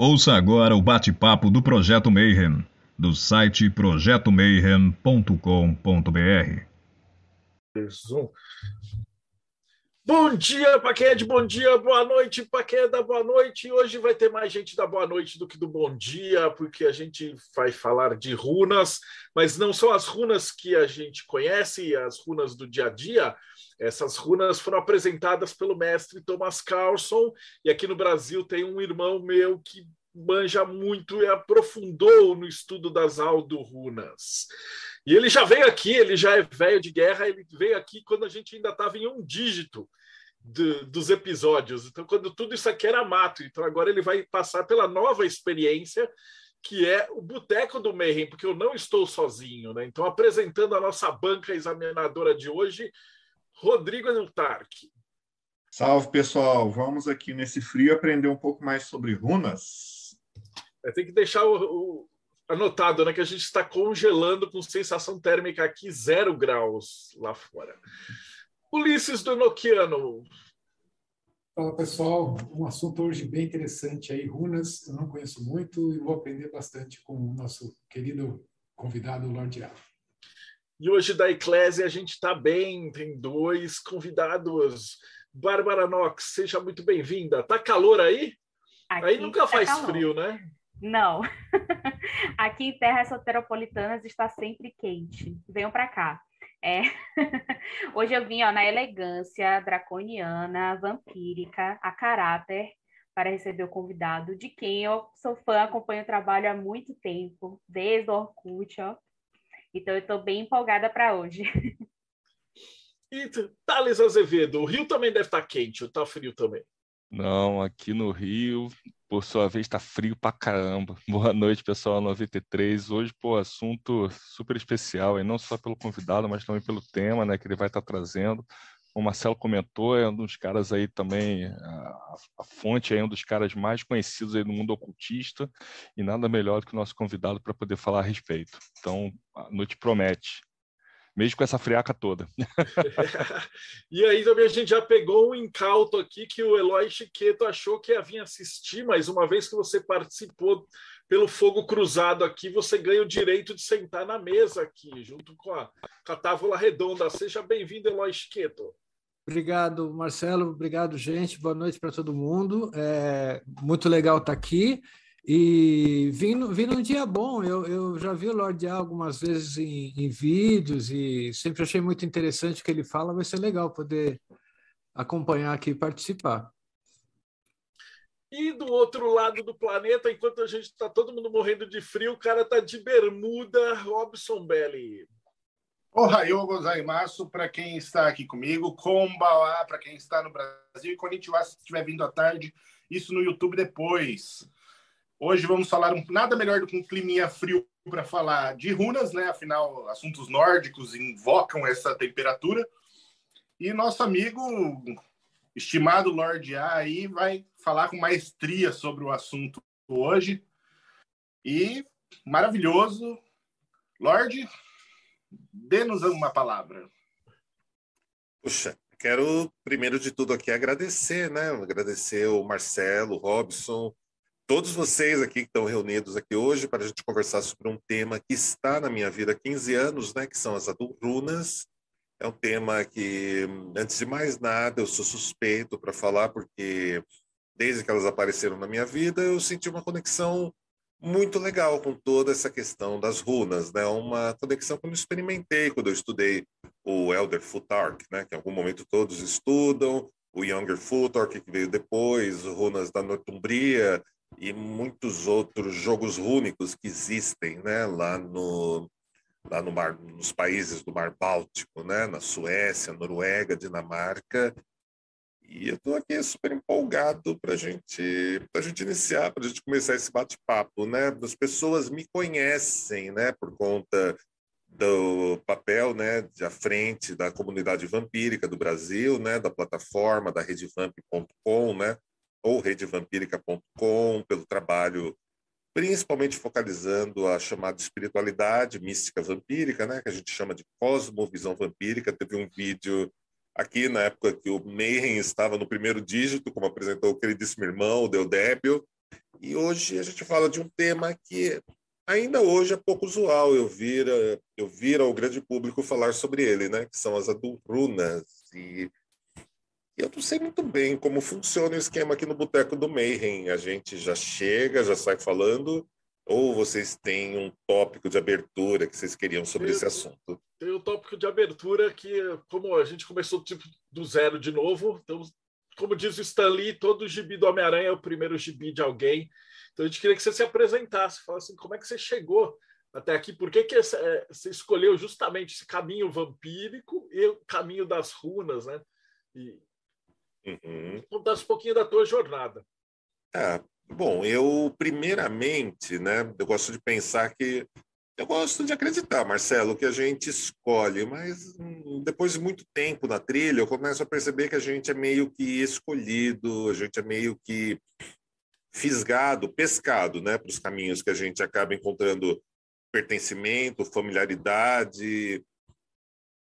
Ouça agora o bate-papo do Projeto Mayhem, do site projetomayhem.com.br. Bom dia de bom dia, boa noite para quem é da boa noite. Hoje vai ter mais gente da boa noite do que do bom dia, porque a gente vai falar de runas, mas não são as runas que a gente conhece, as runas do dia a dia. Essas runas foram apresentadas pelo mestre Thomas Carlson, e aqui no Brasil tem um irmão meu que manja muito e aprofundou no estudo das Aldo-runas. E ele já veio aqui, ele já é velho de guerra, ele veio aqui quando a gente ainda estava em um dígito dos episódios. Então, quando tudo isso aqui era mato. Então, agora ele vai passar pela nova experiência, que é o Boteco do Mayhem, porque eu não estou sozinho. Né? Então, apresentando a nossa banca examinadora de hoje, Rodrigo Antarque. Salve, pessoal! Vamos aqui nesse frio aprender um pouco mais sobre runas. Tem que deixar o, o, anotado né, que a gente está congelando com sensação térmica aqui zero graus lá fora. Ulisses do Nokiano. Fala pessoal, um assunto hoje bem interessante aí, runas, eu não conheço muito e vou aprender bastante com o nosso querido convidado Lorde A. E hoje da Eclésia a gente está bem, tem dois convidados. Bárbara Knox, seja muito bem-vinda. Tá calor aí? Aqui aí nunca tá faz calor. frio, né? Não. Aqui em terras soteropolitanas está sempre quente. Venham para cá. É. Hoje eu vim ó, na elegância draconiana, vampírica, a caráter, para receber o convidado, de quem eu sou fã, acompanho o trabalho há muito tempo, desde o Orkut, ó. Então eu estou bem empolgada para hoje. E Thales Azevedo, o Rio também deve estar quente, ou está frio também? Não, aqui no Rio, por sua vez, está frio pra caramba. Boa noite, pessoal 93. Hoje, pô, assunto super especial, e não só pelo convidado, mas também pelo tema, né, que ele vai estar tá trazendo. O Marcelo comentou, é um dos caras aí também, a, a fonte é um dos caras mais conhecidos aí no mundo ocultista, e nada melhor do que o nosso convidado para poder falar a respeito. Então, a noite promete mesmo com essa friaca toda. e aí também a gente já pegou um incauto aqui que o Eloy Chiqueto achou que ia vir assistir, mas uma vez que você participou pelo fogo cruzado aqui, você ganha o direito de sentar na mesa aqui, junto com a, com a redonda. Seja bem-vindo, Eloy Chiqueto. Obrigado, Marcelo. Obrigado, gente. Boa noite para todo mundo. É muito legal estar aqui. E vim, vim num dia bom, eu, eu já vi o Lorde algumas vezes em, em, vídeos e sempre achei muito interessante o que ele fala, vai ser legal poder acompanhar aqui e participar. E do outro lado do planeta, enquanto a gente está todo mundo morrendo de frio, o cara está de bermuda, Robson Belli. Ohayou gozaimasu para quem está aqui comigo, Kombawa para quem está no Brasil e quando a gente estiver vindo à tarde, isso no YouTube depois. Hoje vamos falar um, nada melhor do que um climinha frio para falar de runas, né? Afinal, assuntos nórdicos invocam essa temperatura. E nosso amigo, estimado Lord A, aí vai falar com maestria sobre o assunto hoje. E maravilhoso. Lorde, dê-nos uma palavra. Puxa, quero primeiro de tudo aqui agradecer, né? Agradecer o Marcelo, o Robson, todos vocês aqui que estão reunidos aqui hoje para a gente conversar sobre um tema que está na minha vida há 15 anos, né, que são as adulrunas. É um tema que, antes de mais nada, eu sou suspeito para falar, porque desde que elas apareceram na minha vida, eu senti uma conexão muito legal com toda essa questão das runas, né? Uma conexão que eu experimentei quando eu estudei o Elder Futhark, né? Que em algum momento todos estudam, o Younger Futhark que veio depois, runas da Northumbria, e muitos outros jogos rúnicos que existem né, lá, no, lá no mar, nos países do Mar Báltico, né, na Suécia, Noruega, Dinamarca. E eu estou aqui super empolgado para gente, a gente iniciar, para a gente começar esse bate-papo. Né? As pessoas me conhecem né, por conta do papel né, de à frente da comunidade vampírica do Brasil, né, da plataforma da redevamp.com, né, ou redevampírica.com, pelo trabalho principalmente focalizando a chamada espiritualidade mística vampírica, né, que a gente chama de cosmovisão vampírica. Teve um vídeo aqui na época que o Mayhem estava no primeiro dígito, como apresentou o queridíssimo irmão, o Deodébio, E hoje a gente fala de um tema que ainda hoje é pouco usual eu vir, eu vir ao grande público falar sobre ele, né? Que são as adulrunas. E eu não sei muito bem como funciona o esquema aqui no Boteco do Mayhem. A gente já chega, já sai falando, ou vocês têm um tópico de abertura que vocês queriam sobre Eu- esse assunto? Tem o tópico de abertura que, como a gente começou tipo do zero de novo, então, como diz o Stan Lee, todo gibi do Homem-Aranha é o primeiro gibi de alguém. Então a gente queria que você se apresentasse, falasse assim, como é que você chegou até aqui, por que, que é, você escolheu justamente esse caminho vampírico e o caminho das runas, né? E Uhum. contasse um pouquinho da tua jornada. Ah, bom, eu primeiramente, né, eu gosto de pensar que eu gosto de acreditar, Marcelo, que a gente escolhe, mas hum, depois de muito tempo na trilha, eu começo a perceber que a gente é meio que escolhido, a gente é meio que fisgado, pescado, né, para os caminhos que a gente acaba encontrando pertencimento, familiaridade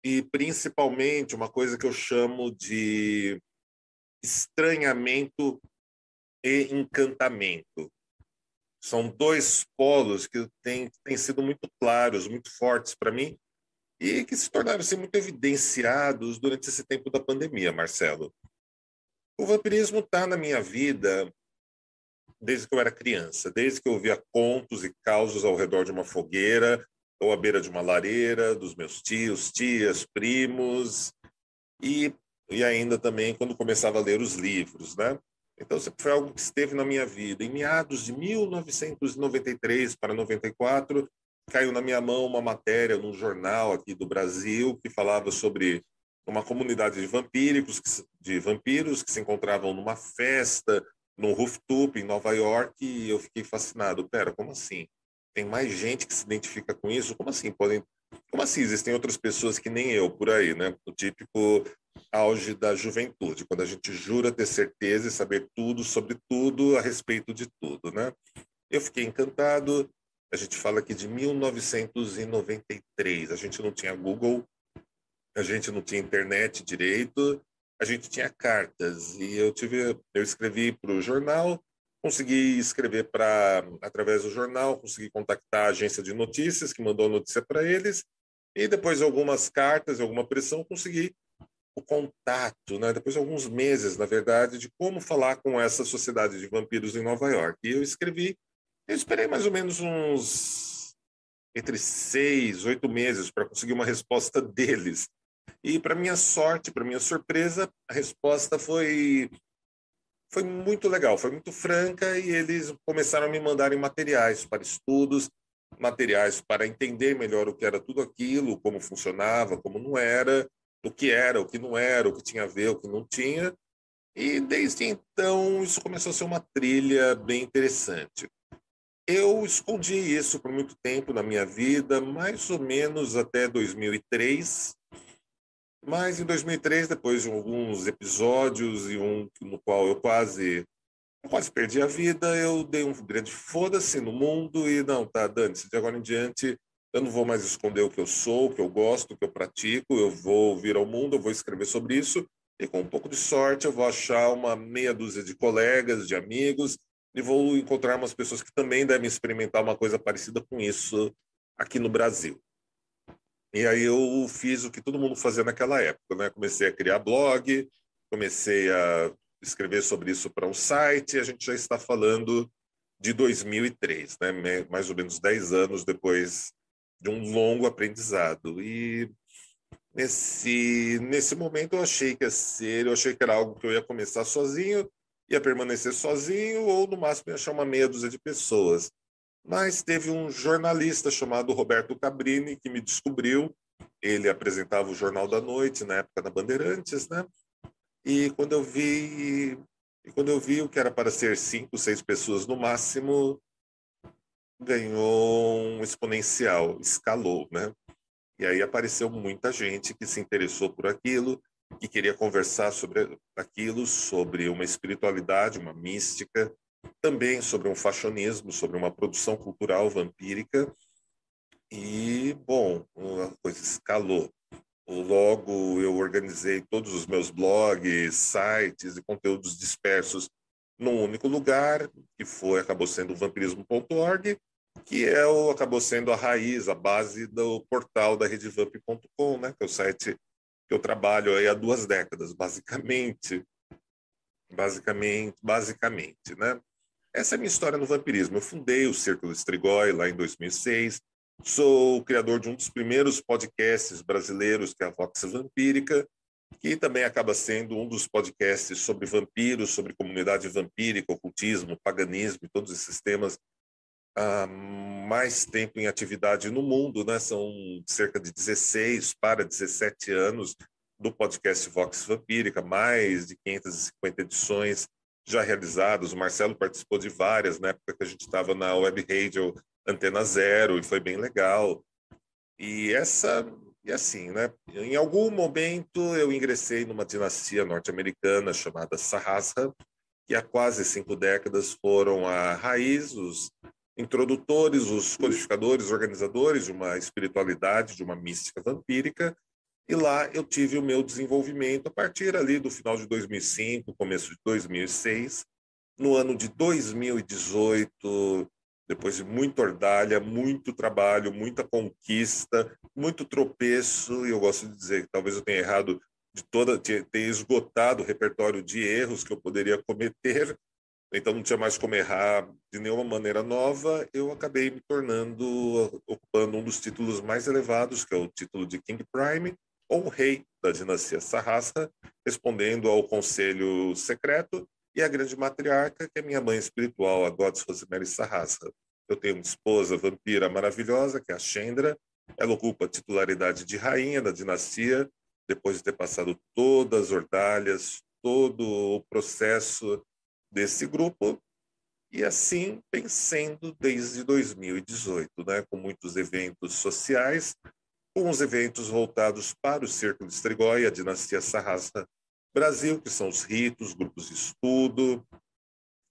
e principalmente uma coisa que eu chamo de estranhamento e encantamento. São dois polos que têm, têm sido muito claros, muito fortes para mim e que se tornaram assim, muito evidenciados durante esse tempo da pandemia, Marcelo. O vampirismo está na minha vida desde que eu era criança, desde que eu ouvia contos e causos ao redor de uma fogueira ou à beira de uma lareira, dos meus tios, tias, primos, e, e ainda também quando começava a ler os livros, né? Então, foi algo que esteve na minha vida. Em meados de 1993 para 94, caiu na minha mão uma matéria num jornal aqui do Brasil que falava sobre uma comunidade de vampíricos, de vampiros que se encontravam numa festa, num rooftop em Nova York, e eu fiquei fascinado. Pera, como assim? Tem mais gente que se identifica com isso? Como assim? Podem... Como assim? Existem outras pessoas que nem eu por aí, né? O típico auge da juventude, quando a gente jura ter certeza e saber tudo sobre tudo a respeito de tudo, né? Eu fiquei encantado. A gente fala aqui de 1993. A gente não tinha Google, a gente não tinha internet direito, a gente tinha cartas e eu tive, eu escrevi para o jornal, consegui escrever para através do jornal, consegui contactar a agência de notícias que mandou a notícia para eles e depois de algumas cartas, alguma pressão, consegui o contato, né? depois de alguns meses, na verdade, de como falar com essa sociedade de vampiros em Nova York. E eu escrevi, eu esperei mais ou menos uns entre seis, oito meses para conseguir uma resposta deles. E para minha sorte, para minha surpresa, a resposta foi foi muito legal, foi muito franca e eles começaram a me mandarem materiais para estudos, materiais para entender melhor o que era tudo aquilo, como funcionava, como não era, o que era, o que não era, o que tinha a ver, o que não tinha. E desde então isso começou a ser uma trilha bem interessante. Eu escondi isso por muito tempo na minha vida, mais ou menos até 2003. Mas em 2003, depois de alguns episódios e um no qual eu quase quase perdi a vida, eu dei um grande foda-se no mundo e não, tá, dane-se, de agora em diante eu não vou mais esconder o que eu sou, o que eu gosto, o que eu pratico, eu vou vir ao mundo, eu vou escrever sobre isso e com um pouco de sorte eu vou achar uma meia dúzia de colegas, de amigos e vou encontrar umas pessoas que também devem experimentar uma coisa parecida com isso aqui no Brasil. E aí eu fiz o que todo mundo fazia naquela época, né? Comecei a criar blog, comecei a escrever sobre isso para um site, e a gente já está falando de 2003, né? Mais ou menos 10 anos depois de um longo aprendizado. E nesse nesse momento eu achei que ia ser, eu achei que era algo que eu ia começar sozinho, ia permanecer sozinho ou no máximo ia achar uma meia dúzia de pessoas. Mas teve um jornalista chamado Roberto Cabrini que me descobriu. Ele apresentava o Jornal da Noite na época da Bandeirantes, né? E quando eu vi, e quando eu vi o que era para ser cinco, seis pessoas no máximo, ganhou um exponencial, escalou, né? E aí apareceu muita gente que se interessou por aquilo, que queria conversar sobre aquilo, sobre uma espiritualidade, uma mística, também sobre um fashionismo, sobre uma produção cultural vampírica. E, bom, a coisa escalou. Logo, eu organizei todos os meus blogs, sites e conteúdos dispersos num único lugar, que foi acabou sendo o vampirismo.org, que é o acabou sendo a raiz, a base do portal da redevamp.com, né, que é o site que eu trabalho aí há duas décadas, basicamente. Basicamente, basicamente, né? Essa é a minha história no vampirismo. Eu fundei o Círculo Strigoi lá em 2006. Sou o criador de um dos primeiros podcasts brasileiros, que é a Vox Vampírica, que também acaba sendo um dos podcasts sobre vampiros, sobre comunidade vampírica, ocultismo, paganismo e todos esses temas há mais tempo em atividade no mundo, né? São cerca de 16 para 17 anos do podcast Vox Vampírica, mais de 550 edições já realizadas. O Marcelo participou de várias na época que a gente estava na Web Radio Antena Zero e foi bem legal. E essa e assim, né? Em algum momento eu ingressei numa dinastia norte-americana chamada Sahasra, que há quase cinco décadas foram a raiz, os introdutores, os codificadores, organizadores de uma espiritualidade, de uma mística vampírica. E lá eu tive o meu desenvolvimento a partir ali do final de 2005, começo de 2006. No ano de 2018, depois de muita ordalha, muito trabalho, muita conquista, muito tropeço, e eu gosto de dizer que talvez eu tenha errado de toda, ter esgotado o repertório de erros que eu poderia cometer, então não tinha mais como errar de nenhuma maneira nova, eu acabei me tornando, ocupando um dos títulos mais elevados, que é o título de King Prime, ou Rei da dinastia Sarrasca, respondendo ao Conselho Secreto e a grande matriarca, que é minha mãe espiritual, a Goddess Rosemary Sarrasca. Eu tenho uma esposa vampira maravilhosa, que é a Chendra. Ela ocupa a titularidade de rainha da dinastia, depois de ter passado todas as ordalhas, todo o processo desse grupo, e assim pensando desde 2018, né, com muitos eventos sociais, com os eventos voltados para o Círculo de Strigoi, a dinastia Sarrasca Brasil, que são os ritos, grupos de estudo,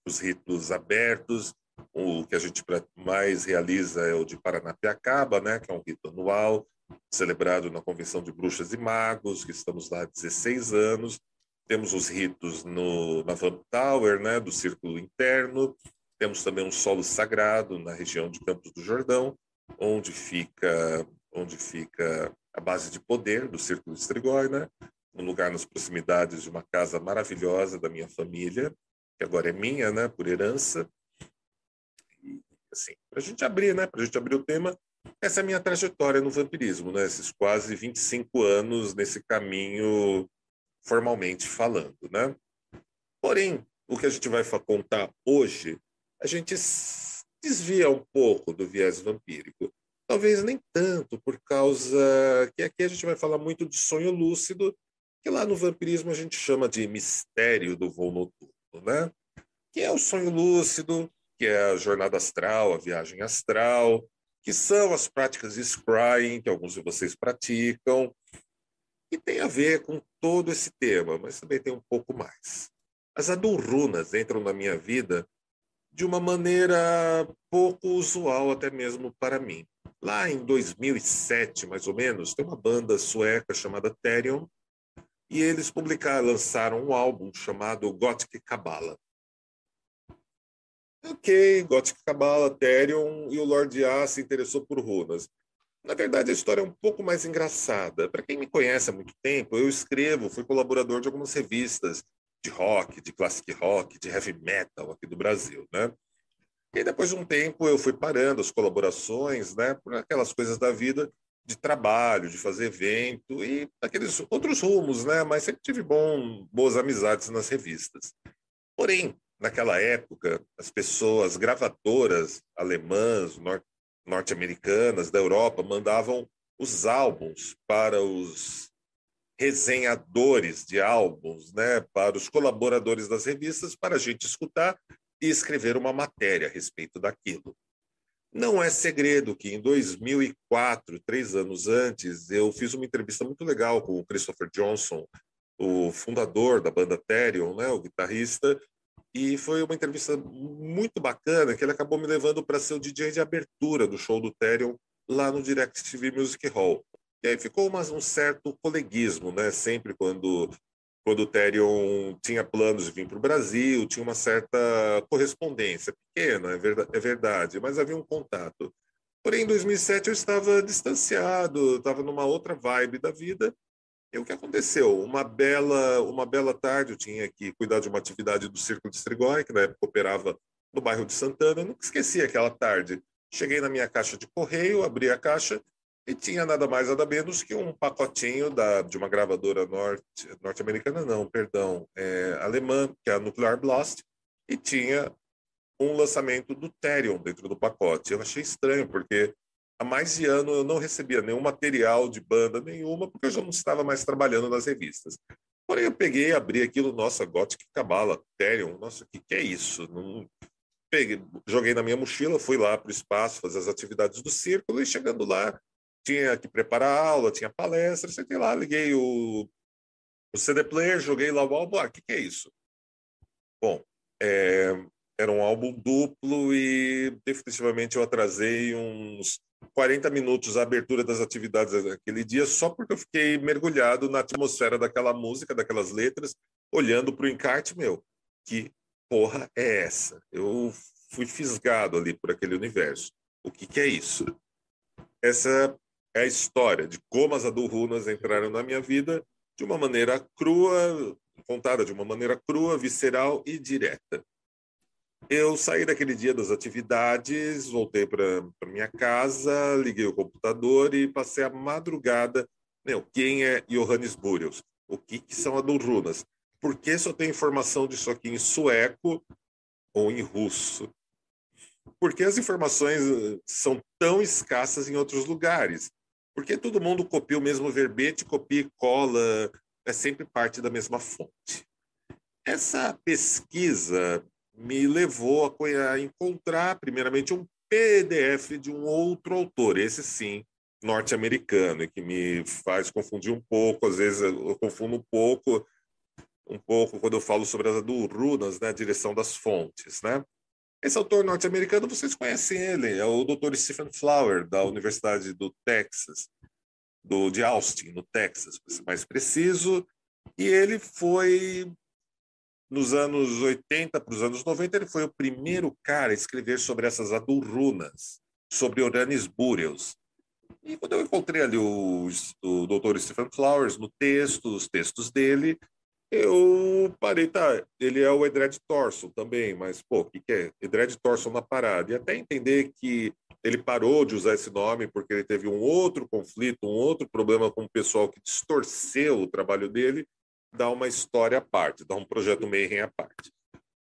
os ritos abertos. O que a gente mais realiza é o de Paranapiacaba, né, que é um rito anual, celebrado na Convenção de Bruxas e Magos, que estamos lá há 16 anos. Temos os ritos no, na Vamp Tower, né, do Círculo Interno. Temos também um solo sagrado na região de Campos do Jordão, onde fica, onde fica a base de poder do Círculo Strigoi, né? um lugar nas proximidades de uma casa maravilhosa da minha família, que agora é minha, né, por herança. E, assim, para a gente abrir, né, para a gente abrir o tema, essa é a minha trajetória no vampirismo, né, esses quase 25 anos nesse caminho formalmente falando, né. Porém, o que a gente vai contar hoje, a gente desvia um pouco do viés vampírico. Talvez nem tanto, por causa que aqui a gente vai falar muito de sonho lúcido que lá no vampirismo a gente chama de mistério do voo noturno, né? Que é o sonho lúcido, que é a jornada astral, a viagem astral, que são as práticas de scrying que alguns de vocês praticam, e tem a ver com todo esse tema, mas também tem um pouco mais. As adurrunas entram na minha vida de uma maneira pouco usual até mesmo para mim. Lá em 2007, mais ou menos, tem uma banda sueca chamada Therion, e eles publicaram, lançaram um álbum chamado Gothic Kabbalah. Ok, Gothic Kabbalah, Therion e o Lord A se interessou por runas. Na verdade, a história é um pouco mais engraçada. Para quem me conhece há muito tempo, eu escrevo, fui colaborador de algumas revistas de rock, de classic rock, de heavy metal aqui do Brasil, né? E depois de um tempo eu fui parando as colaborações, né, por aquelas coisas da vida, de trabalho, de fazer evento e aqueles outros rumos, né? Mas sempre tive bom, boas amizades nas revistas. Porém, naquela época, as pessoas gravadoras alemãs, norte-americanas da Europa mandavam os álbuns para os resenhadores de álbuns, né, para os colaboradores das revistas, para a gente escutar e escrever uma matéria a respeito daquilo. Não é segredo que em 2004, três anos antes, eu fiz uma entrevista muito legal com o Christopher Johnson, o fundador da banda Therion, né, o guitarrista, e foi uma entrevista muito bacana que ele acabou me levando para ser o DJ de abertura do show do Therion lá no Direct TV Music Hall. E aí ficou uma, um certo coleguismo, né? Sempre quando quando o Therion tinha planos de vir para o Brasil, tinha uma certa correspondência, pequena, é verdade, é verdade, mas havia um contato. Porém, em 2007 eu estava distanciado, estava numa outra vibe da vida. E o que aconteceu? Uma bela, uma bela tarde, eu tinha que cuidar de uma atividade do Círculo de Strigoi, que na época operava no bairro de Santana. Eu nunca esqueci aquela tarde. Cheguei na minha caixa de correio, abri a caixa e tinha nada mais, nada menos que um pacotinho da, de uma gravadora norte, norte-americana, não, perdão, é, alemã, que é a Nuclear Blast, e tinha um lançamento do Therion dentro do pacote. Eu achei estranho, porque há mais de ano eu não recebia nenhum material de banda nenhuma, porque eu já não estava mais trabalhando nas revistas. Porém, eu peguei, abri aquilo, nossa, Gothic Cabala, Therion, nossa, o que, que é isso? Não... Peguei, joguei na minha mochila, fui lá para o espaço fazer as atividades do círculo e chegando lá, tinha que preparar aula, tinha palestra, sentei lá, liguei o, o CD player, joguei lá o álbum, ah, o que, que é isso? Bom, é, era um álbum duplo e definitivamente eu atrasei uns 40 minutos a abertura das atividades daquele dia só porque eu fiquei mergulhado na atmosfera daquela música, daquelas letras, olhando para o encarte meu. Que porra é essa? Eu fui fisgado ali por aquele universo. O que, que é isso? Essa é a história de como as Adulrunas entraram na minha vida de uma maneira crua, contada de uma maneira crua, visceral e direta. Eu saí daquele dia das atividades, voltei para minha casa, liguei o computador e passei a madrugada. Meu, quem é Johannes Burius? O que, que são Adulrunas? Por que só tem informação disso aqui em sueco ou em russo? Por que as informações eh, são tão escassas em outros lugares? Porque todo mundo copia o mesmo verbete, copia e cola, é sempre parte da mesma fonte. Essa pesquisa me levou a encontrar, primeiramente, um PDF de um outro autor, esse sim, norte-americano, e que me faz confundir um pouco, às vezes eu confundo um pouco, um pouco quando eu falo sobre as do Runas, né, a direção das fontes, né? Esse autor norte-americano, vocês conhecem ele, é o Dr. Stephen Flower, da Universidade do Texas, do, de Austin, no Texas, para ser mais preciso, e ele foi, nos anos 80 para os anos 90, ele foi o primeiro cara a escrever sobre essas adurrunas, sobre Oranis Burials. E quando eu encontrei ali o, o Dr. Stephen Flowers no texto, os textos dele, eu parei, tá, ele é o Edred Thorson também, mas, pô, o que, que é? Edred Thorson na parada. E até entender que ele parou de usar esse nome porque ele teve um outro conflito, um outro problema com o pessoal que distorceu o trabalho dele, dá uma história à parte, dá um projeto Mayhem à parte.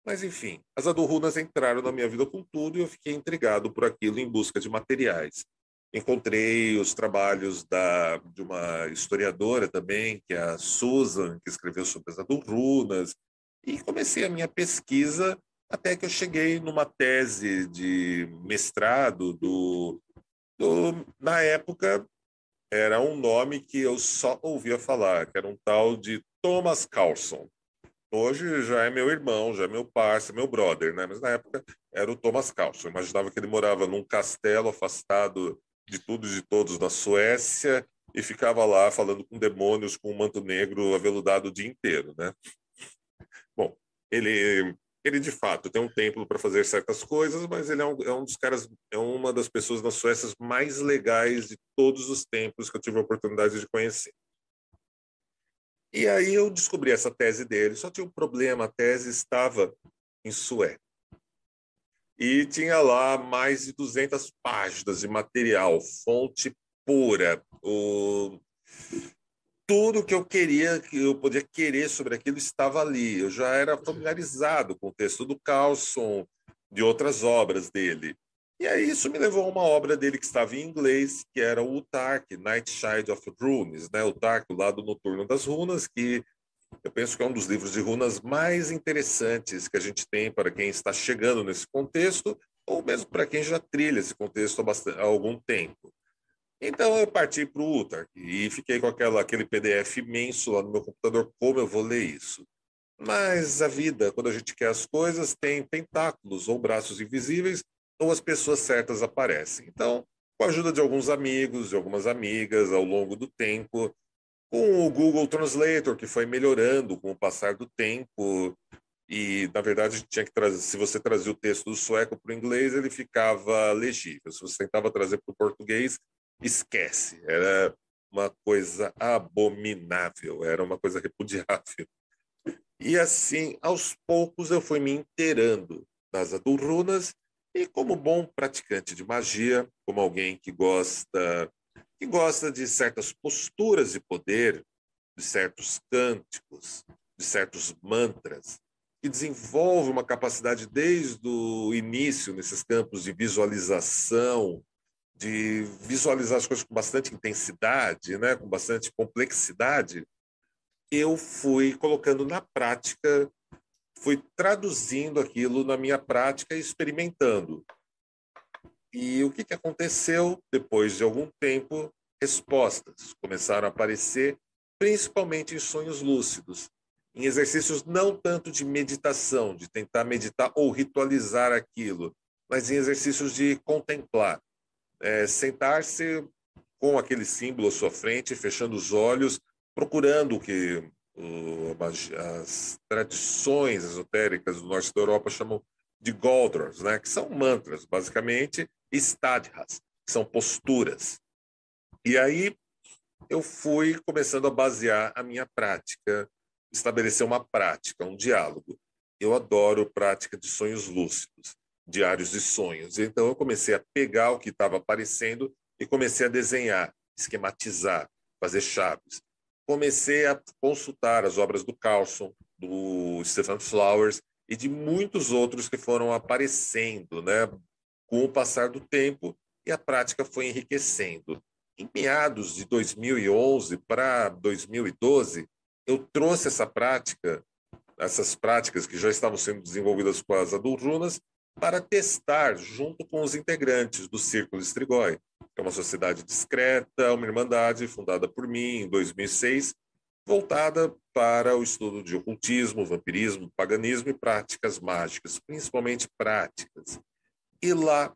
Mas, enfim, as Adorrunas entraram na minha vida com tudo e eu fiquei intrigado por aquilo em busca de materiais encontrei os trabalhos da, de uma historiadora também, que é a Susan, que escreveu sobre as Adurrunas, e comecei a minha pesquisa até que eu cheguei numa tese de mestrado do, do na época era um nome que eu só ouvia falar, que era um tal de Thomas Carlson. Hoje já é meu irmão, já é meu parceiro, meu brother, né? Mas na época era o Thomas Carlson. Imaginava que ele morava num castelo afastado de tudo e de todos na Suécia e ficava lá falando com demônios com um manto negro aveludado o dia inteiro, né? Bom, ele ele de fato tem um templo para fazer certas coisas, mas ele é um, é um, dos caras, é uma das pessoas na Suécia mais legais de todos os tempos que eu tive a oportunidade de conhecer. E aí eu descobri essa tese dele, só tinha um problema, a tese estava em sueco e tinha lá mais de 200 páginas de material, fonte pura, o... tudo que eu queria, que eu podia querer sobre aquilo estava ali. Eu já era familiarizado com o texto do Carlson, de outras obras dele. E aí isso me levou a uma obra dele que estava em inglês, que era o Utark, Nightshade of Runes, né? O Utark, o lado noturno das runas, que eu penso que é um dos livros de runas mais interessantes que a gente tem para quem está chegando nesse contexto, ou mesmo para quem já trilha esse contexto há, bastante, há algum tempo. Então eu parti para o Utar e fiquei com aquela, aquele PDF imenso lá no meu computador, como eu vou ler isso? Mas a vida, quando a gente quer as coisas, tem tentáculos ou braços invisíveis, ou as pessoas certas aparecem. Então, com a ajuda de alguns amigos, de algumas amigas, ao longo do tempo, com o Google Translator, que foi melhorando com o passar do tempo. E, na verdade, tinha que trazer, se você trazia o texto do sueco para o inglês, ele ficava legível. Se você tentava trazer para o português, esquece. Era uma coisa abominável, era uma coisa repudiável. E assim, aos poucos, eu fui me inteirando das adurrunas e como bom praticante de magia, como alguém que gosta que gosta de certas posturas de poder, de certos cânticos, de certos mantras, que desenvolve uma capacidade desde o início nesses campos de visualização, de visualizar as coisas com bastante intensidade, né, com bastante complexidade, eu fui colocando na prática, fui traduzindo aquilo na minha prática e experimentando. E o que, que aconteceu? Depois de algum tempo, respostas começaram a aparecer, principalmente em sonhos lúcidos, em exercícios não tanto de meditação, de tentar meditar ou ritualizar aquilo, mas em exercícios de contemplar. É, Sentar-se com aquele símbolo à sua frente, fechando os olhos, procurando o que as tradições esotéricas do norte da Europa chamam de Goldros, né, que são mantras, basicamente, e stadhas, que são posturas. E aí eu fui começando a basear a minha prática, estabelecer uma prática, um diálogo. Eu adoro prática de sonhos lúcidos, diários de sonhos. Então eu comecei a pegar o que estava aparecendo e comecei a desenhar, esquematizar, fazer chaves. Comecei a consultar as obras do Carlson, do Stephen Flowers e de muitos outros que foram aparecendo, né, com o passar do tempo e a prática foi enriquecendo. Em meados de 2011 para 2012, eu trouxe essa prática, essas práticas que já estavam sendo desenvolvidas com as adulrunas, para testar junto com os integrantes do Círculo Strigoi, que é uma sociedade discreta, uma irmandade fundada por mim em 2006, voltada para o estudo de ocultismo, vampirismo, paganismo e práticas mágicas, principalmente práticas. E lá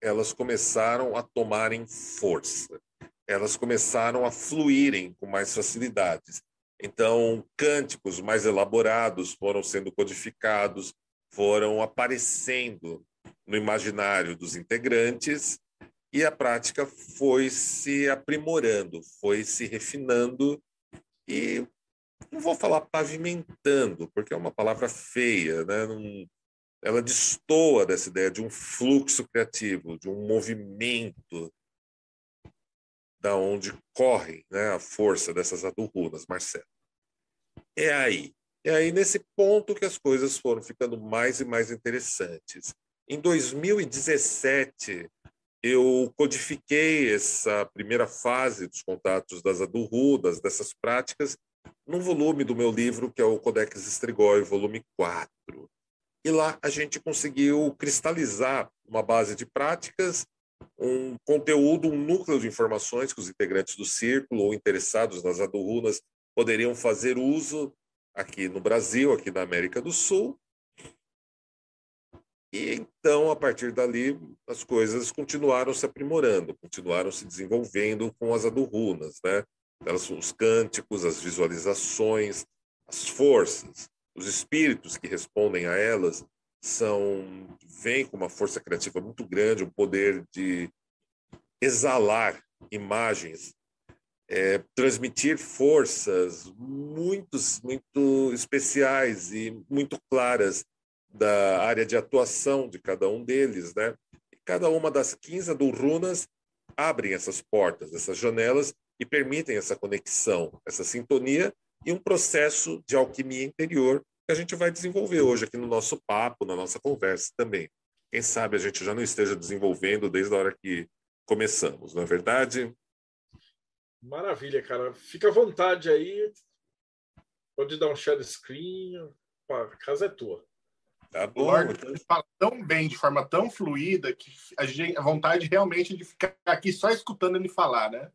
elas começaram a tomarem força, elas começaram a fluírem com mais facilidades. Então, cânticos mais elaborados foram sendo codificados, foram aparecendo no imaginário dos integrantes e a prática foi se aprimorando, foi se refinando e não vou falar pavimentando, porque é uma palavra feia, né? Não, ela destoa dessa ideia de um fluxo criativo, de um movimento da onde corre né, a força dessas adurrunas, Marcelo. É aí. É aí nesse ponto que as coisas foram ficando mais e mais interessantes. Em 2017, eu codifiquei essa primeira fase dos contatos das adurrudas, dessas práticas, num volume do meu livro, que é o Codex Strigoi, volume 4. E lá a gente conseguiu cristalizar uma base de práticas, um conteúdo, um núcleo de informações que os integrantes do círculo ou interessados nas adurrunas poderiam fazer uso aqui no Brasil, aqui na América do Sul. E então, a partir dali, as coisas continuaram se aprimorando, continuaram se desenvolvendo com as adurrunas, né? Elas, os cânticos, as visualizações, as forças os espíritos que respondem a elas são vêm com uma força criativa muito grande, um poder de exalar imagens, é, transmitir forças muito, muito especiais e muito claras da área de atuação de cada um deles, né? E cada uma das 15 runas abrem essas portas, essas janelas e permitem essa conexão, essa sintonia e um processo de alquimia interior que a gente vai desenvolver hoje aqui no nosso papo, na nossa conversa também. Quem sabe a gente já não esteja desenvolvendo desde a hora que começamos, não é verdade? Maravilha, cara. Fica à vontade aí. Pode dar um share screen. a casa é tua. Tá bom. O Lord fala tão bem, de forma tão fluida, que a, gente, a vontade realmente de ficar aqui só escutando ele falar, né?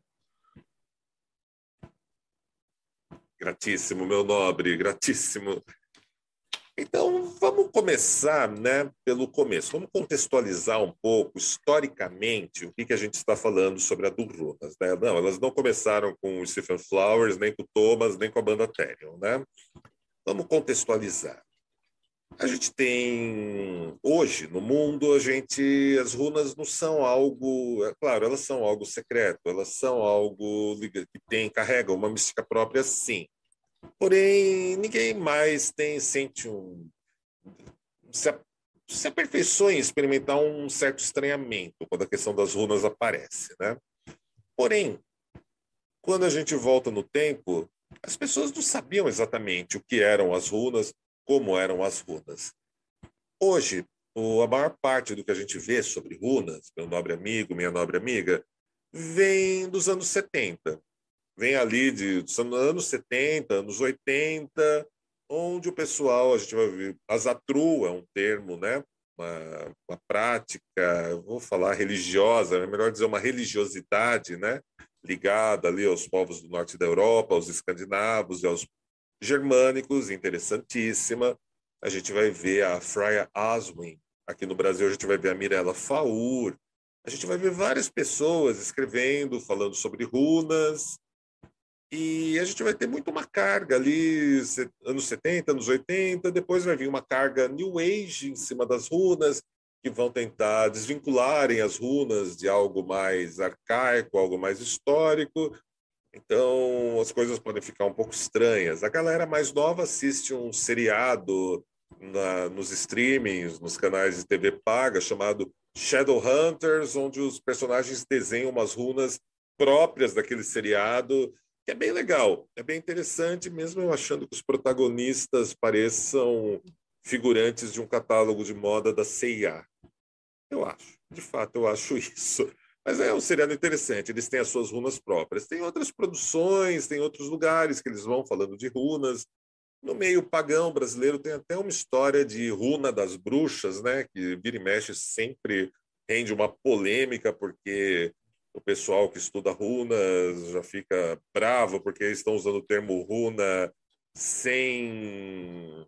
Gratíssimo, meu nobre, gratíssimo. Então, vamos começar né, pelo começo. Vamos contextualizar um pouco, historicamente, o que, que a gente está falando sobre a Durrunas. Né? Não, elas não começaram com o Stephen Flowers, nem com o Thomas, nem com a banda Therion. Né? Vamos contextualizar. A gente tem hoje no mundo a gente as runas não são algo, é claro, elas são algo secreto, elas são algo que tem carrega uma mística própria, sim. Porém, ninguém mais tem sente um se, se aperfeiçoa em experimentar um certo estranhamento quando a questão das runas aparece, né? Porém, quando a gente volta no tempo, as pessoas não sabiam exatamente o que eram as runas, como eram as runas. Hoje, a maior parte do que a gente vê sobre runas, meu nobre amigo, minha nobre amiga, vem dos anos 70. Vem ali de anos 70, anos 80, onde o pessoal, a gente vai ver, azatru é um termo, né? Uma, uma prática, vou falar religiosa, é melhor dizer uma religiosidade, né? Ligada ali aos povos do norte da Europa, aos escandinavos e aos germânicos, interessantíssima. A gente vai ver a Freya Aswin, aqui no Brasil a gente vai ver a Mirella Faur, a gente vai ver várias pessoas escrevendo, falando sobre runas, e a gente vai ter muito uma carga ali, anos 70, anos 80, depois vai vir uma carga New Age em cima das runas, que vão tentar desvincularem as runas de algo mais arcaico, algo mais histórico, então, as coisas podem ficar um pouco estranhas. A galera mais nova assiste um seriado na, nos streamings, nos canais de TV paga, chamado Shadowhunters, onde os personagens desenham umas runas próprias daquele seriado, é bem legal, é bem interessante, mesmo eu achando que os protagonistas pareçam figurantes de um catálogo de moda da CIA. Eu acho, de fato, eu acho isso. Mas é um seriado interessante, eles têm as suas runas próprias. Tem outras produções, tem outros lugares que eles vão falando de runas. No meio pagão brasileiro tem até uma história de runa das bruxas, né? Que vira e mexe sempre rende uma polêmica, porque o pessoal que estuda runas já fica bravo porque estão usando o termo runa sem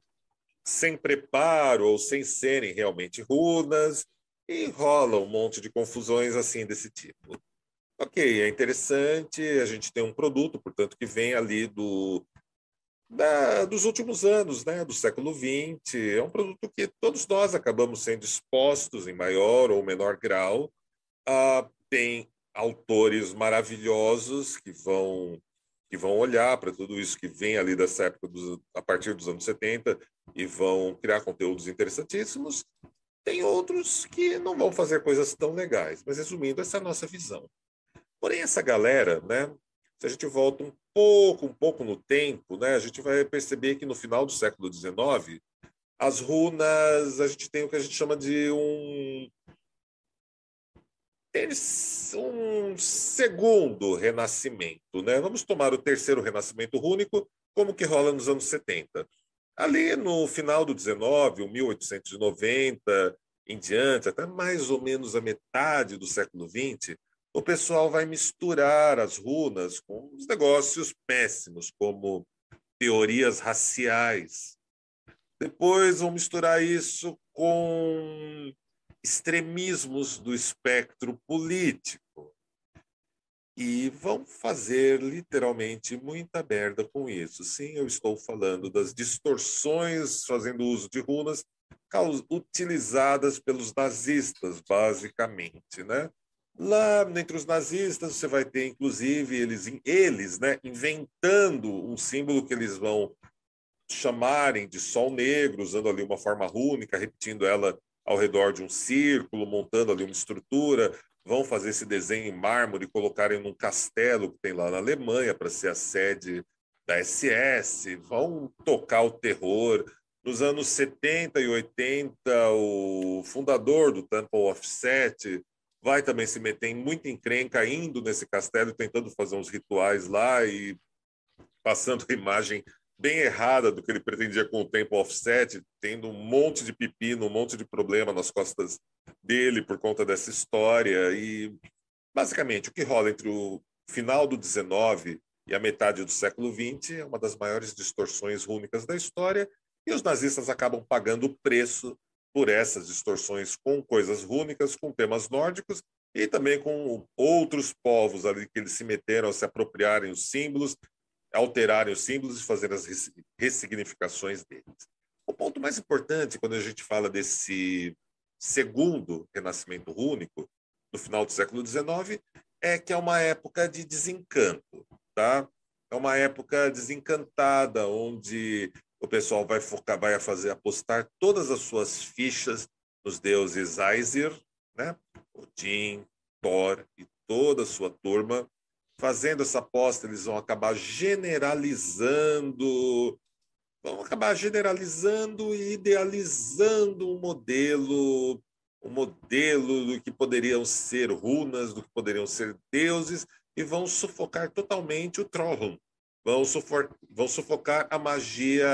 sem preparo ou sem serem realmente runas e rola um monte de confusões assim desse tipo. Ok, é interessante, a gente tem um produto, portanto, que vem ali do, da, dos últimos anos, né, do século XX. É um produto que todos nós acabamos sendo expostos em maior ou menor grau. Ah, tem autores maravilhosos que vão que vão olhar para tudo isso que vem ali dessa época, dos, a partir dos anos 70, e vão criar conteúdos interessantíssimos. Tem outros que não vão fazer coisas tão legais, mas resumindo, essa é a nossa visão. Porém, essa galera, né, se a gente volta um pouco, um pouco no tempo, né, a gente vai perceber que no final do século XIX, as runas, a gente tem o que a gente chama de um um segundo renascimento, né? Vamos tomar o terceiro renascimento rúnico, como que rola nos anos 70. Ali no final do 19, 1890 em diante, até mais ou menos a metade do século 20, o pessoal vai misturar as runas com os negócios péssimos, como teorias raciais. Depois vão misturar isso com extremismos do espectro político e vão fazer literalmente muita merda com isso. Sim, eu estou falando das distorções fazendo uso de runas utilizadas pelos nazistas, basicamente, né? Lá entre os nazistas você vai ter, inclusive, eles, eles né, inventando um símbolo que eles vão chamarem de sol negro, usando ali uma forma rúnica, repetindo ela ao redor de um círculo, montando ali uma estrutura, vão fazer esse desenho em mármore e colocarem num castelo que tem lá na Alemanha para ser a sede da SS, vão tocar o terror. Nos anos 70 e 80, o fundador do Temple of Set vai também se meter em muita encrenca, indo nesse castelo, tentando fazer uns rituais lá e passando a imagem bem errada do que ele pretendia com o tempo offset, tendo um monte de pepino, um monte de problema nas costas dele por conta dessa história. E, basicamente, o que rola entre o final do 19 e a metade do século 20 é uma das maiores distorções rúnicas da história E os nazistas acabam pagando o preço por essas distorções com coisas rúnicas, com temas nórdicos e também com outros povos ali que eles se meteram a se apropriarem os símbolos, alterarem os símbolos e fazer as ressignificações deles. O ponto mais importante quando a gente fala desse segundo renascimento rúnico, no final do século XIX, é que é uma época de desencanto, tá? É uma época desencantada, onde o pessoal vai focar, vai fazer apostar todas as suas fichas nos deuses Aesir, né? Odin, Thor e toda a sua turma. Fazendo essa aposta, eles vão acabar generalizando, vão acabar generalizando e idealizando um modelo, um modelo do que poderiam ser runas, do que poderiam ser deuses, e vão sufocar totalmente o Trollhund. Vão, sufocar, vão sufocar a magia,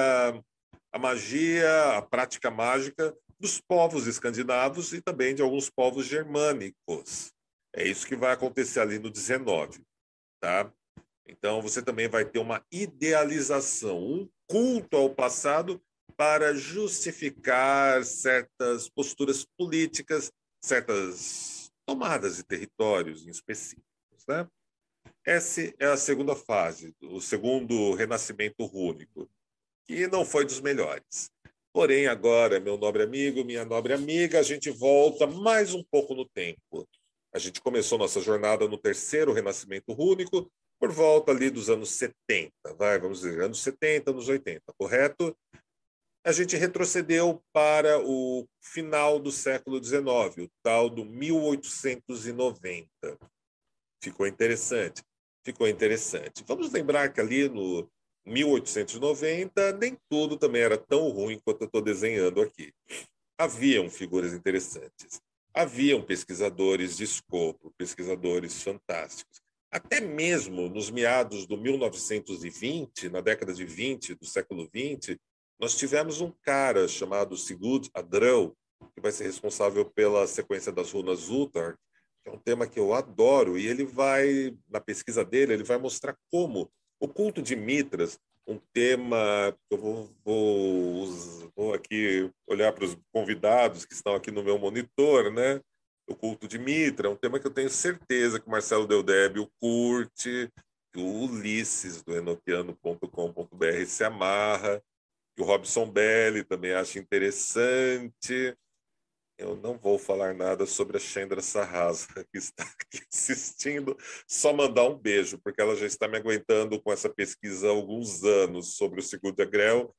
a magia, a prática mágica dos povos escandinavos e também de alguns povos germânicos. É isso que vai acontecer ali no 19, tá? Então você também vai ter uma idealização, um culto ao passado para justificar certas posturas políticas, certas tomadas de territórios em específicos, né? Essa é a segunda fase, o segundo renascimento rúnico, que não foi dos melhores. Porém, agora, meu nobre amigo, minha nobre amiga, a gente volta mais um pouco no tempo. A gente começou nossa jornada no terceiro renascimento rúnico, por volta ali dos anos 70, vai, vamos dizer, anos 70, anos 80, correto? A gente retrocedeu para o final do século XIX, o tal do 1890. Ficou interessante ficou interessante. Vamos lembrar que ali no 1890 nem tudo também era tão ruim quanto eu estou desenhando aqui. Haviam figuras interessantes, haviam pesquisadores de escopo, pesquisadores fantásticos. Até mesmo nos meados do 1920, na década de 20 do século 20, nós tivemos um cara chamado Sigurd Adrão, que vai ser responsável pela sequência das runas Uttar, é um tema que eu adoro, e ele vai, na pesquisa dele, ele vai mostrar como o culto de Mitras, um tema eu vou, vou, vou aqui olhar para os convidados que estão aqui no meu monitor, né? O culto de Mitra, é um tema que eu tenho certeza que o Marcelo Deldébio curte, que o Ulisses, do enoquiano.com.br, se amarra, que o Robson Belli também acha interessante, eu não vou falar nada sobre a Chandra Sarrasa, que está aqui assistindo, só mandar um beijo, porque ela já está me aguentando com essa pesquisa há alguns anos sobre o segundo Agrel,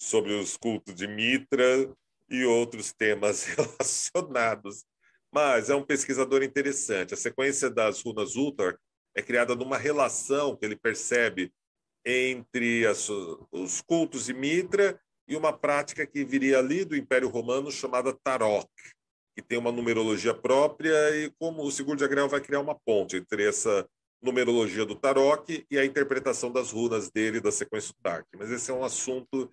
sobre os cultos de Mitra e outros temas relacionados. Mas é um pesquisador interessante. A sequência das runas Ultar é criada numa relação que ele percebe entre as, os cultos de Mitra e uma prática que viria ali do Império Romano chamada Tarok, que tem uma numerologia própria e como o seguro de agrel vai criar uma ponte entre essa numerologia do Tarok e a interpretação das runas dele da sequência Dark. Mas esse é um assunto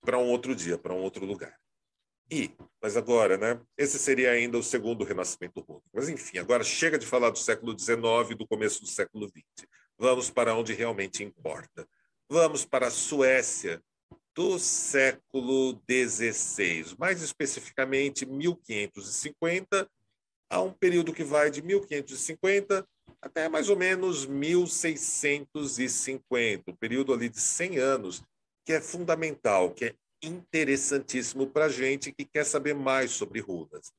para um outro dia, para um outro lugar. E, mas agora, né? Esse seria ainda o segundo renascimento rúnico. Mas enfim, agora chega de falar do século XIX e do começo do século XX. Vamos para onde realmente importa. Vamos para a Suécia, do século XVI, mais especificamente 1550, a um período que vai de 1550 até mais ou menos 1650, um período ali de 100 anos, que é fundamental, que é interessantíssimo para gente que quer saber mais sobre runas.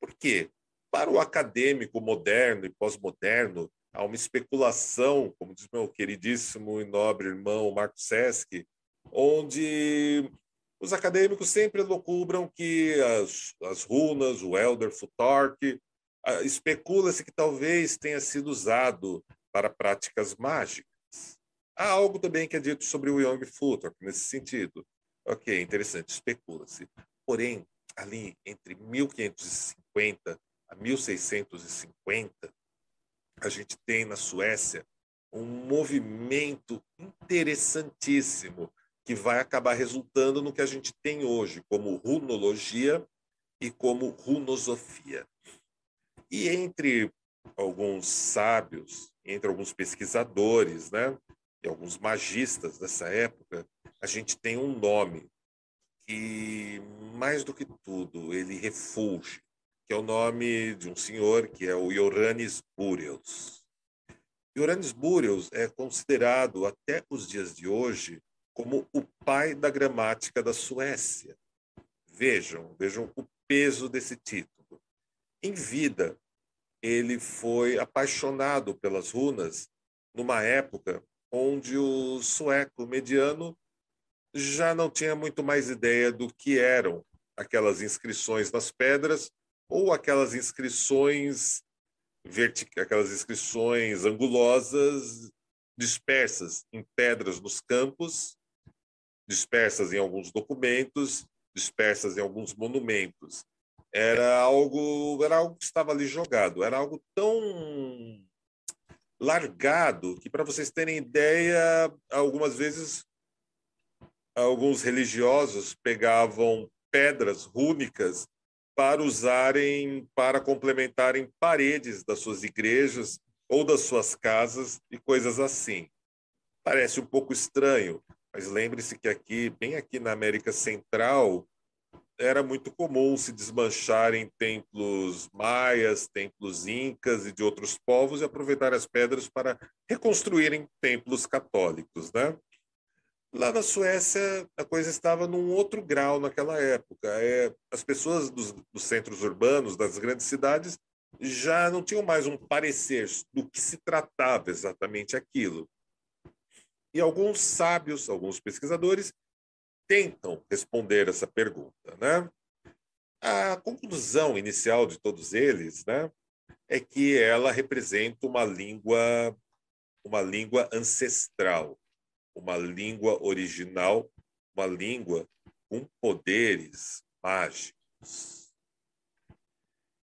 Por quê? Para o acadêmico moderno e pós-moderno, há uma especulação, como diz meu queridíssimo e nobre irmão Marco Sesc, onde os acadêmicos sempre locubram que as, as runas, o Elder Futark, especula-se que talvez tenha sido usado para práticas mágicas. Há algo também que é dito sobre o Young Futark nesse sentido. Ok, interessante, especula-se. Porém, ali entre 1550 a 1650, a gente tem na Suécia um movimento interessantíssimo que vai acabar resultando no que a gente tem hoje, como runologia e como runosofia. E entre alguns sábios, entre alguns pesquisadores, né, e alguns magistas dessa época, a gente tem um nome, e mais do que tudo, ele refulge, que é o nome de um senhor que é o Ioannis Buriels. Ioannis Buriels é considerado até os dias de hoje como o pai da gramática da Suécia. Vejam, vejam o peso desse título. Em vida, ele foi apaixonado pelas runas numa época onde o sueco mediano já não tinha muito mais ideia do que eram aquelas inscrições nas pedras ou aquelas inscrições verticais, aquelas inscrições angulosas dispersas em pedras nos campos, dispersas em alguns documentos, dispersas em alguns monumentos. Era algo, era algo que estava ali jogado, era algo tão largado que para vocês terem ideia, algumas vezes alguns religiosos pegavam pedras rúnicas para usarem para complementarem paredes das suas igrejas ou das suas casas e coisas assim. Parece um pouco estranho, mas lembre-se que aqui, bem aqui na América Central, era muito comum se desmancharem templos maias, templos incas e de outros povos e aproveitar as pedras para reconstruírem templos católicos, né? Lá na Suécia, a coisa estava num outro grau naquela época. É, as pessoas dos, dos centros urbanos, das grandes cidades, já não tinham mais um parecer do que se tratava exatamente aquilo. E alguns sábios, alguns pesquisadores, tentam responder essa pergunta. Né? A conclusão inicial de todos eles né, é que ela representa uma língua, uma língua ancestral uma língua original, uma língua com poderes mágicos.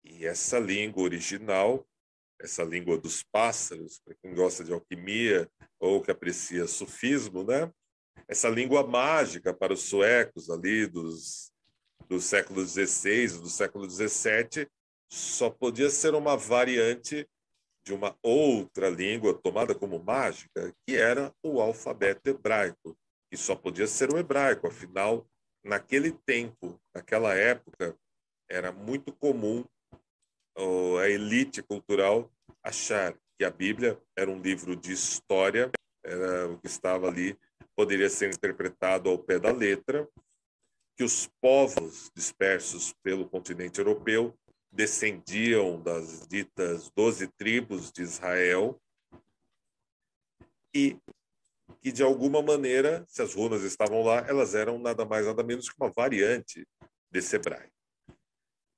E essa língua original, essa língua dos pássaros, para quem gosta de alquimia ou que aprecia sufismo, né? Essa língua mágica para os suecos ali dos, do século XVI, do século XVII, só podia ser uma variante de uma outra língua tomada como mágica, que era o alfabeto hebraico, que só podia ser o hebraico, afinal, naquele tempo, naquela época, era muito comum a elite cultural achar que a Bíblia era um livro de história, era o que estava ali, poderia ser interpretado ao pé da letra, que os povos dispersos pelo continente europeu descendiam das ditas doze tribos de Israel e que, de alguma maneira, se as runas estavam lá, elas eram nada mais, nada menos que uma variante desse hebraico.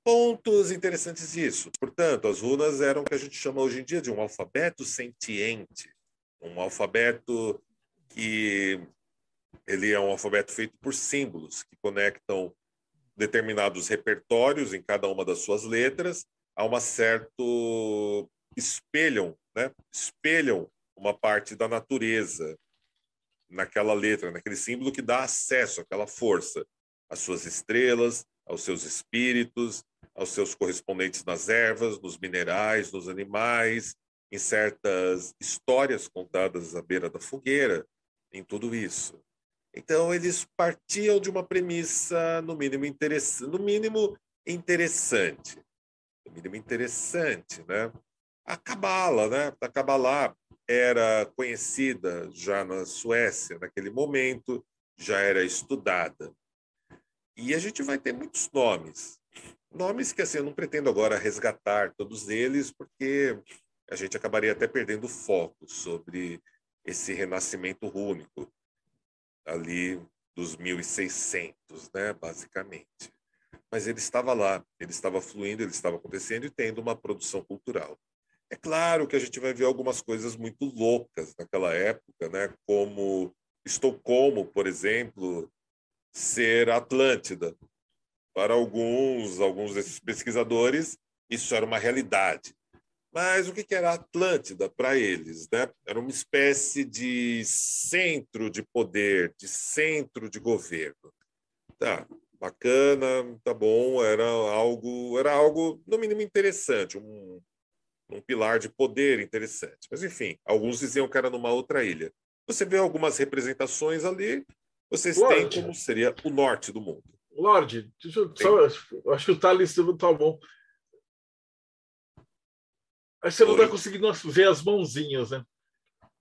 Pontos interessantes disso. Portanto, as runas eram o que a gente chama hoje em dia de um alfabeto sentiente, um alfabeto que ele é um alfabeto feito por símbolos que conectam determinados repertórios em cada uma das suas letras, há uma certo espelham, né? Espelham uma parte da natureza naquela letra, naquele símbolo que dá acesso àquela força, às suas estrelas, aos seus espíritos, aos seus correspondentes nas ervas, nos minerais, nos animais, em certas histórias contadas à beira da fogueira, em tudo isso. Então eles partiam de uma premissa no mínimo interessante, no mínimo interessante, no mínimo interessante, né? A cabala, né? A cabala era conhecida já na Suécia naquele momento, já era estudada. E a gente vai ter muitos nomes. Nomes que assim, eu não pretendo agora resgatar todos eles, porque a gente acabaria até perdendo foco sobre esse renascimento rúnico ali dos 1600, né, basicamente. Mas ele estava lá, ele estava fluindo, ele estava acontecendo e tendo uma produção cultural. É claro que a gente vai ver algumas coisas muito loucas naquela época, né, como Estocolmo, por exemplo, ser Atlântida. Para alguns, alguns desses pesquisadores, isso era uma realidade. Mas o que era Atlântida para eles? Né? Era uma espécie de centro de poder, de centro de governo. Tá, bacana, tá bom, era algo, era algo no mínimo interessante, um, um pilar de poder interessante. Mas enfim, alguns diziam que era numa outra ilha. Você vê algumas representações ali, vocês têm como seria o norte do mundo. Lorde, deixa eu só, acho que o Thales não tá bom. Aí você não vai conseguindo ver as mãozinhas, né?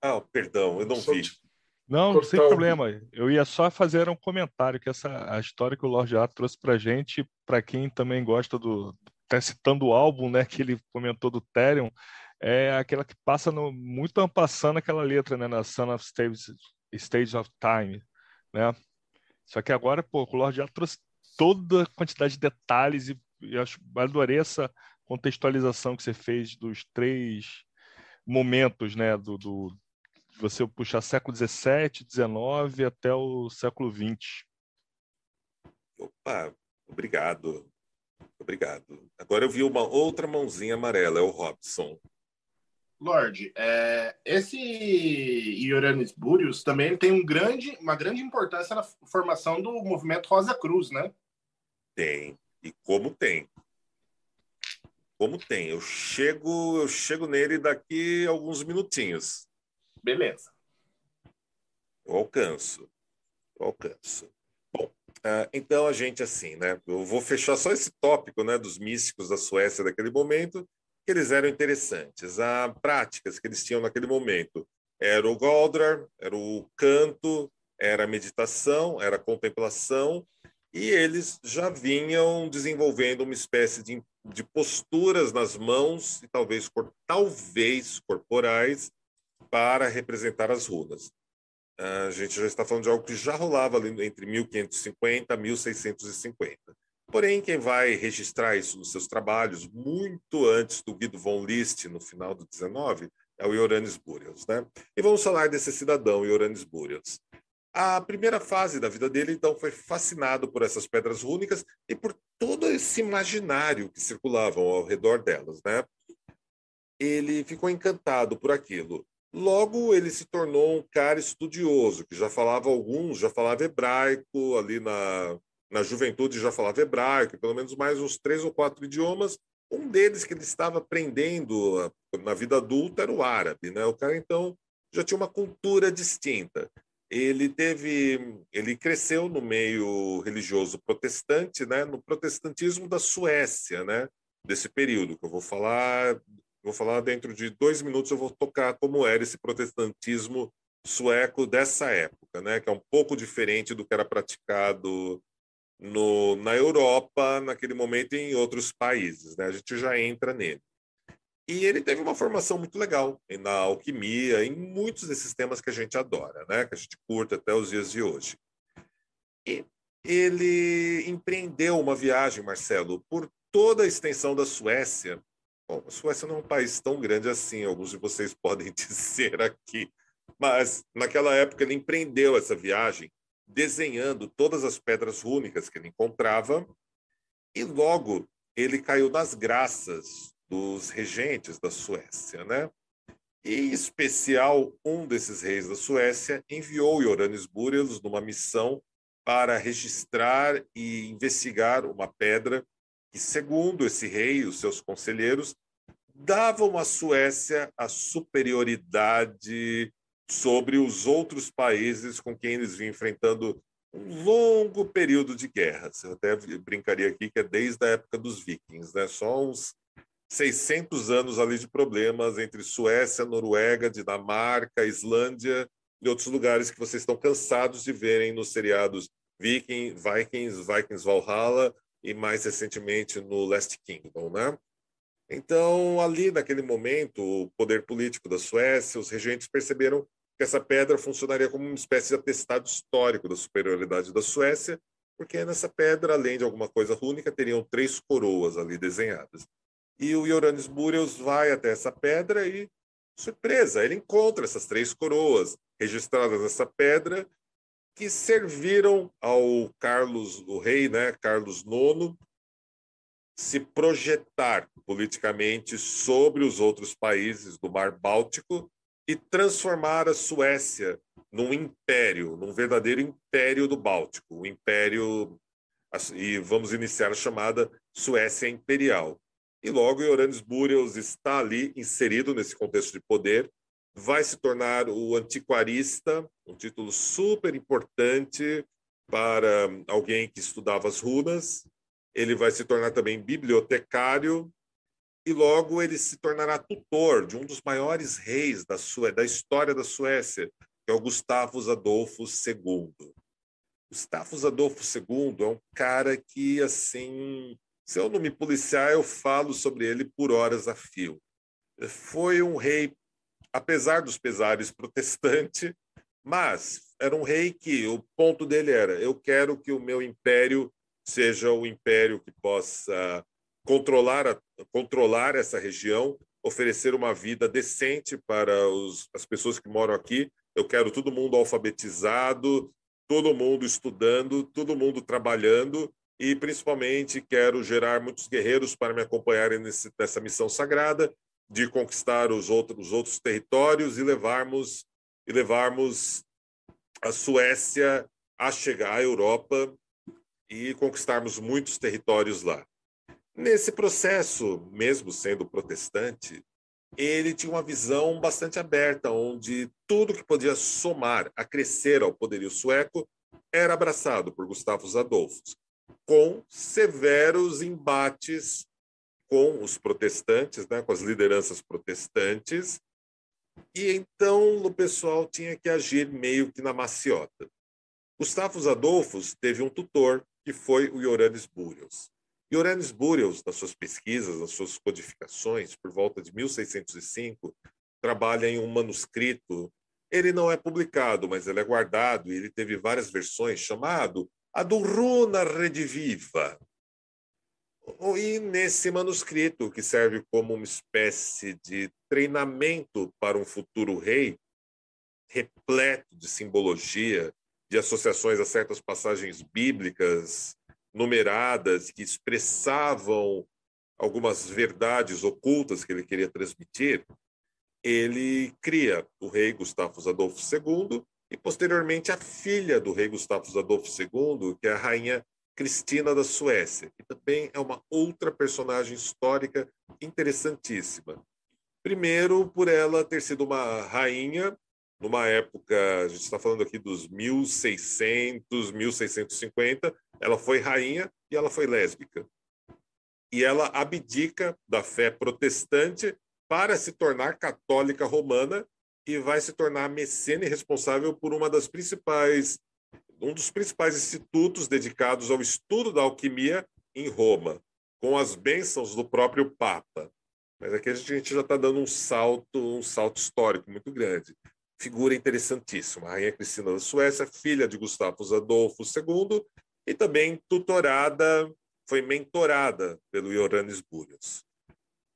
Ah, perdão, eu não Só vi. te- Não, Cortar sem o- problema. Eu ia só fazer um comentário que essa a história que o Lorde A trouxe pra gente, para quem também gosta do tá citando o álbum, né, que ele comentou do Therion, é aquela que passa no, muito ampassando aquela letra, né, na Son of Stage, Stage of Time, né? Só que agora, pô, o Lorde A trouxe toda a quantidade de detalhes e eu acho, adorei essa contextualização que você fez dos três momentos, né, do, do você puxar século XVII, XIX até o século XX. Opa, obrigado. Obrigado. Agora eu vi uma outra mãozinha amarela, é o Robson. Lorde, é, esse Ioranis Burius também tem um grande, uma grande importância na formação do movimento Rosa Cruz, né? Tem. E como tem. Como tem. Eu chego, eu chego nele daqui alguns minutinhos. Beleza. Eu alcanço. Eu alcanço. Bom, ah, então a gente assim, né? Eu vou fechar só esse tópico, né, dos místicos da Suécia daquele momento, que eles eram interessantes. As práticas que eles tinham naquele momento era o Goldrar, era o canto, era a meditação, era a contemplação, e eles já vinham desenvolvendo uma espécie de, de posturas nas mãos e talvez, talvez corporais para representar as runas. A gente já está falando de algo que já rolava ali entre 1550 e 1650. Porém, quem vai registrar isso nos seus trabalhos, muito antes do Guido von List, no final do 19, é o Iorannis Burials. Né? E vamos falar desse cidadão, Iorannis Burials. A primeira fase da vida dele, então, foi fascinado por essas pedras rúnicas e por todo esse imaginário que circulavam ao redor delas. Né? Ele ficou encantado por aquilo. Logo, ele se tornou um cara estudioso, que já falava alguns, já falava hebraico, ali na, na juventude já falava hebraico, pelo menos mais uns três ou quatro idiomas. Um deles que ele estava aprendendo ah, na vida adulta era o árabe, né? O cara, então, já tinha uma cultura distinta. Ele teve, ele cresceu no meio religioso protestante, né? No protestantismo da Suécia, né? Desse período que eu vou falar Vou falar dentro de dois minutos, eu vou tocar como era esse protestantismo sueco dessa época, né? que é um pouco diferente do que era praticado no, na Europa naquele momento e em outros países. Né? A gente já entra nele. E ele teve uma formação muito legal na alquimia, em muitos desses temas que a gente adora, né? que a gente curta até os dias de hoje. E ele empreendeu uma viagem, Marcelo, por toda a extensão da Suécia, Bom, a Suécia não é um país tão grande assim, alguns de vocês podem dizer aqui, mas naquela época ele empreendeu essa viagem desenhando todas as pedras rúnicas que ele encontrava e logo ele caiu nas graças dos regentes da Suécia, né? Em especial, um desses reis da Suécia enviou Iorannis Burials numa missão para registrar e investigar uma pedra que, segundo esse rei e os seus conselheiros, davam à Suécia a superioridade sobre os outros países com quem eles vinham enfrentando um longo período de guerras. Eu até brincaria aqui que é desde a época dos vikings, né? Só uns 600 anos ali de problemas entre Suécia, Noruega, Dinamarca, Islândia e outros lugares que vocês estão cansados de verem nos seriados Viking, Vikings, Vikings Valhalla e mais recentemente no Last Kingdom, né? Então, ali naquele momento, o poder político da Suécia, os regentes perceberam que essa pedra funcionaria como uma espécie de atestado histórico da superioridade da Suécia, porque nessa pedra, além de alguma coisa única, teriam três coroas ali desenhadas. E o Iorannis Burials vai até essa pedra e, surpresa, ele encontra essas três coroas registradas nessa pedra que serviram ao Carlos, o rei, né, Carlos IX, se projetar politicamente sobre os outros países do Mar Báltico e transformar a Suécia num império, num verdadeiro império do Báltico, um império e vamos iniciar a chamada Suécia Imperial. E logo Iorannis Burials está ali inserido nesse contexto de poder, vai se tornar o antiquarista, um título super importante para alguém que estudava as runas, ele vai se tornar também bibliotecário e logo ele se tornará tutor de um dos maiores reis da, Sué da história da Suécia, que é o Gustavus Adolfus II. Gustavus Adolfo II é um cara que, assim, se eu não me policiar, eu falo sobre ele por horas a fio. Foi um rei, apesar dos pesares, protestante, mas era um rei que o ponto dele era: eu quero que o meu império seja o império que possa controlar, a, controlar essa região, oferecer uma vida decente para os, as pessoas que moram aqui. Eu quero todo mundo alfabetizado, todo mundo estudando, todo mundo trabalhando e principalmente quero gerar muitos guerreiros para me acompanharem nesse, nessa missão sagrada de conquistar os outros, os outros territórios e levarmos e levarmos a Suécia a chegar à Europa e conquistarmos muitos territórios lá. Nesse processo, mesmo sendo protestante, ele tinha uma visão bastante aberta, onde tudo que podia somar, acrescer ao poderio sueco, era abraçado por Gustavo Adolfos, com severos embates com os protestantes, né, com as lideranças protestantes, e então o pessoal tinha que agir meio que na maciota. Gustavo Adolfos teve um tutor, que foi o Ioannis Ioannis Burials, nas suas pesquisas, nas suas codificações, por volta de 1605, trabalha em um manuscrito. Ele não é publicado, mas ele é guardado e ele teve várias versões, chamado a do Runa Rediviva. E nesse manuscrito, que serve como uma espécie de treinamento para um futuro rei, repleto de simbologia, de associações a certas passagens bíblicas numeradas que expressavam algumas verdades ocultas que ele queria transmitir, ele cria o rei Gustavo Adolfo II e posteriormente a filha do rei Gustavo Adolfo II, que é a rainha Cristina da Suécia, que também é uma outra personagem histórica interessantíssima. Primeiro, por ela ter sido uma rainha numa época, a gente está falando aqui dos 1600, 1650, ela foi rainha e ela foi lésbica. E ela abdica da fé protestante para se tornar católica romana e vai se tornar mecene responsável por uma das principais um dos principais institutos dedicados ao estudo da alquimia em Roma, com as bênçãos do próprio Papa. Mas aqui a gente já está dando um salto, um salto histórico muito grande figura interessantíssima. A Rainha Cristina da Suécia, filha de Gustavo Adolfo II, e também tutorada, foi mentorada pelo Ioannis Burials.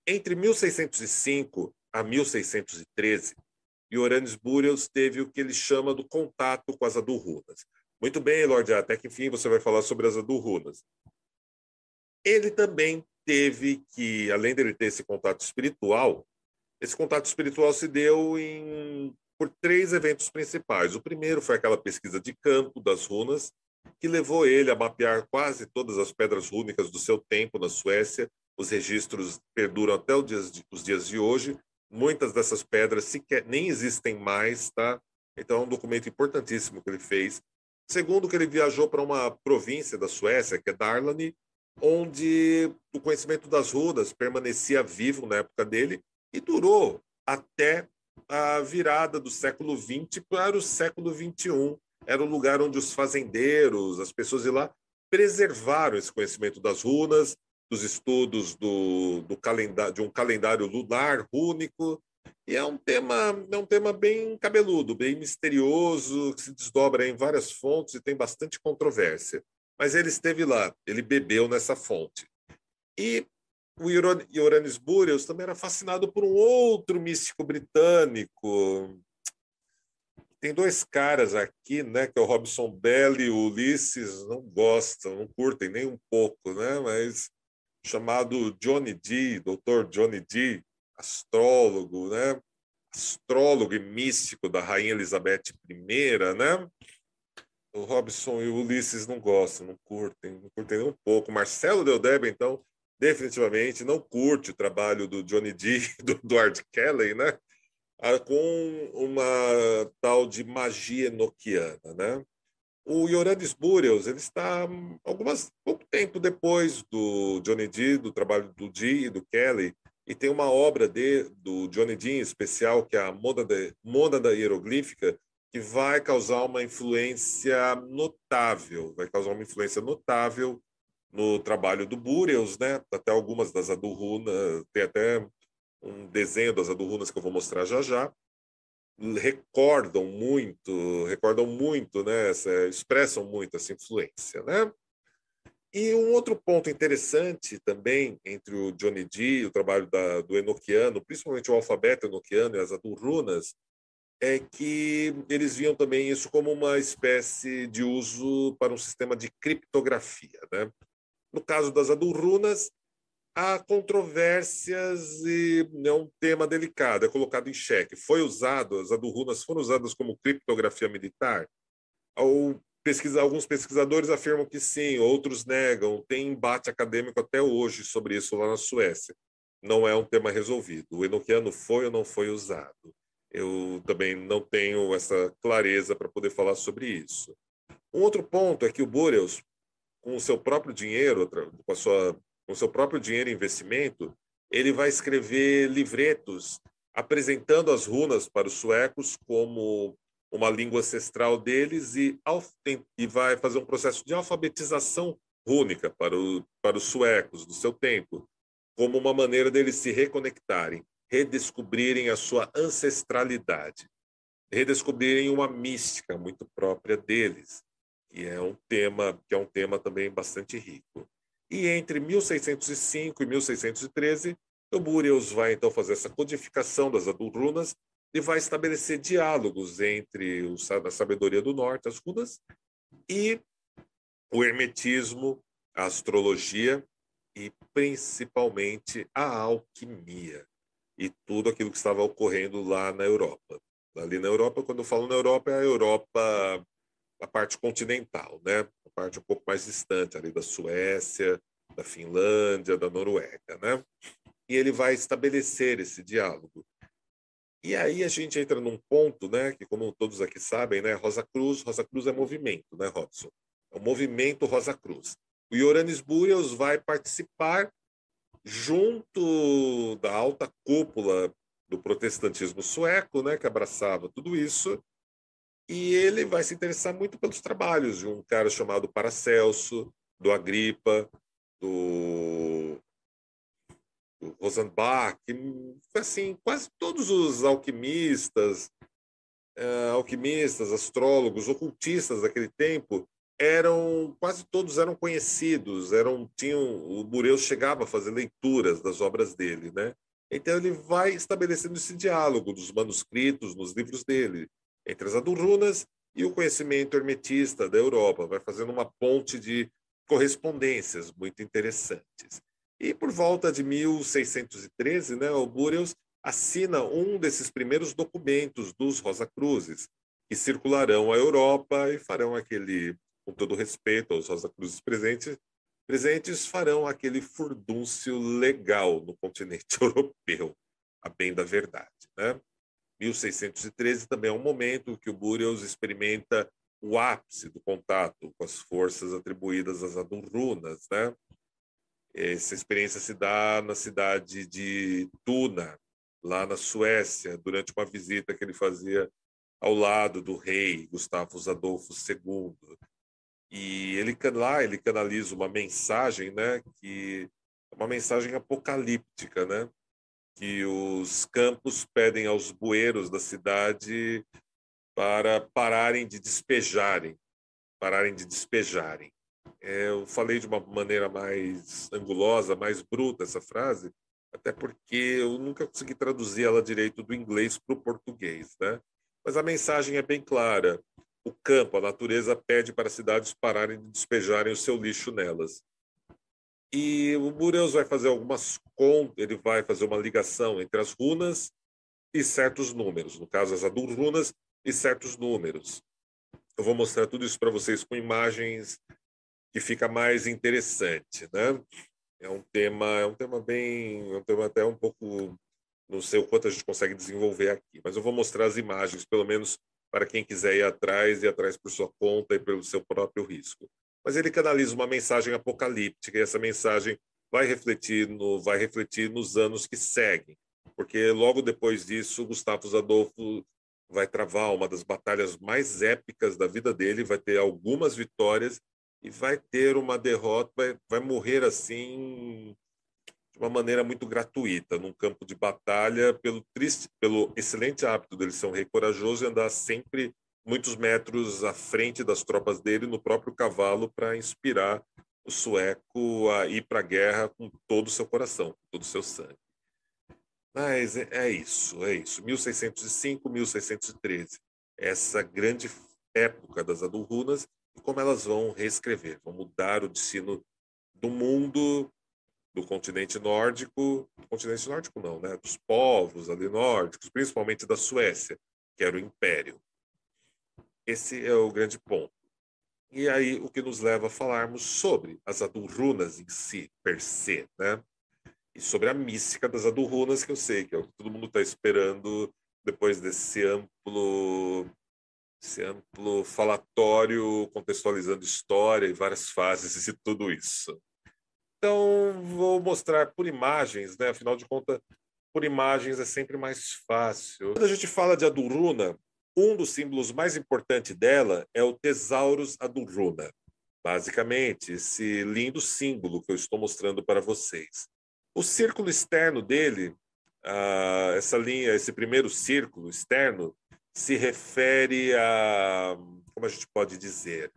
Entre 1605 a 1613, Ioannis Burials teve o que ele chama do contato com as Adurrunas. Muito bem, Lorde, até que enfim você vai falar sobre as Adurrunas. Ele também teve que, além dele ter esse contato espiritual, esse contato espiritual se deu em por três eventos principais. O primeiro foi aquela pesquisa de campo das runas, que levou ele a mapear quase todas as pedras rúnicas do seu tempo na Suécia. Os registros perduram até os dias de, os dias de hoje. Muitas dessas pedras sequer nem existem mais, tá? Então é um documento importantíssimo que ele fez. Segundo, que ele viajou para uma província da Suécia, que é Darlani, onde o conhecimento das runas permanecia vivo na época dele e durou até a virada do século XX para o século XXI. Era o lugar onde os fazendeiros, as pessoas de lá, preservaram esse conhecimento das runas, dos estudos do, do calendário, de um calendário lunar rúnico. E é um tema, é um tema bem cabeludo, bem misterioso, que se desdobra em várias fontes e tem bastante controvérsia. Mas ele esteve lá, ele bebeu nessa fonte. E o Ioannis Burials também era fascinado por um outro místico britânico. Tem dois caras aqui, né, que é o Robson Bell e o Ulisses, não gostam, não curtem nem um pouco, né, mas chamado Johnny D, Dr. Johnny D, astrólogo, né, astrólogo e místico da Rainha Elizabeth I, né, o Robson e o Ulisses não gostam, não curtem, não curtem nem um pouco. Marcelo Deldebe, então, definitivamente não curte o trabalho do Johnny D, do Edward Kelly, né? Ah, com uma tal de magia enoquiana, né? O Ioranis Burials, ele está algumas pouco tempo depois do Johnny D, do trabalho do Dee e do Kelly, e tem uma obra de, do Johnny D em especial, que é a Moda da Hieroglífica, que vai causar uma influência notável, vai causar uma influência notável no trabalho do Burials, né? Até algumas das Adurrunas, tem até um desenho das Adurrunas que eu vou mostrar já já, recordam muito, recordam muito, né? Essa, expressam muito essa influência, né? E um outro ponto interessante também entre o Johnny D e o trabalho da, do Enochiano, principalmente o alfabeto enoquiano e as adurrunas, é que eles viam também isso como uma espécie de uso para um sistema de criptografia. Né? No caso das adurrunas, há controvérsias e é um tema delicado, é colocado em xeque. Foi usado, as adurrunas foram usadas como criptografia militar? Ou pesquisa, alguns pesquisadores afirmam que sim, outros negam. Tem embate acadêmico até hoje sobre isso lá na Suécia. Não é um tema resolvido. O enoquiano foi ou não foi usado? Eu também não tenho essa clareza para poder falar sobre isso. Um outro ponto é que o Boreus, com o seu próprio dinheiro, com, a sua, com o seu próprio dinheiro e investimento, ele vai escrever livretos apresentando as runas para os suecos como uma língua ancestral deles e, e vai fazer um processo de alfabetização rúnica para, o, para os suecos do seu tempo, como uma maneira deles se reconectarem, redescobrirem a sua ancestralidade, redescobrirem uma mística muito própria deles, que é um tema que é um tema também bastante rico. E entre 1605 e 1613, o Burius vai então fazer essa codificação das adurrunas e vai estabelecer diálogos entre a sabedoria do norte, as runas, e o hermetismo, a astrologia e principalmente a alquimia e tudo aquilo que estava ocorrendo lá na Europa. Ali na Europa, quando eu falo na Europa, é a Europa, a parte continental, né? A parte um pouco mais distante ali da Suécia, da Finlândia, da Noruega, né? E ele vai estabelecer esse diálogo. E aí a gente entra num ponto, né, que como todos aqui sabem, né, Rosa Cruz, Rosa Cruz é movimento, né, Robson? É o movimento Rosa Cruz. O Ioranis Burials vai participar junto da alta cúpula do protestantismo sueco, né, que abraçava tudo isso, e ele vai se interessar muito pelos trabalhos de um cara chamado Paracelso, do Agripa, do o Rosenbach, assim, quase todos os alquimistas, uh, alquimistas, astrólogos, ocultistas daquele tempo eram quase todos eram conhecidos, eram tinham o Bureus chegava a fazer leituras das obras dele, né? Então ele vai estabelecendo esse diálogo dos manuscritos nos livros dele entre as adurrunas e o conhecimento hermetista da Europa, vai fazendo uma ponte de correspondências muito interessantes. E por volta de 1613, né, o assina um desses primeiros documentos dos Rosa Cruzes, que circularão a Europa e farão aquele, com todo respeito aos Rosa Cruzes presentes, presentes farão aquele furdúncio legal no continente europeu, a bem da verdade. Né? 1613 também é um momento que o Burials experimenta o ápice do contato com as forças atribuídas às Adunrunas, né? Essa experiência se dá na cidade de Tuna, lá na Suécia, durante uma visita que ele fazia ao lado do rei Gustavo Adolfo II. E ele lá ele canaliza uma mensagem, né, que é uma mensagem apocalíptica, né, que os campos pedem aos bueiros da cidade para pararem de despejarem, pararem de despejarem. É, eu falei de uma maneira mais angulosa, mais bruta essa frase, até porque eu nunca consegui traduzir ela direito do inglês para o português, né? Mas a mensagem é bem clara. O campo, a natureza pede para as cidades pararem de despejarem o seu lixo nelas. E o Mureus vai fazer algumas contas, ele vai fazer uma ligação entre as runas e certos números, no caso as runas e certos números. Eu vou mostrar tudo isso para vocês com imagens que fica mais interessante, né? É um tema, é um tema bem, é um tema até um pouco, não sei o quanto a gente consegue desenvolver aqui, mas eu vou mostrar as imagens, pelo menos para quem quiser ir atrás, ir atrás por sua conta e pelo seu próprio risco. Mas ele canaliza uma mensagem apocalíptica e essa mensagem vai refletir, no, vai refletir nos anos que seguem, porque logo depois disso, Gustavo Adolfo vai travar uma das batalhas mais épicas da vida dele, vai ter algumas vitórias e vai ter uma derrota, vai, vai morrer assim de uma maneira muito gratuita, num campo de batalha, pelo triste, pelo excelente hábito dele ser um rei corajoso e andar sempre muitos metros à frente das tropas dele no próprio cavalo para inspirar o sueco a ir para a guerra com todo o seu coração, com todo o seu sangue. Mas é, é isso, é isso. 1605, 1613. Essa grande época das Adulrunas e como elas vão reescrever, vão mudar o destino do mundo, do continente nórdico, do continente nórdico não, né? Dos povos ali nórdicos, principalmente da Suécia, que era o império. Esse é o grande ponto. E aí o que nos leva a falarmos sobre as Adulrunas em si, per se, né? E sobre a mística das Adulrunas, que eu sei que é o que todo mundo está esperando depois desse amplo esse amplo falatório contextualizando história e várias fases e tudo isso. Então, vou mostrar por imagens, né? Afinal de contas, por imagens é sempre mais fácil. Quando a gente fala de Aduruna, um dos símbolos mais importantes dela é o Tesaurus Aduruna. Basicamente, esse lindo símbolo que eu estou mostrando para vocês. O círculo externo dele, essa linha, esse primeiro círculo externo, se refere a, como a gente pode dizer,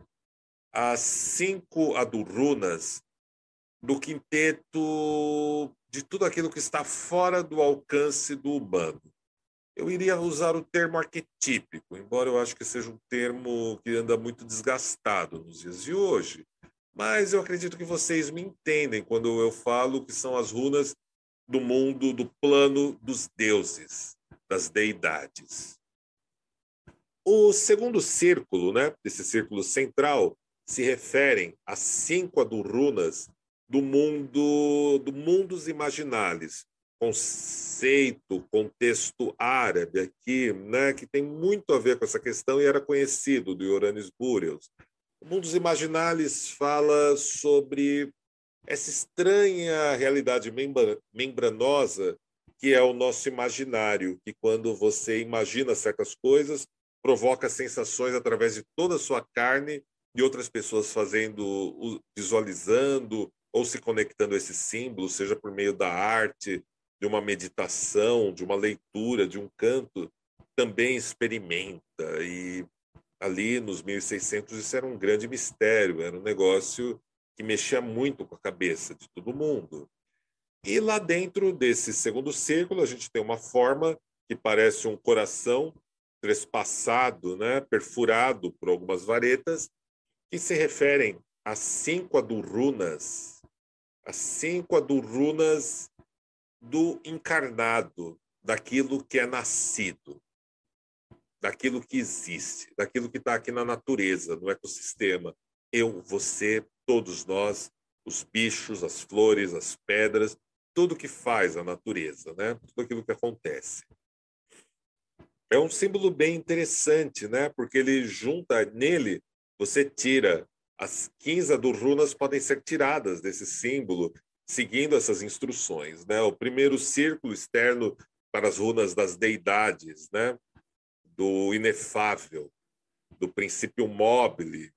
as cinco adurunas do quinteto de tudo aquilo que está fora do alcance do humano. Eu iria usar o termo arquetípico, embora eu acho que seja um termo que anda muito desgastado nos dias de hoje. Mas eu acredito que vocês me entendem quando eu falo que são as runas do mundo, do plano dos deuses, das deidades. O segundo círculo, né, esse círculo central, se referem às cinco adurunas do mundo, do mundos imaginales, conceito, contexto árabe aqui, né, que tem muito a ver com essa questão e era conhecido do Ioranes Burials. O Mundos Imaginales fala sobre essa estranha realidade membranosa que é o nosso imaginário, que quando você imagina certas coisas, provoca sensações através de toda a sua carne e outras pessoas fazendo, visualizando ou se conectando a esse símbolo, seja por meio da arte, de uma meditação, de uma leitura, de um canto, também experimenta. E ali nos 1600 isso era um grande mistério, era um negócio que mexia muito com a cabeça de todo mundo. E lá dentro desse segundo círculo, a gente tem uma forma que parece um coração trespassado, né, perfurado por algumas varetas, que se referem às cinco adurunas, as cinco adurunas do encarnado, daquilo que é nascido, daquilo que existe, daquilo que está aqui na natureza, no ecossistema. Eu, você, todos nós, os bichos, as flores, as pedras, tudo que faz a natureza, né? Tudo aquilo que acontece é um símbolo bem interessante, né? Porque ele junta nele, você tira as 15 runas podem ser tiradas desse símbolo seguindo essas instruções, né? O primeiro círculo externo para as runas das deidades, né? Do inefável, do princípio mobile,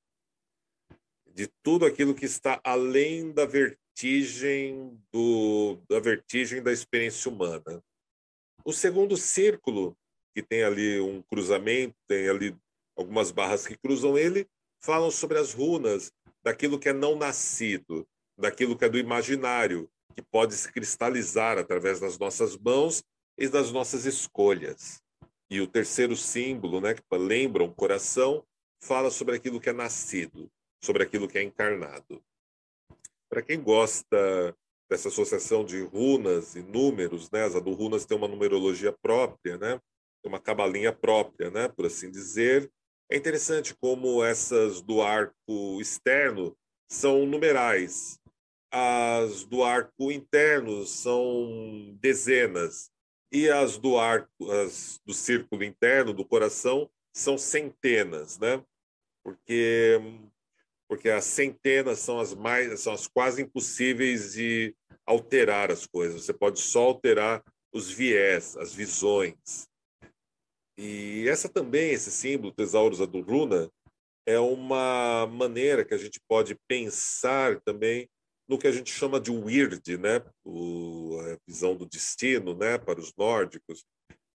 de tudo aquilo que está além da vertigem do da vertigem da experiência humana. O segundo círculo que tem ali um cruzamento, tem ali algumas barras que cruzam ele, falam sobre as runas daquilo que é não nascido, daquilo que é do imaginário, que pode se cristalizar através das nossas mãos e das nossas escolhas. E o terceiro símbolo, né, que lembra um coração, fala sobre aquilo que é nascido, sobre aquilo que é encarnado. Para quem gosta dessa associação de runas e números, né, as runas têm uma numerologia própria, né? uma cabalinha própria, né, por assim dizer. É interessante como essas do arco externo são numerais, as do arco interno são dezenas e as do arco, as do círculo interno do coração são centenas, né? Porque porque as centenas são as mais são as quase impossíveis de alterar as coisas. Você pode só alterar os viés, as visões. E essa também, esse símbolo, Tesaurus Adurruna, é uma maneira que a gente pode pensar também no que a gente chama de weird, né? O, a visão do destino, né? Para os nórdicos,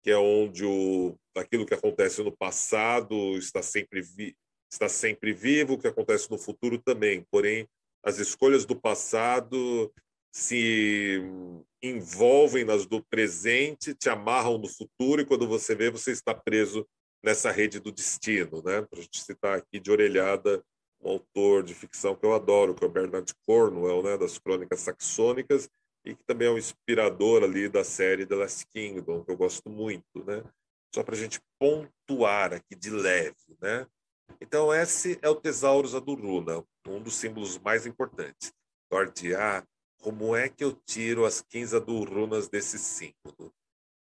que é onde o, aquilo que acontece no passado está sempre, vi, está sempre vivo, o que acontece no futuro também. Porém, as escolhas do passado se envolvem nas do presente, te amarram no futuro, e quando você vê, você está preso nessa rede do destino. Né? Para a gente citar aqui de orelhada um autor de ficção que eu adoro, que é o Bernard Cornwell, né, das Crônicas Saxônicas, e que também é um inspirador ali da série The Last Kingdom, que eu gosto muito, né? Só para a gente pontuar aqui de leve, né? Então, esse é o Tesaurus Adurruna, um dos símbolos mais importantes. Guardiar, como é que eu tiro as 15 Adurrunas desse símbolo?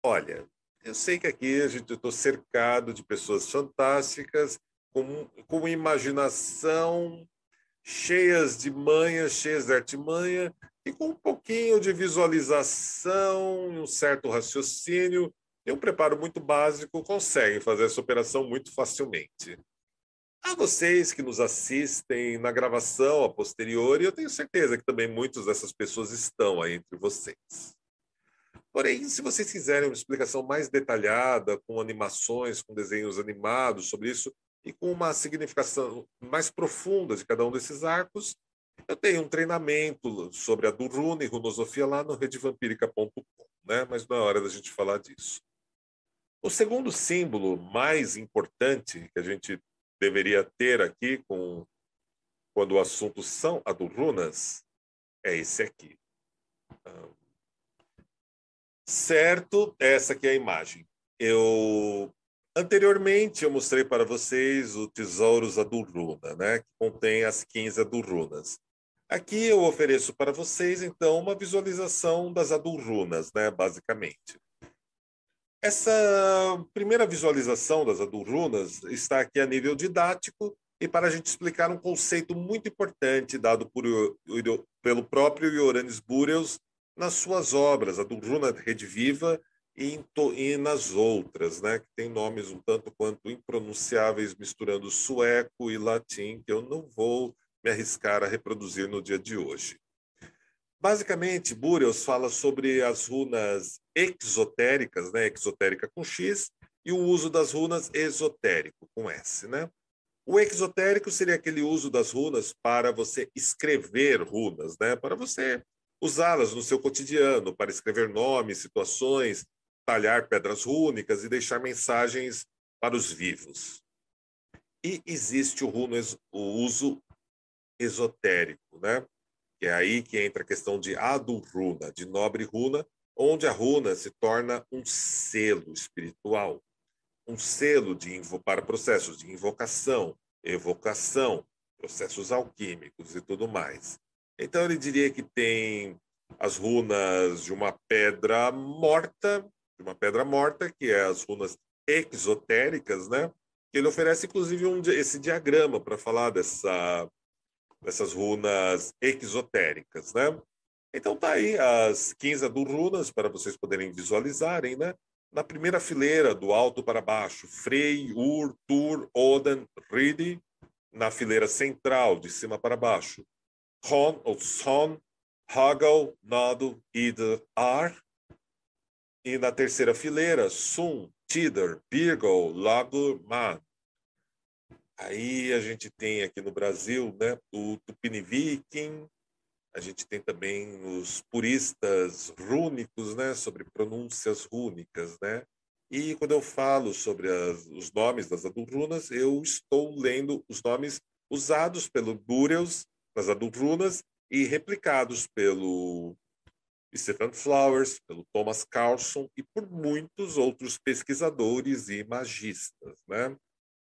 Olha, eu sei que aqui a gente estou cercado de pessoas fantásticas, com, com imaginação, cheias de manha, cheias de artimanha, e com um pouquinho de visualização, um certo raciocínio e um preparo muito básico, conseguem fazer essa operação muito facilmente. A vocês que nos assistem na gravação a posteriori, eu tenho certeza que também muitas dessas pessoas estão aí entre vocês. Porém, se vocês quiserem uma explicação mais detalhada, com animações, com desenhos animados sobre isso, e com uma significação mais profunda de cada um desses arcos, eu tenho um treinamento sobre a Durruna e runosofia lá no redevampírica.com, né? mas não é hora da gente falar disso. O segundo símbolo mais importante que a gente deveria ter aqui com quando o assunto são Adurrunas é esse aqui. Certo, essa aqui é a imagem. Eu anteriormente eu mostrei para vocês o Tesouros Adurruna, né, que contém as 15 Adurrunas. Aqui eu ofereço para vocês então uma visualização das Adurrunas, né, basicamente. Essa primeira visualização das Adurrunas está aqui a nível didático e para a gente explicar um conceito muito importante dado por, pelo próprio Ioannis Buriels nas suas obras, a Durruna Rede Viva e, e, nas outras, né, que tem nomes um tanto quanto impronunciáveis, misturando sueco e latim, que eu não vou me arriscar a reproduzir no dia de hoje. Basicamente, Burials fala sobre as runas exotéricas, né, exotérica com X, e o uso das runas esotérico com S, né? O exotérico seria aquele uso das runas para você escrever runas, né? Para você usá-las no seu cotidiano, para escrever nomes, situações, talhar pedras rúnicas e deixar mensagens para os vivos. E existe o, runo, o uso esotérico, né? que é aí que entra a questão de adurruna, de nobre runa, onde a runa se torna um selo espiritual, um selo de para processos de invocação, evocação, processos alquímicos e tudo mais. Então ele diria que tem as runas de uma pedra morta, de uma pedra morta, que é as runas exotéricas, né? Ele oferece inclusive um, esse diagrama para falar dessa dessas runas exotéricas, né? Então tá aí as 15 do runas para vocês poderem visualizarem, né? Na primeira fileira, do alto para baixo, Frey, Ur, Tur, Oden, Ridi. Na fileira central, de cima para baixo, Hon ou Son, Hagel, Nado, Ida, Ar. E na terceira fileira, Sun, Birgol, Lagur, Man. Aí a gente tem aqui no Brasil né, o Tupiniviking, a gente tem também os puristas rúnicos, né, sobre pronúncias rúnicas, né? E quando eu falo sobre as, os nomes das adulrunas, eu estou lendo os nomes usados pelo Burials nas adulrunas e replicados pelo Stephen Flowers, pelo Thomas Carlson e por muitos outros pesquisadores e magistas, né?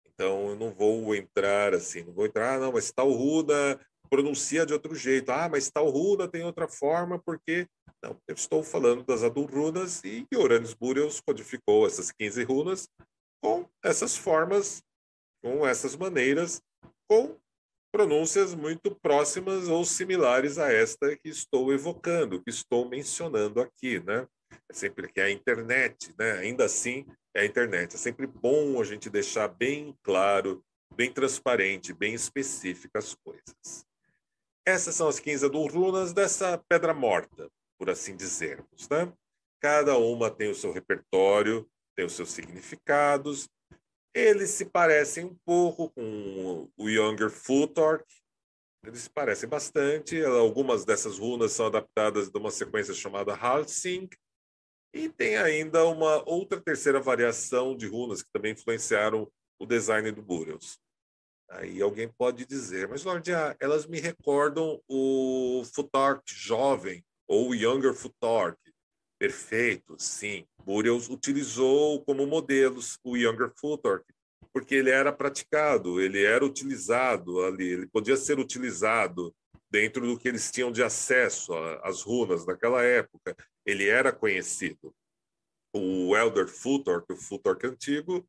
Então, eu não vou entrar assim, não vou entrar, ah, não, mas tal Ruda pronuncia de outro jeito. Ah, mas tal Ruda tem outra forma, porque. Não, eu estou falando das Adul runas e Iorannis Burials codificou essas 15 runas com essas formas, com essas maneiras, com pronúncias muito próximas ou similares a esta que estou evocando, que estou mencionando aqui, né? É sempre que é a internet, né? Ainda assim, é a internet. É sempre bom a gente deixar bem claro, bem transparente, bem específica as coisas. Essas são as 15 runas dessa pedra morta, por assim dizermos, né? Cada uma tem o seu repertório, tem os seus significados, eles se parecem um pouco com o Younger Futhark, eles se parecem bastante. Algumas dessas runas são adaptadas de uma sequência chamada Halsing, e tem ainda uma outra terceira variação de runas que também influenciaram o design do Burials. Aí alguém pode dizer, mas Lordia, elas me recordam o Futhark jovem, ou Younger Futhark. Perfeito, sim. Burials utilizou como modelos o Younger Futhark, porque ele era praticado, ele era utilizado ali, ele podia ser utilizado dentro do que eles tinham de acesso às runas naquela época. Ele era conhecido. O Elder Futhark, o Futhark antigo,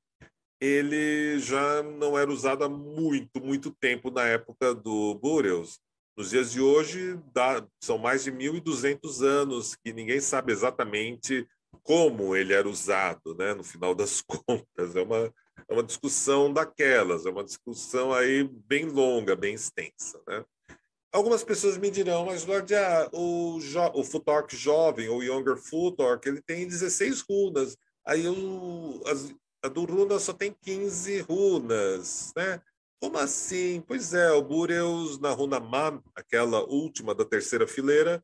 ele já não era usado há muito, muito tempo na época do Burials. Nos dias de hoje, dá, são mais de 1.200 anos que ninguém sabe exatamente como ele era usado, né? no final das contas. É uma, é uma discussão daquelas, é uma discussão aí bem longa, bem extensa. Né? Algumas pessoas me dirão, mas Lord, ah, o, jo o Futork jovem, ou Younger Futork, ele tem 16 runas. Aí o, as, a do runa só tem 15 runas, né? Como assim? Pois é, o Burials na runa Man, aquela última da terceira fileira,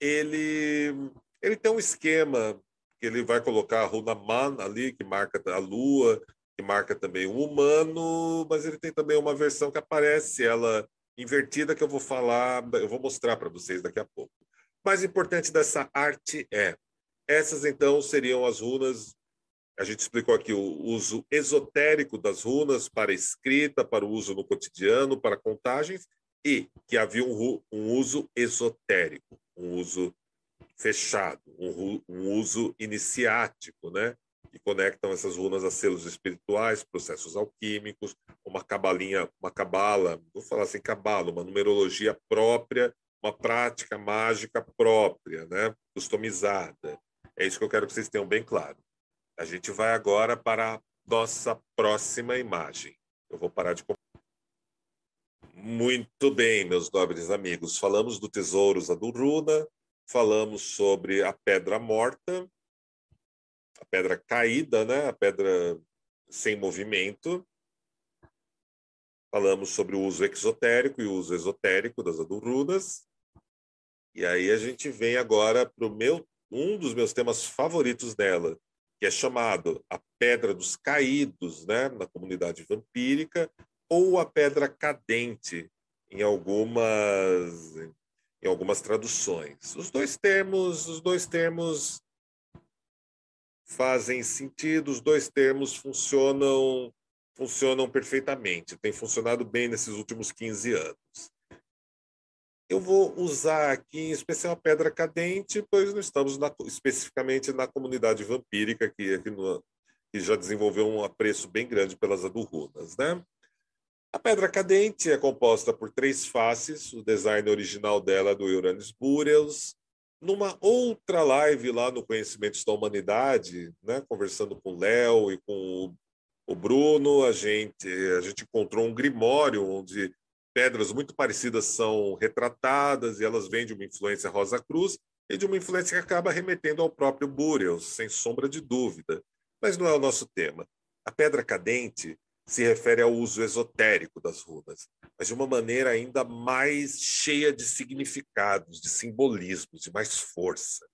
ele, ele tem um esquema que ele vai colocar a runa Man ali, que marca a lua, que marca também o humano, mas ele tem também uma versão que aparece ela invertida que eu vou falar, eu vou mostrar para vocês daqui a pouco. O mais importante dessa arte é essas então seriam as runas a gente explicou aqui o uso esotérico das runas para escrita, para o uso no cotidiano, para contagens, e que havia um, um uso esotérico, um uso fechado, um, um, uso iniciático, né? Que conectam essas runas a selos espirituais, processos alquímicos, uma cabalinha, uma cabala, vou falar assim, cabala, uma numerologia própria, uma prática mágica própria, né? Customizada. É isso que eu quero que vocês tenham bem claro. A gente vai agora para a nossa próxima imagem. Eu vou parar de. Muito bem, meus nobres amigos. Falamos do Tesouros Aduruna, falamos sobre a Pedra Morta, a Pedra Caída, né? a Pedra sem movimento. Falamos sobre o uso exotérico e o uso esotérico das Adurunas. E aí a gente vem agora para meu um dos meus temas favoritos dela, que é chamado a Pedra dos Caídos, né, na comunidade vampírica, ou a Pedra Cadente, em algumas em algumas traduções. Os dois termos, os dois termos fazem sentido, os dois termos funcionam funcionam perfeitamente, tem funcionado bem nesses últimos 15 anos. Eu vou usar aqui em especial a pedra cadente, pois nós estamos na, especificamente na comunidade vampírica, que, que, no, que, já desenvolveu um apreço bem grande pelas adurrunas. Né? A pedra cadente é composta por três faces, o design original dela é do Uranus Burials. Numa outra live lá no Conhecimentos da Humanidade, né, conversando com o Léo e com o, o Bruno, a gente, a gente encontrou um grimório onde pedras muito parecidas são retratadas e elas vêm de uma influência Rosa Cruz e de uma influência que acaba remetendo ao próprio Burials, sem sombra de dúvida. Mas não é o nosso tema. A pedra cadente se refere ao uso esotérico das runas, mas de uma maneira ainda mais cheia de significados, de simbolismos, de mais força.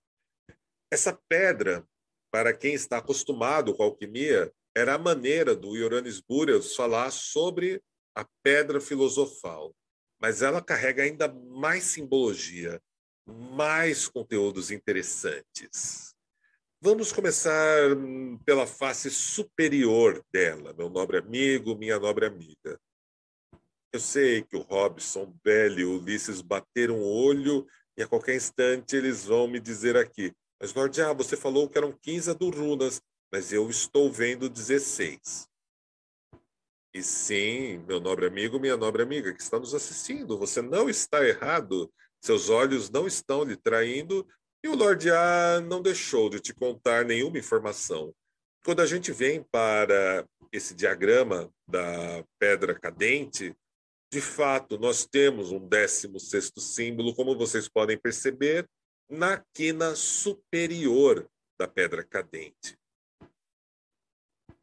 Essa pedra, para quem está acostumado com a alquimia, era a maneira do Iorannis Burials falar sobre a pedra filosofal, mas ela carrega ainda mais simbologia, mais conteúdos interessantes. Vamos começar hum, pela face superior dela, meu nobre amigo, minha nobre amiga. Eu sei que o Robson, Bell e Ulisses bateram o olho e a qualquer instante eles vão me dizer aqui. Mas, ah, você falou que eram 15 runas. mas eu estou vendo 16. E sim, meu nobre amigo, minha nobre amiga que está nos assistindo, você não está errado. Seus olhos não estão lhe traindo e o Lorde A não deixou de te contar nenhuma informação. Quando a gente vem para esse diagrama da pedra cadente, de fato, nós temos um 16 símbolo, como vocês podem perceber, na quina superior da pedra cadente.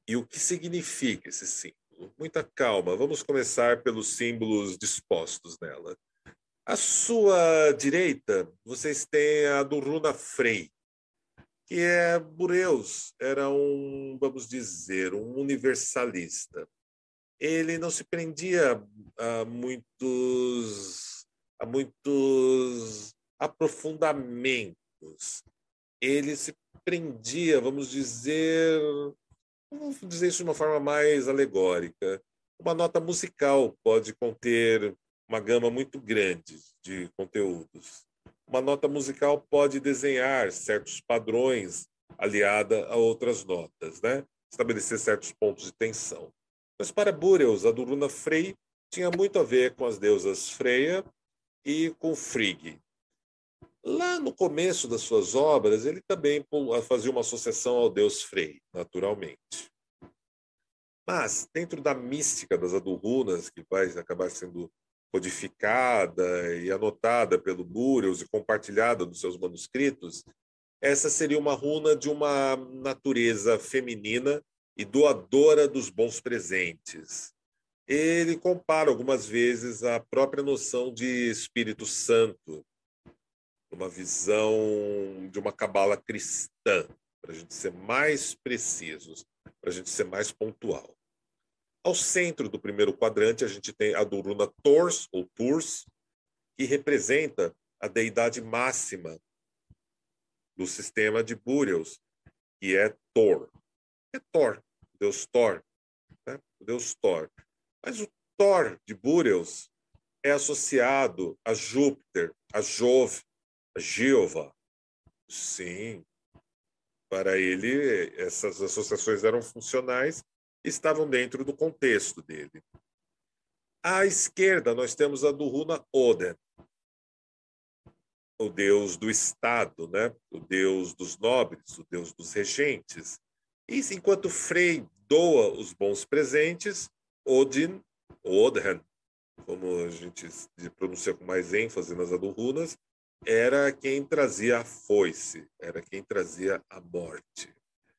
E o que significa esse símbolo? Muita calma. Vamos começar pelos símbolos dispostos nela. À sua direita, vocês têm a do Runa Frey, que é Bureus, era um, vamos dizer, um universalista. Ele não se prendia a muitos, a muitos aprofundamentos. Ele se prendia, vamos dizer, vamos dizer isso de uma forma mais alegórica. Uma nota musical pode conter uma gama muito grande de conteúdos. Uma nota musical pode desenhar certos padrões aliada a outras notas, né? estabelecer certos pontos de tensão. Mas para Burials, a Duruna Frey tinha muito a ver com as deusas Freya e com Frigg. Lá no começo das suas obras, ele também fazia uma associação ao deus Frey, naturalmente. Mas, dentro da mística das Adurrunas, que vai acabar sendo codificada e anotada pelo Burials e compartilhada nos seus manuscritos, essa seria uma runa de uma natureza feminina e doadora dos bons presentes. Ele compara algumas vezes a própria noção de Espírito Santo, uma visão de uma cabala cristã, para a gente ser mais precisos, para a gente ser mais pontual. Ao centro do primeiro quadrante, a gente tem a Duruna Tors, ou Turs, que representa a deidade máxima do sistema de Burials, que é Thor. É Thor, Deus Thor. Né? Deus Thor. Mas o Thor de Burials é associado a Júpiter, a Jove, Jeová. Sim. Para ele, essas associações eram funcionais estavam dentro do contexto dele. À esquerda, nós temos a do Runa Oden, o deus do Estado, né? o deus dos nobres, o deus dos regentes. E enquanto Frey doa os bons presentes, Odin, Odin, como a gente pronuncia com mais ênfase nas Adurrunas, era quem trazia a foice, era quem trazia a morte,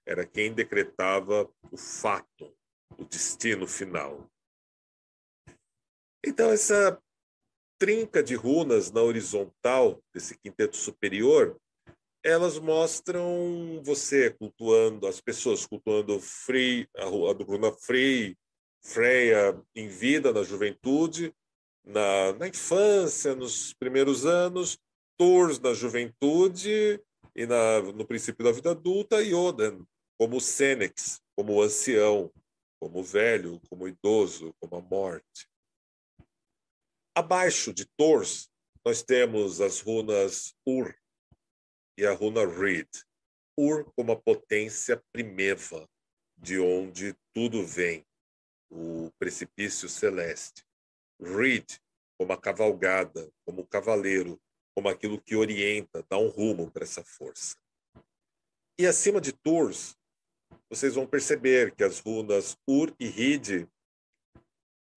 era quem decretava o fato, o destino final. Então, essa trinca de runas na horizontal desse quinteto superior, elas mostram você cultuando, as pessoas cultuando Free, a, a runa Free, Freya em vida, na juventude, na, na infância, nos primeiros anos, Tours na juventude e na, no princípio da vida adulta, e Oden como Senex, como ancião, como velho, como idoso, como a morte. Abaixo de Tours, nós temos as runas Ur e a runa Reed. Ur como a potência primeva, de onde tudo vem, o precipício celeste. Reed como a cavalgada, como o cavaleiro, como aquilo que orienta, dá um rumo para essa força. E acima de Tours, vocês vão perceber que as runas Ur e Hid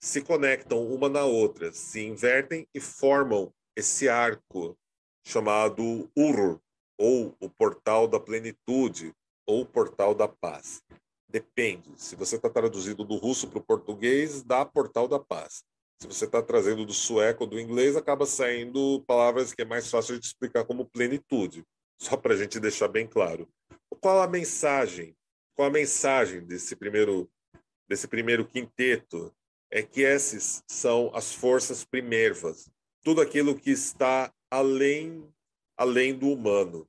se conectam uma na outra, se invertem e formam esse arco chamado Ur, ou o portal da plenitude, ou o portal da paz. Depende. Se você está traduzindo do russo para o português, dá portal da paz se você está trazendo do sueco ou do inglês, acaba saindo palavras que é mais fácil de explicar como plenitude. Só para a gente deixar bem claro. Qual a mensagem? Qual a mensagem desse primeiro, desse primeiro quinteto? É que esses são as forças primervas, tudo aquilo que está além, além do humano.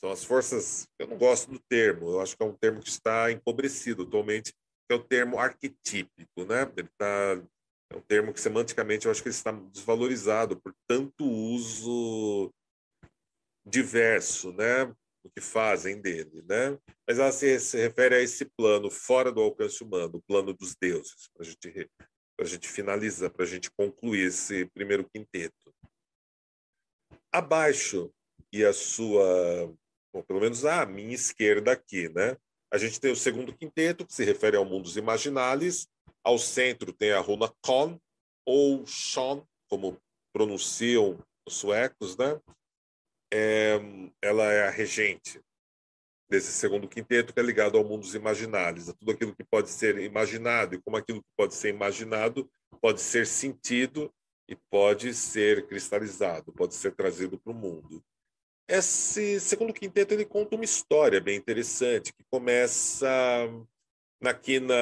São as forças. Eu não gosto do termo, eu acho que é um termo que está empobrecido atualmente, que é o termo arquetípico, né? Ele está é um termo que semanticamente eu acho que está desvalorizado por tanto uso diverso, né? no que fazem dele, né? Mas ela se, se refere a esse plano fora do alcance humano, o plano dos deuses, para gente, a gente finalizar, para a gente concluir esse primeiro quinteto. Abaixo, e a sua, bom, pelo menos a minha esquerda aqui, né? A gente tem o segundo quinteto, que se refere ao mundo dos imaginales. Ao centro tem a runa Kon, ou Shon, como pronunciam os suecos, né? É, ela é a regente desse segundo quinteto que é ligado ao mundo dos imaginários, a tudo aquilo que pode ser imaginado e como aquilo que pode ser imaginado pode ser sentido e pode ser cristalizado, pode ser trazido para o mundo. Esse segundo quinteto ele conta uma história bem interessante que começa na quina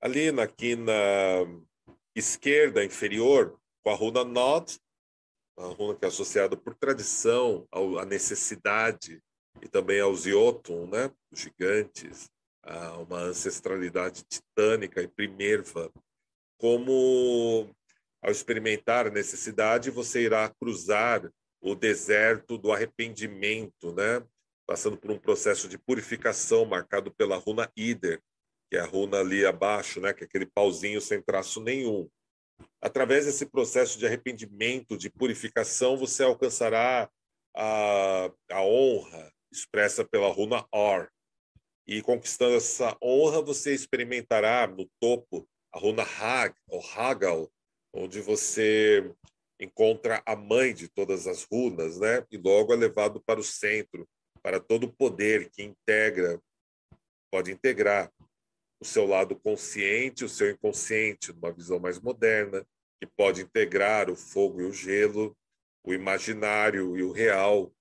ali na quina esquerda inferior com a runa Nod, a runa que é associada por tradição à necessidade e também aos Jotun, né, os gigantes, a uma ancestralidade titânica e primerva. Como ao experimentar a necessidade, você irá cruzar o deserto do arrependimento, né? passando por um processo de purificação marcado pela runa Ider, que é a runa ali abaixo, né? que é aquele pauzinho sem traço nenhum. Através desse processo de arrependimento, de purificação, você alcançará a, a honra expressa pela runa Or. E conquistando essa honra, você experimentará no topo a runa Hag, ou Hagal, onde você encontra a mãe de todas as runas, né? E logo é levado para o centro, para todo o poder que integra, pode integrar o seu lado consciente, o seu inconsciente, numa visão mais moderna, que pode integrar o fogo e o gelo, o imaginário e o real,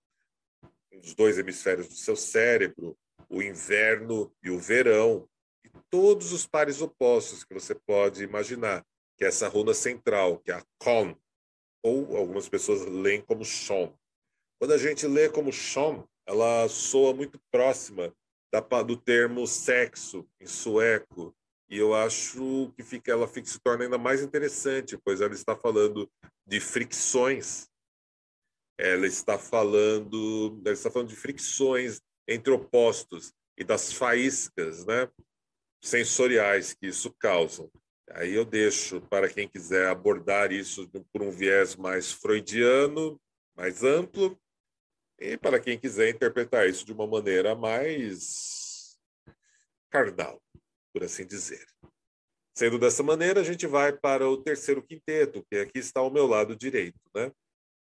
os dois hemisférios do seu cérebro, o inverno e o verão, e todos os pares opostos que você pode imaginar, que é essa runa central, que é a Kon, ou algumas pessoas leem como Shon. Quando a gente lê como Shon, ela soa muito próxima da, do termo sexo em sueco, e eu acho que fica, ela fica, se torna ainda mais interessante, pois ela está falando de fricções, ela está falando, ela está falando de fricções entre opostos e das faíscas, né, sensoriais que isso causa. Aí eu deixo para quem quiser abordar isso por um viés mais freudiano, mais amplo, e para quem quiser interpretar isso de uma maneira mais carnal, por assim dizer. Sendo dessa maneira, a gente vai para o terceiro quinteto, que aqui está ao meu lado direito, né?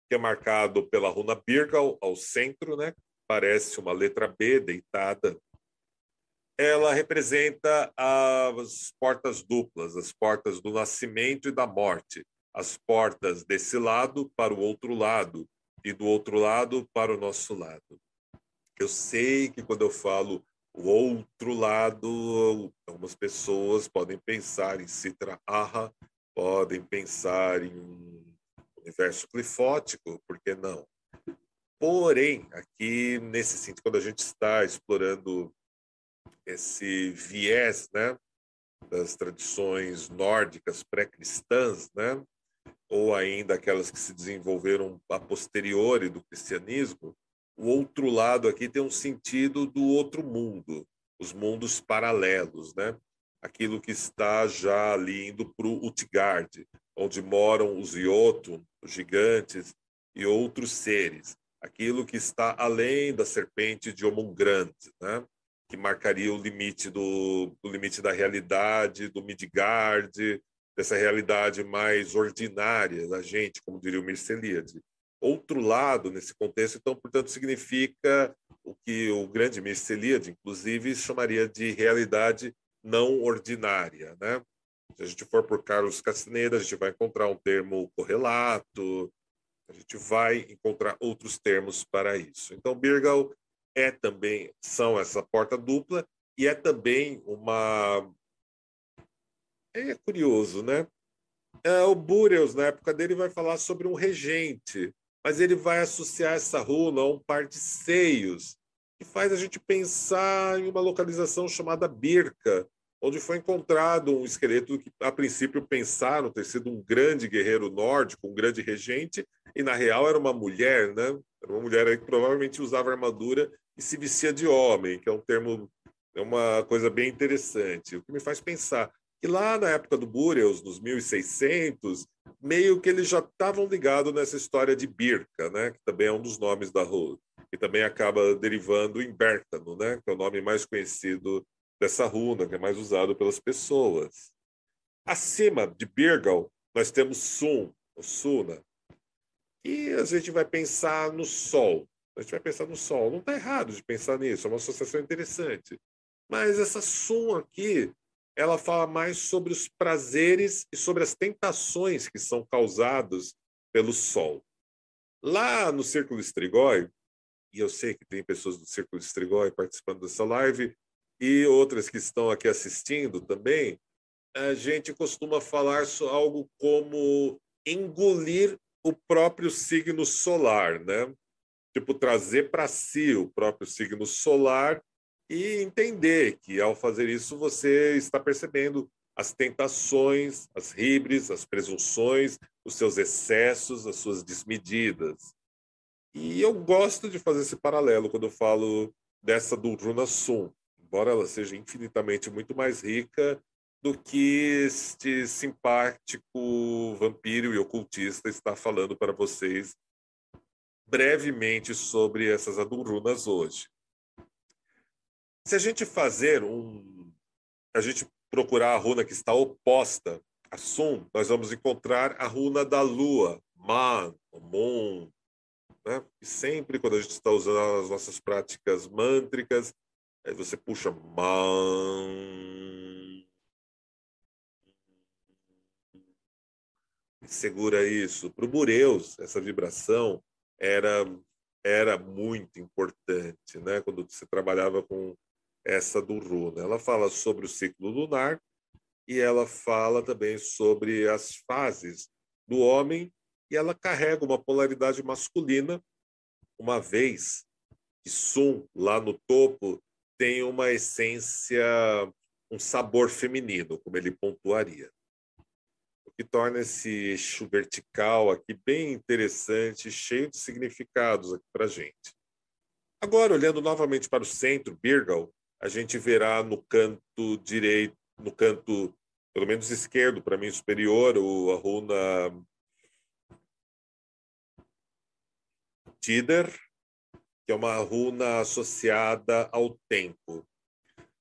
que é marcado pela runa Birgal ao centro, né? parece uma letra B deitada ela representa as portas duplas, as portas do nascimento e da morte, as portas desse lado para o outro lado e do outro lado para o nosso lado. Eu sei que quando eu falo o outro lado, algumas pessoas podem pensar em Citra Aha, podem pensar em um universo clifótico, por que não? Porém, aqui nesse sentido, quando a gente está explorando esse viés né, das tradições nórdicas pré-cristãs, né, ou ainda aquelas que se desenvolveram a posteriori do cristianismo, o outro lado aqui tem um sentido do outro mundo, os mundos paralelos, né? aquilo que está já ali indo para o Utgard, onde moram os Jotun, os gigantes e outros seres, aquilo que está além da serpente de Omungrand, né? que marcaria o limite do, do limite da realidade, do Midgard, dessa realidade mais ordinária da gente, como diria o Mirceliade. Outro lado, nesse contexto, então, portanto, significa o que o grande Mirceliade, inclusive, chamaria de realidade não ordinária. Né? Se a gente for por Carlos Castaneda, a gente vai encontrar um termo correlato, a gente vai encontrar outros termos para isso. Então, Birgal é também são essa porta dupla e é também uma é curioso, né? É, o Burials, na época dele, vai falar sobre um regente, mas ele vai associar essa runa a um par de seios, que faz a gente pensar em uma localização chamada Birka, onde foi encontrado um esqueleto que, a princípio, pensaram ter sido um grande guerreiro nórdico, um grande regente, e na real era uma mulher, né? Era uma mulher que provavelmente usava armadura e se vestia de homem, que é um termo, é uma coisa bem interessante. O que me faz pensar que lá na época do Burials, nos 1600, meio que eles já estavam ligados nessa história de Birka, né? que também é um dos nomes da rua, que também acaba derivando em Bertano, né? que é o nome mais conhecido dessa runa, que é mais usado pelas pessoas. Acima de Birgal, nós temos Sun, o Suna, e a gente vai pensar no Sol. A gente vai pensar no Sol. Não está errado de pensar nisso, é uma associação interessante. Mas essa Sun aqui, ela fala mais sobre os prazeres e sobre as tentações que são causados pelo Sol. Lá no Círculo Estrigói, e eu sei que tem pessoas do Círculo Estrigói participando dessa live, e outras que estão aqui assistindo também, a gente costuma falar algo como engolir o próprio signo solar, né? Tipo, trazer para si o próprio signo solar e entender que ao fazer isso você está percebendo as tentações, as ribres, as presunções, os seus excessos, as suas desmedidas. E eu gosto de fazer esse paralelo quando eu falo dessa do Sum, embora ela seja infinitamente muito mais rica do que este simpático vampiro e ocultista está falando para vocês brevemente sobre essas adulrunas hoje. Se a gente fazer um. A gente procurar a runa que está oposta a Sun, nós vamos encontrar a runa da Lua, Man, Mon. Né? E sempre quando a gente está usando as nossas práticas mântricas, aí você puxa Man. Segura isso. Para o Bureus, essa vibração era era muito importante, né? Quando você trabalhava com essa do Runa. Ela fala sobre o ciclo lunar e ela fala também sobre as fases do homem e ela carrega uma polaridade masculina, uma vez que Sun, lá no topo, tem uma essência, um sabor feminino, como ele pontuaria. O que torna esse eixo vertical aqui bem interessante, cheio de significados aqui para gente. Agora, olhando novamente para o centro, Birgal, a gente verá no canto direito, no canto, pelo menos esquerdo, para mim superior, o, a runa Tider, que é uma runa associada ao tempo.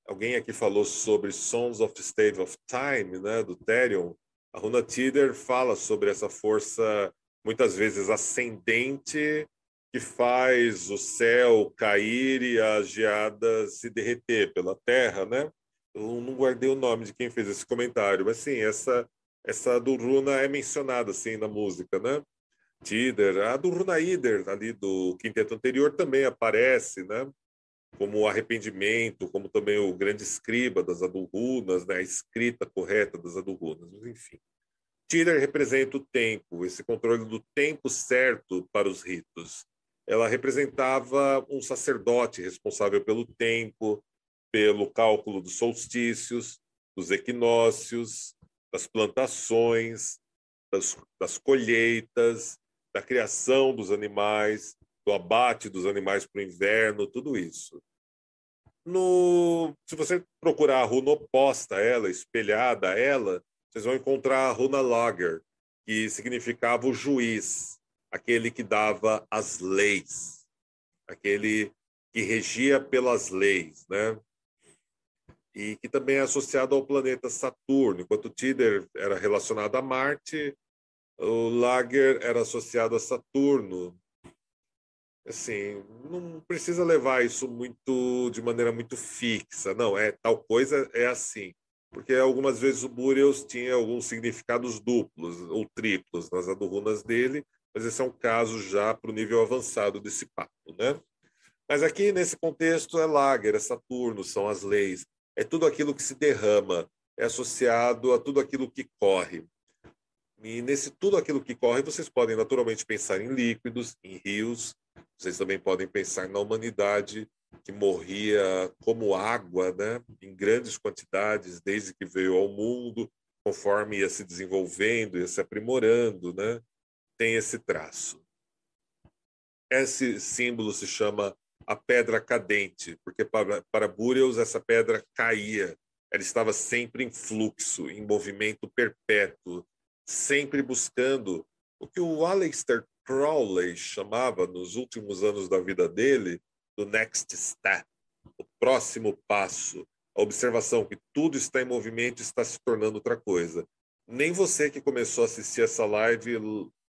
Alguém aqui falou sobre Sons of the State of Time, né, do Therion. A runa Tider fala sobre essa força muitas vezes ascendente que faz o céu cair e as geadas se derreter pela terra, né? Eu não guardei o nome de quem fez esse comentário, mas sim, essa essa do Runa é mencionada assim na música, né? Tider, a do Runa Ider ali do quinteto anterior também aparece, né? Como arrependimento, como também o grande escriba das Adulrunas, né? A escrita correta das Adulrunas, mas enfim. Tider representa o tempo, esse controle do tempo certo para os ritos ela representava um sacerdote responsável pelo tempo, pelo cálculo dos solstícios, dos equinócios, das plantações, das, das colheitas, da criação dos animais, do abate dos animais para o inverno, tudo isso. No, se você procurar a runa oposta a ela, espelhada a ela, vocês vão encontrar a runa Lager, que significava o juiz, aquele que dava as leis, aquele que regia pelas leis, né? E que também é associado ao planeta Saturno. Enquanto Tider era relacionado a Marte, o Lager era associado a Saturno. Assim, não precisa levar isso muito de maneira muito fixa. Não, é tal coisa é assim. Porque algumas vezes o Burials tinha alguns significados duplos ou triplos nas adurunas dele, mas esse é um caso já para o nível avançado desse papo, né? Mas aqui, nesse contexto, é Lager, é Saturno, são as leis, é tudo aquilo que se derrama, é associado a tudo aquilo que corre. E nesse tudo aquilo que corre, vocês podem naturalmente pensar em líquidos, em rios, vocês também podem pensar na humanidade que morria como água, né, em grandes quantidades desde que veio ao mundo, conforme ia se desenvolvendo, ia se aprimorando, né? Tem esse traço. Esse símbolo se chama a pedra cadente, porque para, para Burials essa pedra caía, ela estava sempre em fluxo, em movimento perpétuo, sempre buscando o que o Aleister Crowley chamava nos últimos anos da vida dele do next step, o próximo passo, a observação que tudo está em movimento está se tornando outra coisa. Nem você que começou a assistir essa live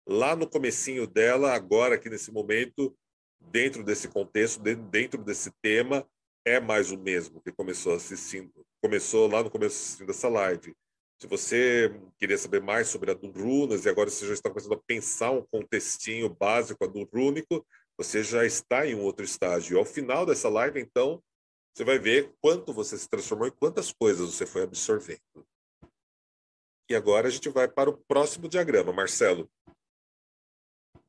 lá no comecinho dela, agora aqui nesse momento, dentro desse contexto, dentro desse tema, é mais o mesmo que começou assistindo, começou lá no começo assistindo essa live. Se você queria saber mais sobre a do Runas e agora você já está começando a pensar um contextinho básico a do Rúnico, você já está em um outro estágio. Ao final dessa live, então, você vai ver quanto você se transformou e quantas coisas você foi absorvendo. E agora a gente vai para o próximo diagrama, Marcelo.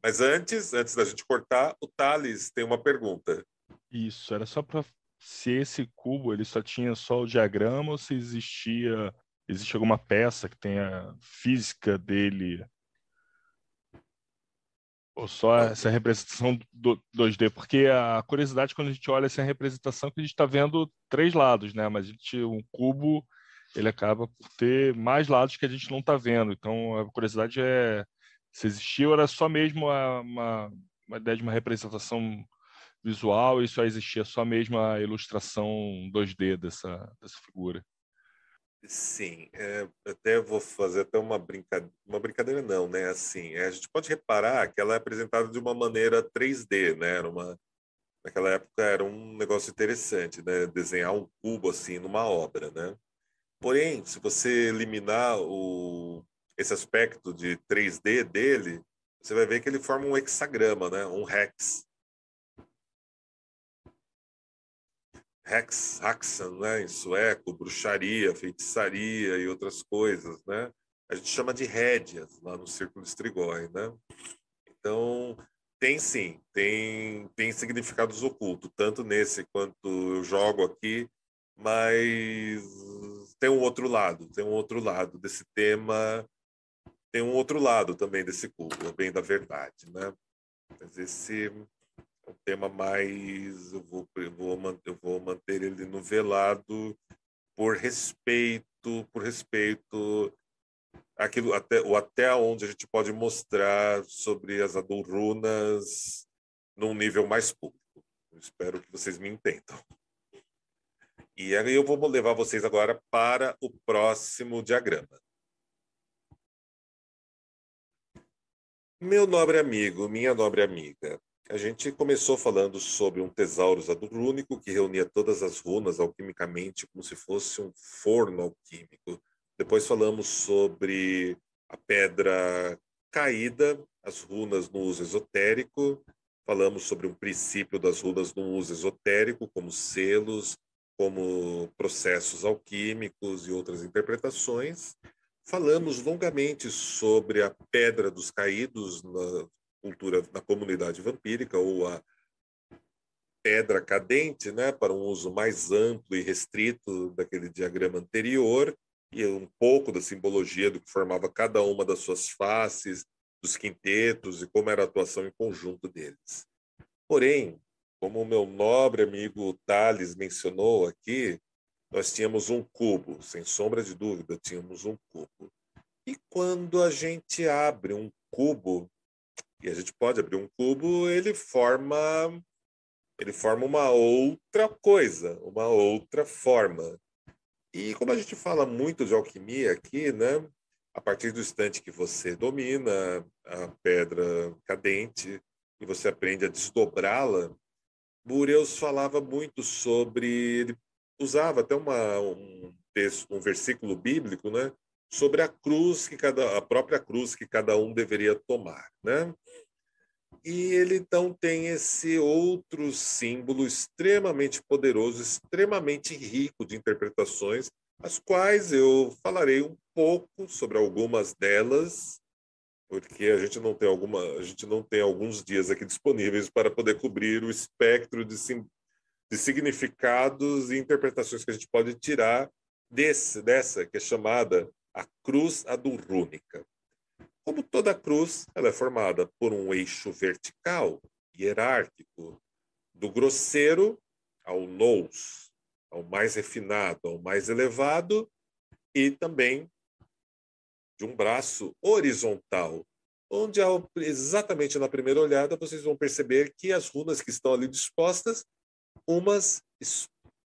Mas antes, antes da gente cortar, o Thales tem uma pergunta. Isso, era só para se esse cubo ele só tinha só o diagrama ou se existia existe alguma peça que tenha física dele ou só essa representação do 2D, porque a curiosidade quando a gente olha essa representação que a gente está vendo três lados, né? Mas a gente, um cubo ele acaba por ter mais lados que a gente não está vendo. Então a curiosidade é se existiu era só mesmo uma, uma, uma, ideia de uma representação visual e só existia só mesmo a ilustração 2D dessa, dessa figura. Sim, é, até vou fazer até uma brincadeira, uma brincadeira não, né? Assim, é, a gente pode reparar que ela é apresentada de uma maneira 3D, né? Era uma, naquela época era um negócio interessante, né? Desenhar um cubo assim numa obra, né? Porém, se você eliminar o, esse aspecto de 3D dele, você vai ver que ele forma um hexagrama, né? Um hex. Hex, Haxan, né, em sueco, bruxaria, feitiçaria e outras coisas, né? A gente chama de rédeas lá no Círculo Strigoi, né? Então, tem sim, tem, tem significados ocultos, tanto nesse quanto eu jogo aqui, mas tem um outro lado, tem um outro lado desse tema, tem um outro lado também desse culto, bem da verdade, né? Mas esse um tema mais eu vou, eu vou, eu vou manter ele no velado por respeito por respeito aquilo até o até onde a gente pode mostrar sobre as adorunas num nível mais público. Eu espero que vocês me entendam. E aí eu vou levar vocês agora para o próximo diagrama meu nobre amigo minha nobre amiga a gente começou falando sobre um tesaurus adurúnico que reunia todas as runas alquimicamente como se fosse um forno alquímico. Depois falamos sobre a pedra caída, as runas no uso esotérico. Falamos sobre um princípio das runas no uso esotérico, como selos, como processos alquímicos e outras interpretações. Falamos longamente sobre a pedra dos caídos na, cultura da comunidade vampírica ou a pedra cadente, né, para um uso mais amplo e restrito daquele diagrama anterior e um pouco da simbologia do que formava cada uma das suas faces, dos quintetos e como era a atuação em conjunto deles. Porém, como o meu nobre amigo Tales mencionou aqui, nós tínhamos um cubo, sem sombra de dúvida, tínhamos um cubo. E quando a gente abre um cubo e a gente pode abrir um cubo, ele forma ele forma uma outra coisa, uma outra forma. E como a gente fala muito de alquimia aqui, né? A partir do instante que você domina a pedra cadente e você aprende a desdobrá-la, Bureus falava muito sobre, ele usava até uma, um texto, um versículo bíblico, né? Sobre a cruz que cada, a própria cruz que cada um deveria tomar, né? E ele então tem esse outro símbolo extremamente poderoso, extremamente rico de interpretações, as quais eu falarei um pouco sobre algumas delas, porque a gente não tem alguma, a gente não tem alguns dias aqui disponíveis para poder cobrir o espectro de, de significados e interpretações que a gente pode tirar desse, dessa que é chamada a cruz adurrúnica. Como toda cruz, ela é formada por um eixo vertical hierárquico, do grosseiro ao nous, ao mais refinado, ao mais elevado, e também de um braço horizontal, onde exatamente na primeira olhada vocês vão perceber que as runas que estão ali dispostas, umas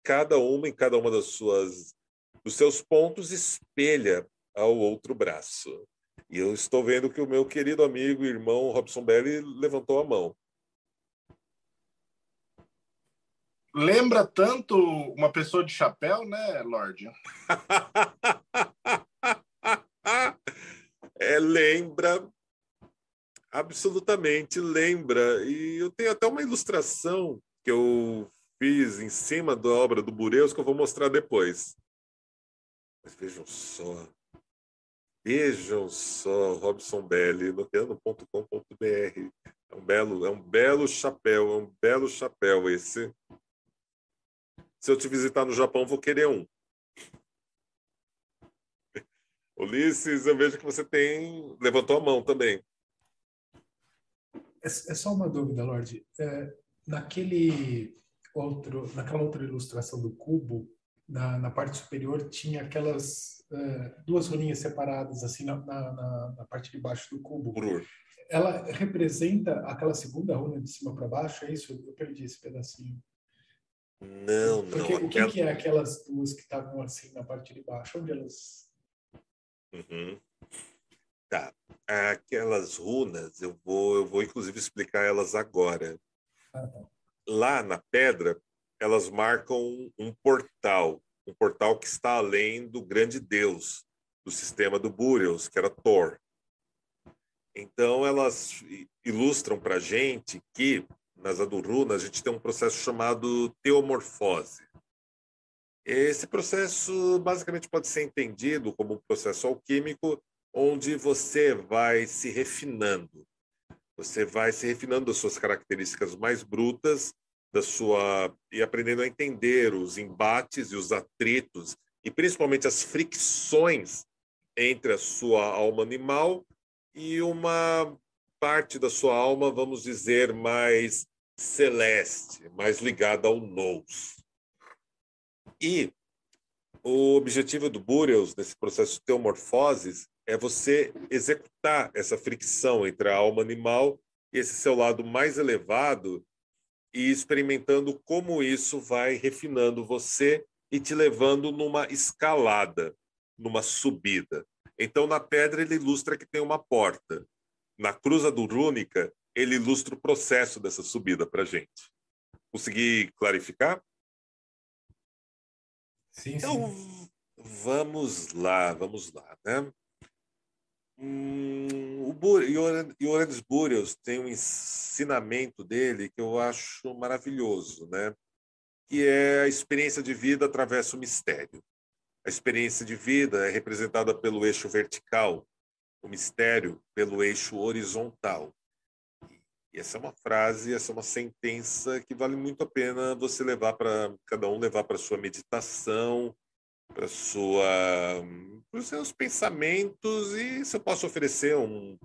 cada uma em cada uma das suas dos seus pontos espelha ao outro braço. E eu estou vendo que o meu querido amigo e irmão Robson Belli levantou a mão. Lembra tanto uma pessoa de chapéu, né, Lorde? é, lembra, absolutamente lembra. E eu tenho até uma ilustração que eu fiz em cima da obra do Bureus que eu vou mostrar depois. Mas vejam só, vejam só, Robson Belli, noteando.com.br. É um belo, é um belo chapéu, é um belo chapéu esse. Se eu te visitar no Japão, vou querer um. Ulisses, eu vejo que você tem. levantou a mão também. É, é só uma dúvida, Lorde. É, naquele outro, naquela outra ilustração do cubo, na, na parte superior tinha aquelas é, duas rolinhas separadas assim na, na, na, parte de baixo do cubo. Ela representa aquela segunda runa de cima para baixo, é isso? Eu perdi esse pedacinho. Não, Porque, não. O que, aquela... que, é aquelas duas que estavam assim na parte de baixo? Onde elas. Uhum. Tá. Aquelas runas, eu vou, eu vou inclusive explicar elas agora. Ah, tá. Lá na pedra, elas marcam um portal, um portal que está além do grande deus do sistema do Burials, que era Thor. Então, elas ilustram para a gente que nas Adurunas, a gente tem um processo chamado teomorfose. Esse processo basicamente pode ser entendido como um processo alquímico onde você vai se refinando. Você vai se refinando das suas características mais brutas, da sua e aprendendo a entender os embates e os atritos e principalmente as fricções entre a sua alma animal e uma parte da sua alma, vamos dizer, mais celeste, mais ligada ao nous. E o objetivo do Burials, nesse processo de teomorfoses, é você executar essa fricção entre a alma animal e esse seu lado mais elevado e experimentando como isso vai refinando você e te levando numa escalada, numa subida. Então, na pedra, ele ilustra que tem uma porta. Na cruza do Rúnica, ele ilustra o processo dessa subida para a gente. Consegui clarificar? Sim, então, sim. vamos lá, vamos lá, né? Hum, o Ioannis Burials tem um ensinamento dele que eu acho maravilhoso, né? Que é a experiência de vida através do mistério. A experiência de vida é representada pelo eixo vertical, o mistério pelo eixo horizontal. E essa é uma frase, essa é uma sentença que vale muito a pena você levar para cada um levar para sua meditação, para sua para os seus pensamentos e se eu posso oferecer um,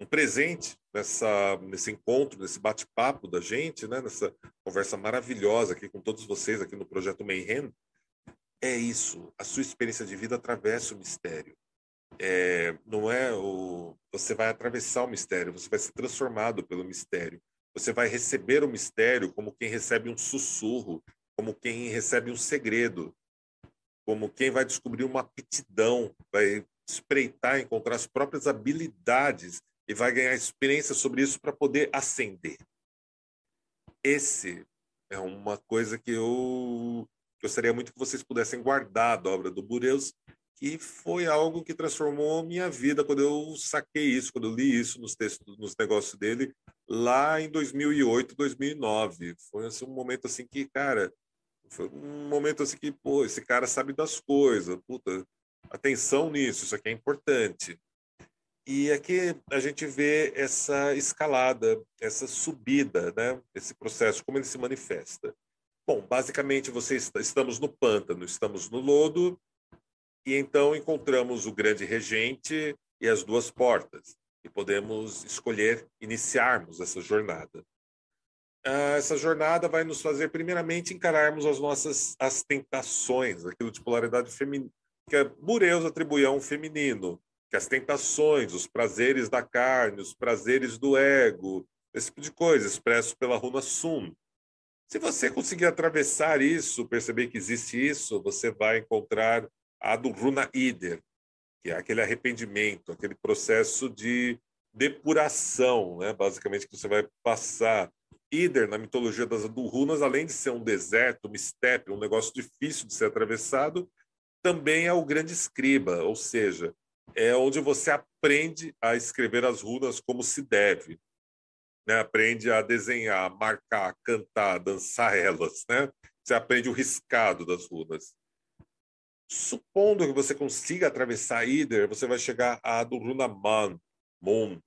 um presente nessa nesse encontro, nesse bate-papo da gente, né, nessa conversa maravilhosa aqui com todos vocês aqui no projeto Mayhem, é isso, a sua experiência de vida atravessa o mistério. É, não é o você vai atravessar o mistério, você vai ser transformado pelo mistério. Você vai receber o mistério como quem recebe um sussurro, como quem recebe um segredo, como quem vai descobrir uma aptidão, vai espreitar, encontrar as próprias habilidades e vai ganhar experiência sobre isso para poder ascender. Esse é uma coisa que eu gostaria muito que vocês pudessem guardar da obra do Bureus e foi algo que transformou minha vida quando eu saquei isso, quando eu li isso nos textos, nos negócios dele lá em 2008, 2009. Foi assim, um momento assim que, cara, foi um momento assim que, pô, esse cara sabe das coisas, puta, atenção nisso, isso aqui é importante. E aqui a gente vê essa escalada, essa subida, né? Esse processo, como ele se manifesta. Bom, basicamente, vocês estamos no pântano, estamos no lodo, e então encontramos o grande regente e as duas portas, e podemos escolher iniciarmos essa jornada. Ah, essa jornada vai nos fazer, primeiramente, encararmos as nossas as tentações, aquilo de polaridade feminina, que é Bureus atribuía um feminino, que as tentações, os prazeres da carne, os prazeres do ego, esse tipo de coisa, expresso pela runa Sum. Se você conseguir atravessar isso, perceber que existe isso, você vai encontrar a do runa Ider, que é aquele arrependimento, aquele processo de depuração, né? basicamente, que você vai passar. Ider, na mitologia das runas, além de ser um deserto, uma estepe, um negócio difícil de ser atravessado, também é o grande escriba, ou seja, é onde você aprende a escrever as runas como se deve. Né? Aprende a desenhar, marcar, cantar, dançar elas. Né? Você aprende o riscado das runas. Supondo que você consiga atravessar Ider, você vai chegar a do Runaman, Moon,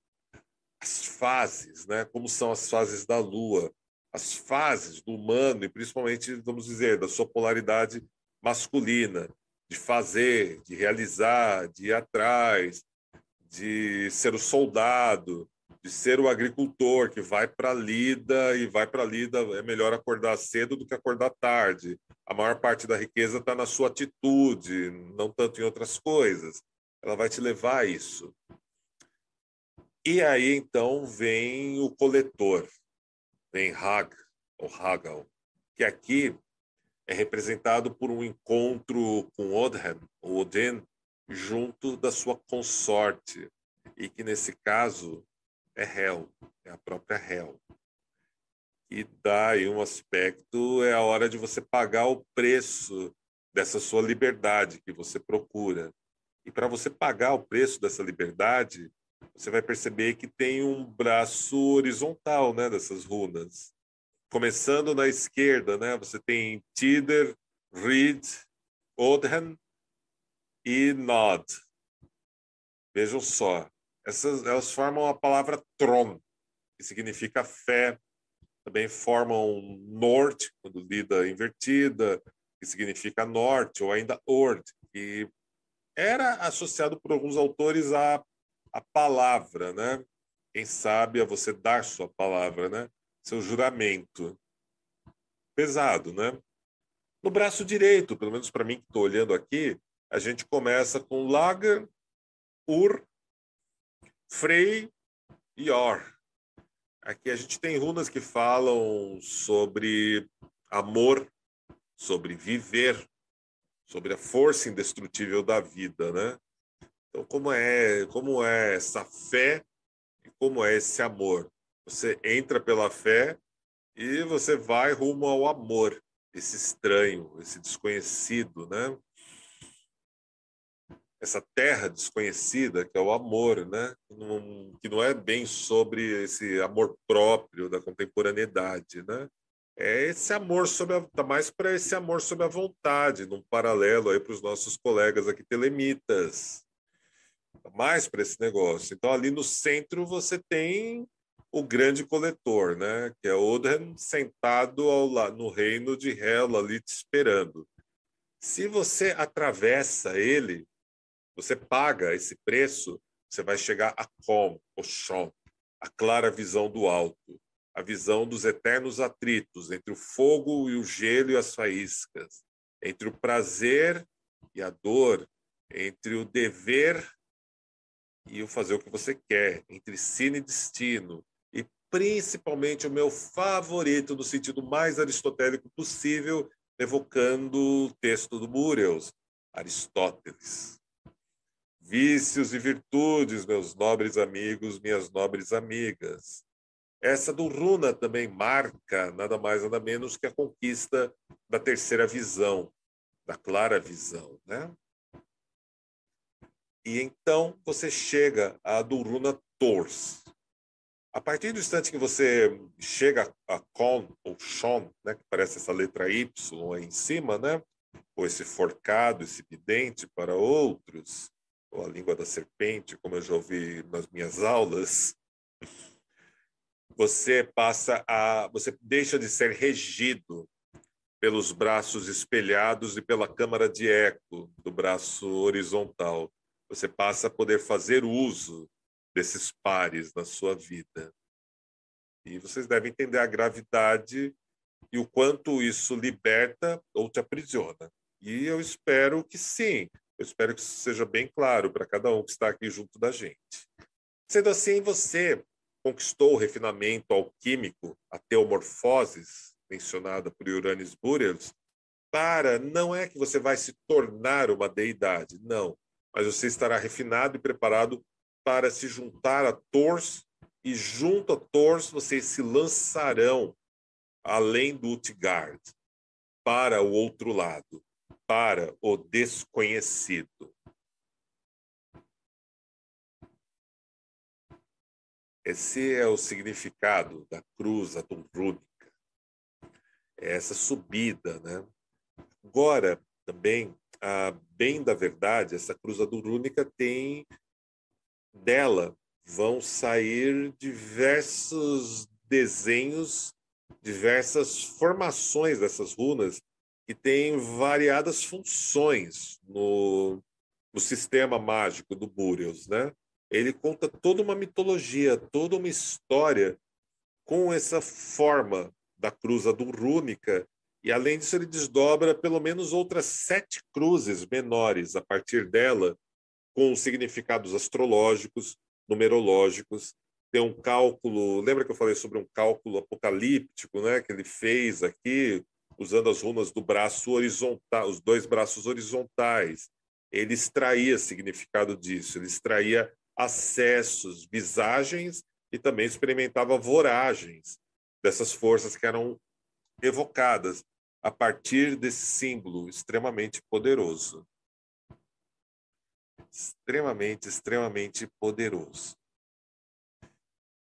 as fases, né? como são as fases da Lua, as fases do humano e principalmente, vamos dizer, da sua polaridade masculina, de fazer, de realizar, de ir atrás, de ser o soldado, de ser o agricultor que vai para a lida e vai para a lida é melhor acordar cedo do que acordar tarde. A maior parte da riqueza está na sua atitude, não tanto em outras coisas. Ela vai te levar a isso. E aí então vem o coletor, vem Hag ou Hagal, que aqui é representado por um encontro com Odin, Odin junto da sua consorte, e que nesse caso é Hel, é a própria Hel. E dá aí um aspecto, é a hora de você pagar o preço dessa sua liberdade que você procura. E para você pagar o preço dessa liberdade, você vai perceber que tem um braço horizontal, né, dessas runas começando na esquerda, né? Você tem Tider, Reed, Odhan e Nod. Vejam só, essas elas formam a palavra Tron, que significa fé. Também formam Norte, quando lida invertida, que significa norte, ou ainda Ord, que era associado por alguns autores à, à palavra, né? Quem sabe a você dar sua palavra, né? seu juramento. Pesado, né? No braço direito, pelo menos para mim que estou olhando aqui, a gente começa com Lager, Ur, Frey e Or. Aqui a gente tem runas que falam sobre amor, sobre viver, sobre a força indestrutível da vida, né? Então, como é, como é essa fé e como é esse amor? Você entra pela fé e você vai rumo ao amor, esse estranho, esse desconhecido, né? Essa terra desconhecida que é o amor, né? Que não, é bem sobre esse amor próprio da contemporaneidade, né? É esse amor sobre a, tá mais para esse amor sobre a vontade, num paralelo aí para os nossos colegas aqui telemitas, mais para esse negócio. Então ali no centro você tem o grande coletor, né? que é Odin sentado ao, no reino de Hela, ali te esperando. Se você atravessa ele, você paga esse preço, você vai chegar a Com, o Shon, a clara visão do alto, a visão dos eternos atritos entre o fogo e o gelo e as faíscas, entre o prazer e a dor, entre o dever e o fazer o que você quer, entre sino e destino, principalmente o meu favorito, no sentido mais aristotélico possível, evocando o texto do Mureus, Aristóteles. Vícios e virtudes, meus nobres amigos, minhas nobres amigas. Essa do Runa também marca nada mais nada menos que a conquista da terceira visão, da clara visão, né? E então você chega a do Runa Tors, a partir do instante que você chega a con ou shon, né, que parece essa letra Y aí em cima, né, ou esse forcado, esse vidente para outros, ou a língua da serpente, como eu já ouvi nas minhas aulas, você passa a, você deixa de ser regido pelos braços espelhados e pela câmara de eco do braço horizontal. Você passa a poder fazer uso desses pares na sua vida. E vocês devem entender a gravidade e o quanto isso liberta ou te aprisiona. E eu espero que sim. Eu espero que isso seja bem claro para cada um que está aqui junto da gente. Sendo assim, você conquistou o refinamento alquímico, a teomorfoses, mencionada por Uranus Burials, para não é que você vai se tornar uma deidade, não, mas você estará refinado e preparado para se juntar a Thors e junto a Thors vocês se lançarão além do Utgard para o outro lado, para o desconhecido. Esse é o significado da cruz Atumrúnica. É essa subida, né? Agora, também, a bem da verdade, essa cruz Atumrúnica tem dela vão sair diversos desenhos, diversas formações dessas runas que têm variadas funções no, no sistema mágico do Burials, né? ele conta toda uma mitologia, toda uma história com essa forma da cruz adurrúnica, e além disso ele desdobra pelo menos outras sete cruzes menores a partir dela, com significados astrológicos, numerológicos, tem um cálculo, lembra que eu falei sobre um cálculo apocalíptico, né, que ele fez aqui, usando as runas do braço horizontal, os dois braços horizontais. Ele extraía significado disso, ele extraía acessos, visagens e também experimentava voragens dessas forças que eram evocadas a partir desse símbolo extremamente poderoso. Extremamente, extremamente poderoso.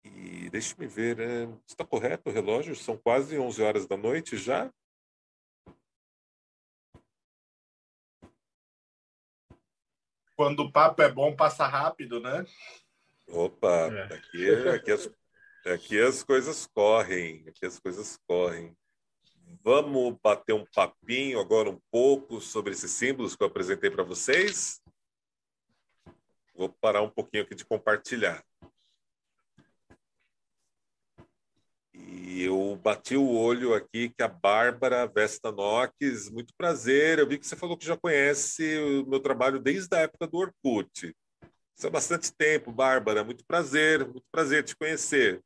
E deixe-me ver, é, está correto o relógio? São quase 11 horas da noite já? quando o papo é bom, passa rápido, né? Opa, é. aqui, aqui, as, aqui as coisas correm, aqui as coisas correm. Vamos bater um papinho agora um pouco sobre esses símbolos que eu apresentei para vocês? Vou parar um pouquinho aqui de compartilhar. E eu bati o olho aqui que a Bárbara Vesta Nox, muito prazer. Eu vi que você falou que já conhece o meu trabalho desde a época do Orkut. Isso é bastante tempo, Bárbara. Muito prazer, muito prazer te conhecer.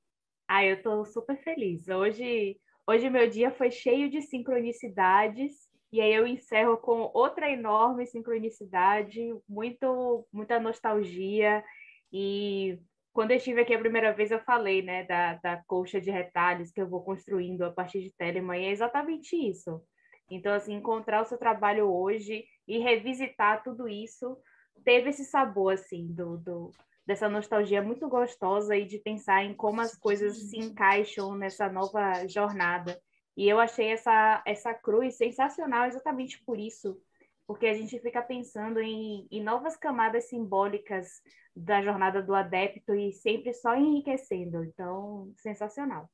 Ah, eu estou super feliz. Hoje, hoje meu dia foi cheio de sincronicidades e aí eu encerro com outra enorme sincronicidade, muito, muita nostalgia e quando eu estive aqui a primeira vez, eu falei, né, da, da colcha de retalhos que eu vou construindo a partir de Telemann, e é exatamente isso. Então, assim, encontrar o seu trabalho hoje e revisitar tudo isso teve esse sabor, assim, do, do, dessa nostalgia muito gostosa e de pensar em como as coisas se encaixam nessa nova jornada. E eu achei essa, essa cruz sensacional exatamente por isso, porque a gente fica pensando em, em novas camadas simbólicas da jornada do adepto e sempre só enriquecendo. Então, sensacional.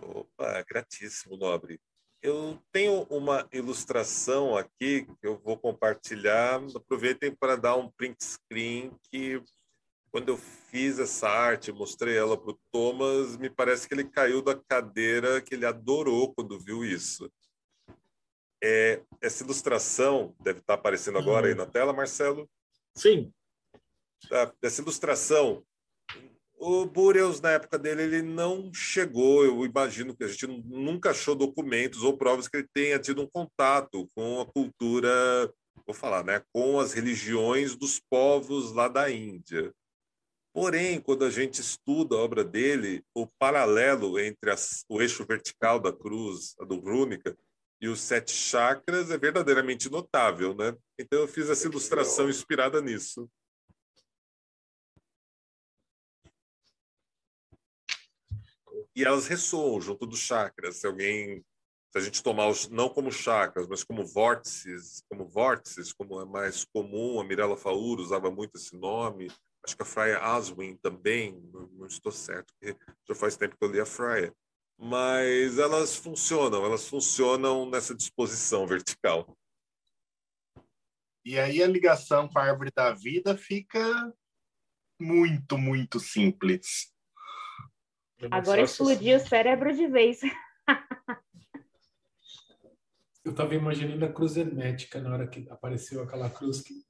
Opa, gratíssimo, Nobre. Eu tenho uma ilustração aqui que eu vou compartilhar. Aproveitem para dar um print screen que quando eu fiz essa arte, mostrei ela para o Thomas, me parece que ele caiu da cadeira, que ele adorou quando viu isso. É, essa ilustração deve estar aparecendo agora aí uhum. na tela, Marcelo? Sim. Tá, essa ilustração. O Bureus, na época dele, ele não chegou, eu imagino que a gente nunca achou documentos ou provas que ele tenha tido um contato com a cultura, vou falar, né, com as religiões dos povos lá da Índia. Porém, quando a gente estuda a obra dele, o paralelo entre as, o eixo vertical da cruz, a do Rúnica, e os sete chakras é verdadeiramente notável, né? Então eu fiz essa ilustração inspirada nisso. E elas ressoam junto dos chakras. Se alguém, se a gente tomar os não como chakras, mas como vórtices, como vórtices, como é mais comum, a Mirella Faur usava muito esse nome. Acho que a Freya Aswin também, não, não estou certo, porque já faz tempo que eu li a Freya mas elas funcionam, elas funcionam nessa disposição vertical. E aí a ligação com a árvore da vida fica muito, muito simples. Agora explodiu assim. o cérebro de vez. Eu estava imaginando a cruz hermética na hora que apareceu aquela cruz que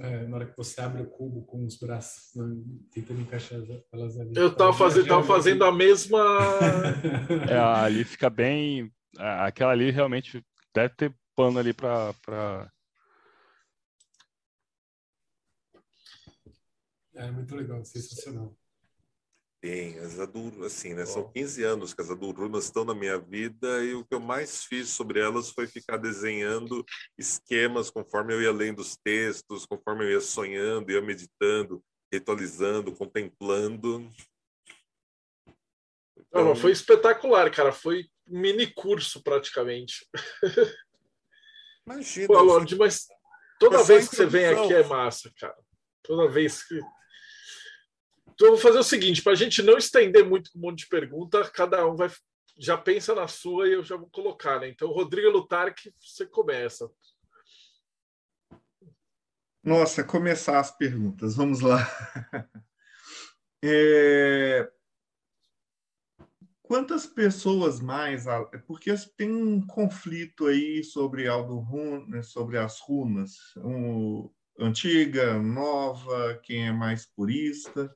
é, na hora que você abre o cubo com os braços né, tentando encaixar elas ali. Eu estava fazendo, tava fazendo a mesma. é, ali fica bem. Aquela ali realmente deve ter pano ali para. Pra... É muito legal, sensacional. Tem, as Adul, assim, né? São 15 anos que as Adulrunas estão na minha vida e o que eu mais fiz sobre elas foi ficar desenhando esquemas conforme eu ia lendo os textos, conforme eu ia sonhando, ia meditando, ritualizando, contemplando. Então... Não, foi espetacular, cara. Foi mini curso praticamente. Imagina. Pô, Lorde, mas toda vez que você vem aqui é massa, cara. Toda vez que então, vou fazer o seguinte: para a gente não estender muito com um monte de pergunta, cada um vai já pensa na sua e eu já vou colocar, né? Então, Rodrigo Lutarque, você começa. Nossa, começar as perguntas. Vamos lá. É... Quantas pessoas mais? Porque tem um conflito aí sobre Aldo Run, né, sobre as runas, um, antiga, nova, quem é mais purista.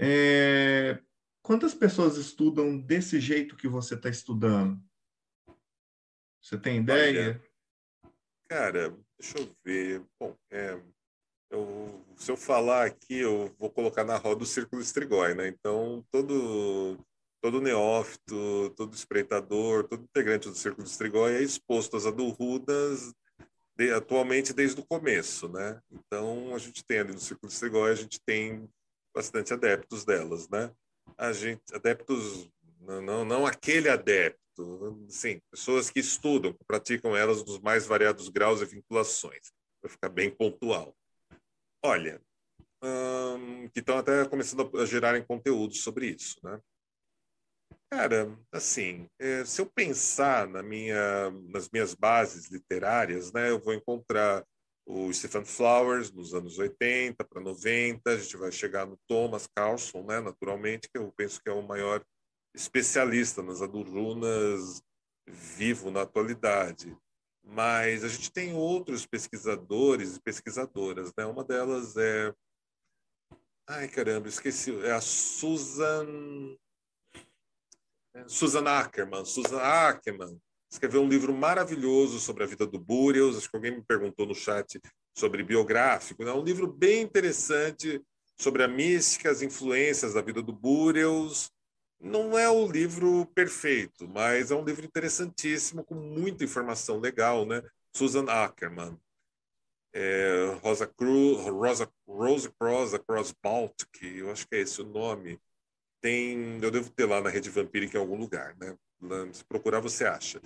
É, quantas pessoas estudam desse jeito que você está estudando? Você tem ideia? Olha, cara, deixa eu ver. Bom, é, eu, se eu falar aqui, eu vou colocar na roda o círculo estrigói, né? Então, todo, todo neófito, todo espreitador, todo integrante do círculo estrigói é exposto às adulrudas de, atualmente desde o começo, né? Então, a gente tem ali no círculo estrigói, a gente tem bastante adeptos delas, né? A gente, adeptos, não, não, não aquele adepto, sim, pessoas que estudam, que praticam elas nos mais variados graus e vinculações, para ficar bem pontual. Olha, hum, que estão até começando a gerarem conteúdos sobre isso, né? Cara, assim, é, se eu pensar na minha, nas minhas bases literárias, né, eu vou encontrar o Stephen Flowers nos anos 80 para 90, a gente vai chegar no Thomas Carlson, né, naturalmente, que eu penso que é o maior especialista nas adurunas vivo na atualidade. Mas a gente tem outros pesquisadores e pesquisadoras, né? Uma delas é Ai, caramba, esqueci, é a Susan Susan Ackerman, Susan Ackerman, escreveu um livro maravilhoso sobre a vida do Burials. Acho que alguém me perguntou no chat sobre biográfico. Né? um livro bem interessante sobre a mística, as influências da vida do Burials. Não é o livro perfeito, mas é um livro interessantíssimo, com muita informação legal, né? Susan Ackerman. É, Rosa Cruz, Rosa, Rose Cross, Cross Baltic, eu acho que é esse o nome. Tem, eu devo ter lá na Rede Vampírica em algum lugar, né? Se procurar, você acha.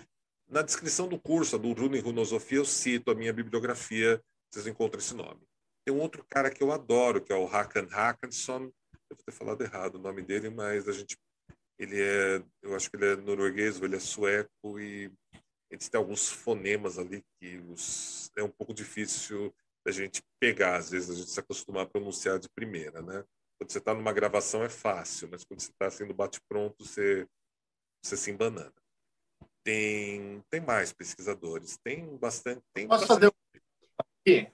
Na descrição do curso, do Rune Runosofia, eu cito a minha bibliografia, vocês encontram esse nome. Tem um outro cara que eu adoro, que é o Hakan Hakansson. Eu vou ter falado errado o nome dele, mas a gente, ele é, eu acho que ele é norueguês ou ele é sueco e eles têm alguns fonemas ali que os, é um pouco difícil da gente pegar, às vezes a gente se acostumar a pronunciar de primeira, né? Quando você está numa gravação é fácil, mas quando você está sendo bate-pronto, você, você se embanana. Tem, tem mais pesquisadores, tem bastante. Tem Posso bastante... fazer aqui?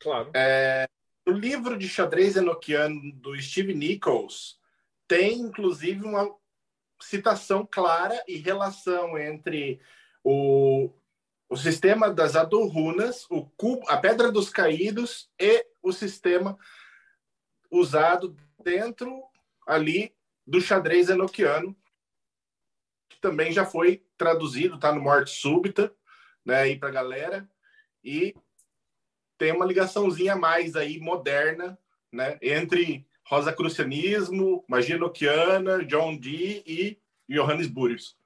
Claro. É, o livro de xadrez enoquiano do Steve Nichols tem, inclusive, uma citação clara e relação entre o, o sistema das Adorrunas, o cubo, a Pedra dos Caídos e o sistema usado dentro ali do xadrez enoquiano também já foi traduzido, está no Morte Súbita, né, aí para a galera, e tem uma ligaçãozinha mais aí moderna, né, entre Rosacrucianismo, Magia Noquiana, John Dee e Johannes Burius.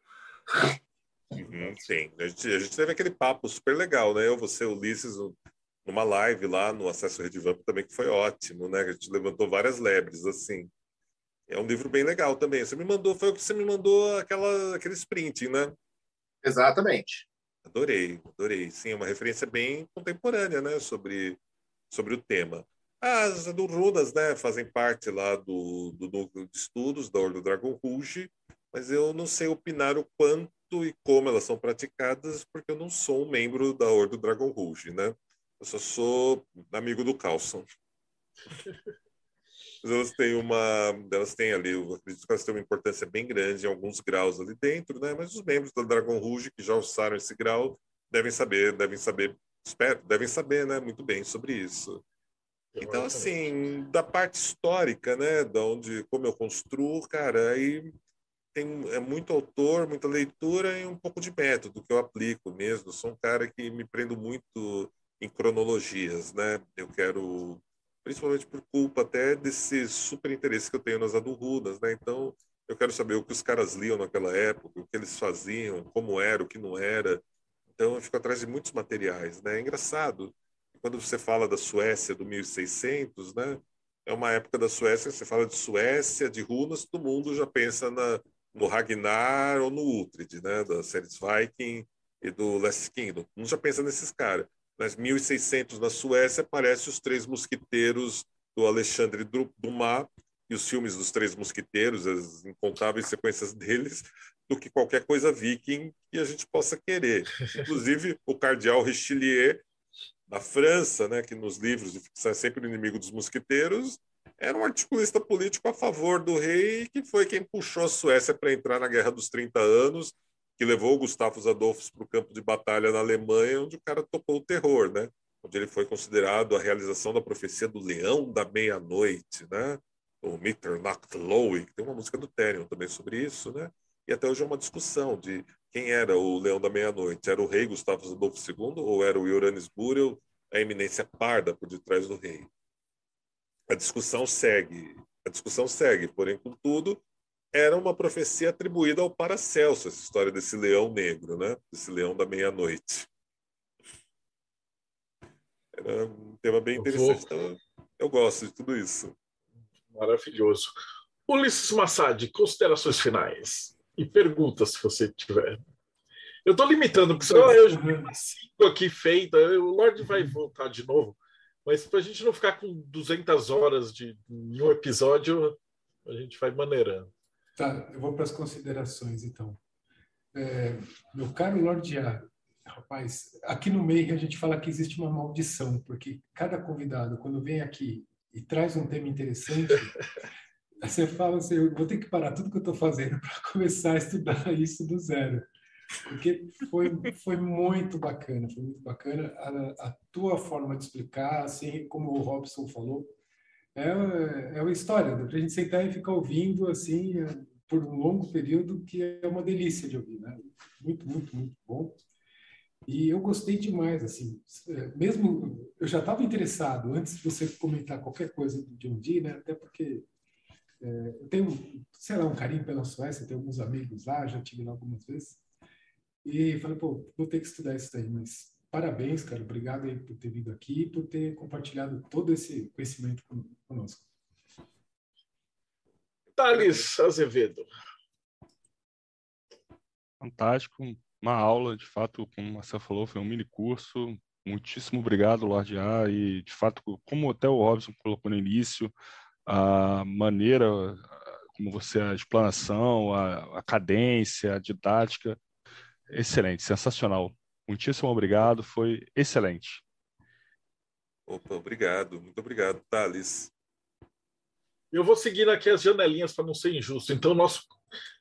Uhum, sim, a gente, a gente teve aquele papo super legal, né? Eu, você, Ulisses, numa live lá no Acesso Redivamp também, que foi ótimo, né? A gente levantou várias lebres, assim. É um livro bem legal também. Você me mandou, foi o que você me mandou aquela, aquele sprint, né? Exatamente. Adorei, adorei. Sim, é uma referência bem contemporânea, né, sobre, sobre o tema. As do Runas, né, fazem parte lá do, do núcleo de estudos da Ordem do Dragon Rouge, mas eu não sei opinar o quanto e como elas são praticadas, porque eu não sou um membro da Ordem do Dragon Rouge, né? Eu só sou amigo do Carlson. elas têm uma, elas têm ali, eu acredito que elas têm uma importância bem grande em alguns graus ali dentro, né? Mas os membros da Dragon Rouge que já alçaram esse grau devem saber, devem saber, espero, devem saber, né? Muito bem sobre isso. Então, assim, da parte histórica, né, da onde, como eu construo, cara, aí tem é muito autor, muita leitura e um pouco de método que eu aplico mesmo. Eu sou um cara que me prendo muito em cronologias, né? Eu quero, principalmente por culpa até desse super interesse que eu tenho nas adurrunas, né? Então, eu quero saber o que os caras liam naquela época, o que eles faziam, como era, o que não era. Então, eu fico atrás de muitos materiais, né? É engraçado quando você fala da Suécia do 1600, né? É uma época da Suécia, você fala de Suécia, de runas, todo mundo já pensa na, no Ragnar ou no Uhtred, né? Das séries Viking e do Last Kingdom. Mundo já pensa nesses caras. Mas 1600 na Suécia aparece os Três Mosquiteiros do Alexandre Dumas e os filmes dos Três Mosquiteiros, as incontáveis sequências deles, do que qualquer coisa viking que a gente possa querer. Inclusive, o cardeal Richelieu da França, né, que nos livros de ficção é sempre o inimigo dos mosquiteiros, era um articulista político a favor do rei, que foi quem puxou a Suécia para entrar na Guerra dos 30 Anos, que levou Gustavo Adolfo para o campo de batalha na Alemanha, onde o cara topou o terror, né? onde ele foi considerado a realização da profecia do Leão da Meia-Noite, né? o Mitternachtlowe, que tem uma música do Therion também sobre isso, né? E até hoje é uma discussão de quem era o Leão da Meia-Noite. Era o rei Gustavo Adolfo II ou era o Ioranes Burel, a eminência parda por detrás do rei? A discussão segue. A discussão segue, porém, contudo, era uma profecia atribuída ao Paracelso, essa história desse leão negro, né? Desse leão da meia-noite. Era um tema bem interessante. Então, eu gosto de tudo isso. Maravilhoso. Ulisses Massad, considerações finais e perguntas se você tiver. Eu estou limitando, porque senão eu cinco aqui feita. O Lorde vai voltar de novo. Mas para a gente não ficar com 200 horas de em um episódio, a gente vai maneirando. Tá, eu vou para as considerações, então. É, meu caro Lorde A, rapaz, aqui no meio a gente fala que existe uma maldição, porque cada convidado, quando vem aqui e traz um tema interessante, você fala assim, eu vou ter que parar tudo que eu estou fazendo para começar a estudar isso do zero. Porque foi, foi muito bacana, foi muito bacana a, a tua forma de explicar, assim como o Robson falou, é, é uma história, dá para a gente sentar e ficar ouvindo assim por um longo período, que é uma delícia de ouvir, né? Muito, muito, muito bom. E eu gostei demais, assim, mesmo eu já estava interessado antes de você comentar qualquer coisa do John Dee, né? Até porque é, eu tenho, sei lá, um carinho pela Suécia, tenho alguns amigos lá, já tive lá algumas vezes. E falei, pô, vou ter que estudar isso daí, mas parabéns, cara, obrigado aí por ter vindo aqui e por ter compartilhado todo esse conhecimento conosco. Thales Azevedo. Fantástico, uma aula, de fato, como o Marcelo falou, foi um mini curso. Muitíssimo obrigado, Lorde A, e de fato, como até o Robson colocou no início, a maneira como você, a explanação, a, a cadência, a didática, excelente, sensacional. Muitíssimo obrigado, foi excelente. Opa, obrigado, muito obrigado, Thales. Eu vou seguir aqui as janelinhas para não ser injusto. Então, nosso,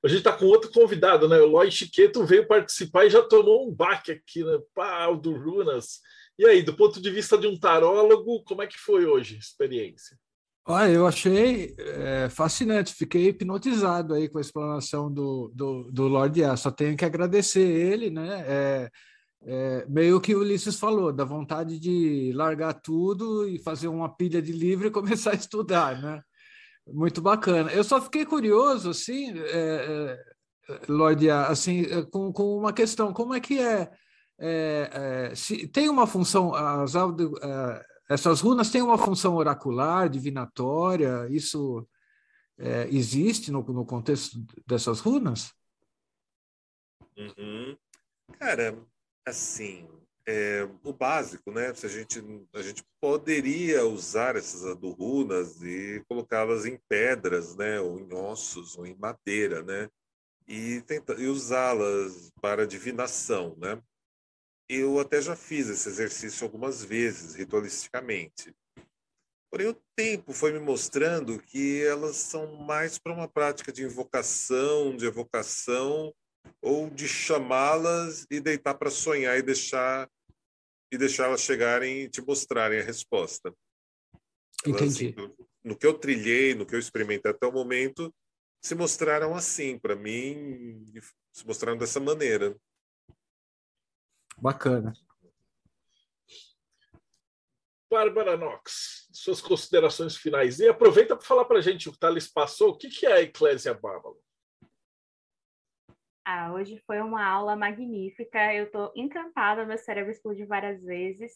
a gente está com outro convidado, né? O Loi Chiqueto veio participar e já tomou um baque aqui, né? Pau do Runas. E aí, do ponto de vista de um tarólogo, como é que foi hoje a experiência? Olha, eu achei é, fascinante, fiquei hipnotizado aí com a explanação do, do, do Lorde A. Só tenho que agradecer ele, né? É, é, meio que o Ulisses falou, da vontade de largar tudo e fazer uma pilha de livro e começar a estudar, né? Muito bacana. Eu só fiquei curioso, assim, é, é, assim, é, com, com uma questão, como é que é, é, é se tem uma função, as audio, essas runas têm uma função oracular, divinatória? Isso é, existe no, no, contexto dessas runas? Uhum. Cara, assim, é, o básico, né? Se a gente a gente poderia usar essas adurunas e colocá-las em pedras, né? Ou em ossos, ou em madeira, né? E tentar e usá-las para divinação, né? Eu até já fiz esse exercício algumas vezes, ritualisticamente. Porém, o tempo foi me mostrando que elas são mais para uma prática de invocação, de evocação, ou de chamá-las e deitar para sonhar e deixar e deixá-las chegarem e te mostrarem a resposta. Elas, Entendi. no, no que eu trilhei, no que eu experimentei até o momento, se mostraram assim para mim, se mostraram dessa maneira. Bacana. Bárbara Knox, suas considerações finais. E aproveita para falar para a gente, o Thales passou, o que, que é a Eclésia Babylon? Ah, hoje foi uma aula magnífica. Eu estou encantada, meu cérebro explodiu várias vezes.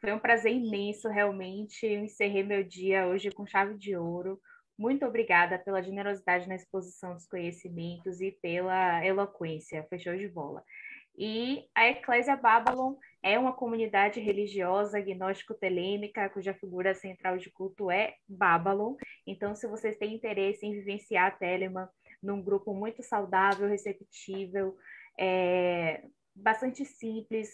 Foi um prazer imenso, realmente. Eu encerrei meu dia hoje com chave de ouro. Muito obrigada pela generosidade na exposição dos conhecimentos e pela eloquência. Show de bola. E a Eclésia Babylon é uma comunidade religiosa gnóstico-telêmica, cuja figura central de culto é Babylon. Então, se vocês têm interesse em vivenciar a Telema num grupo muito saudável, receptível, é, bastante simples,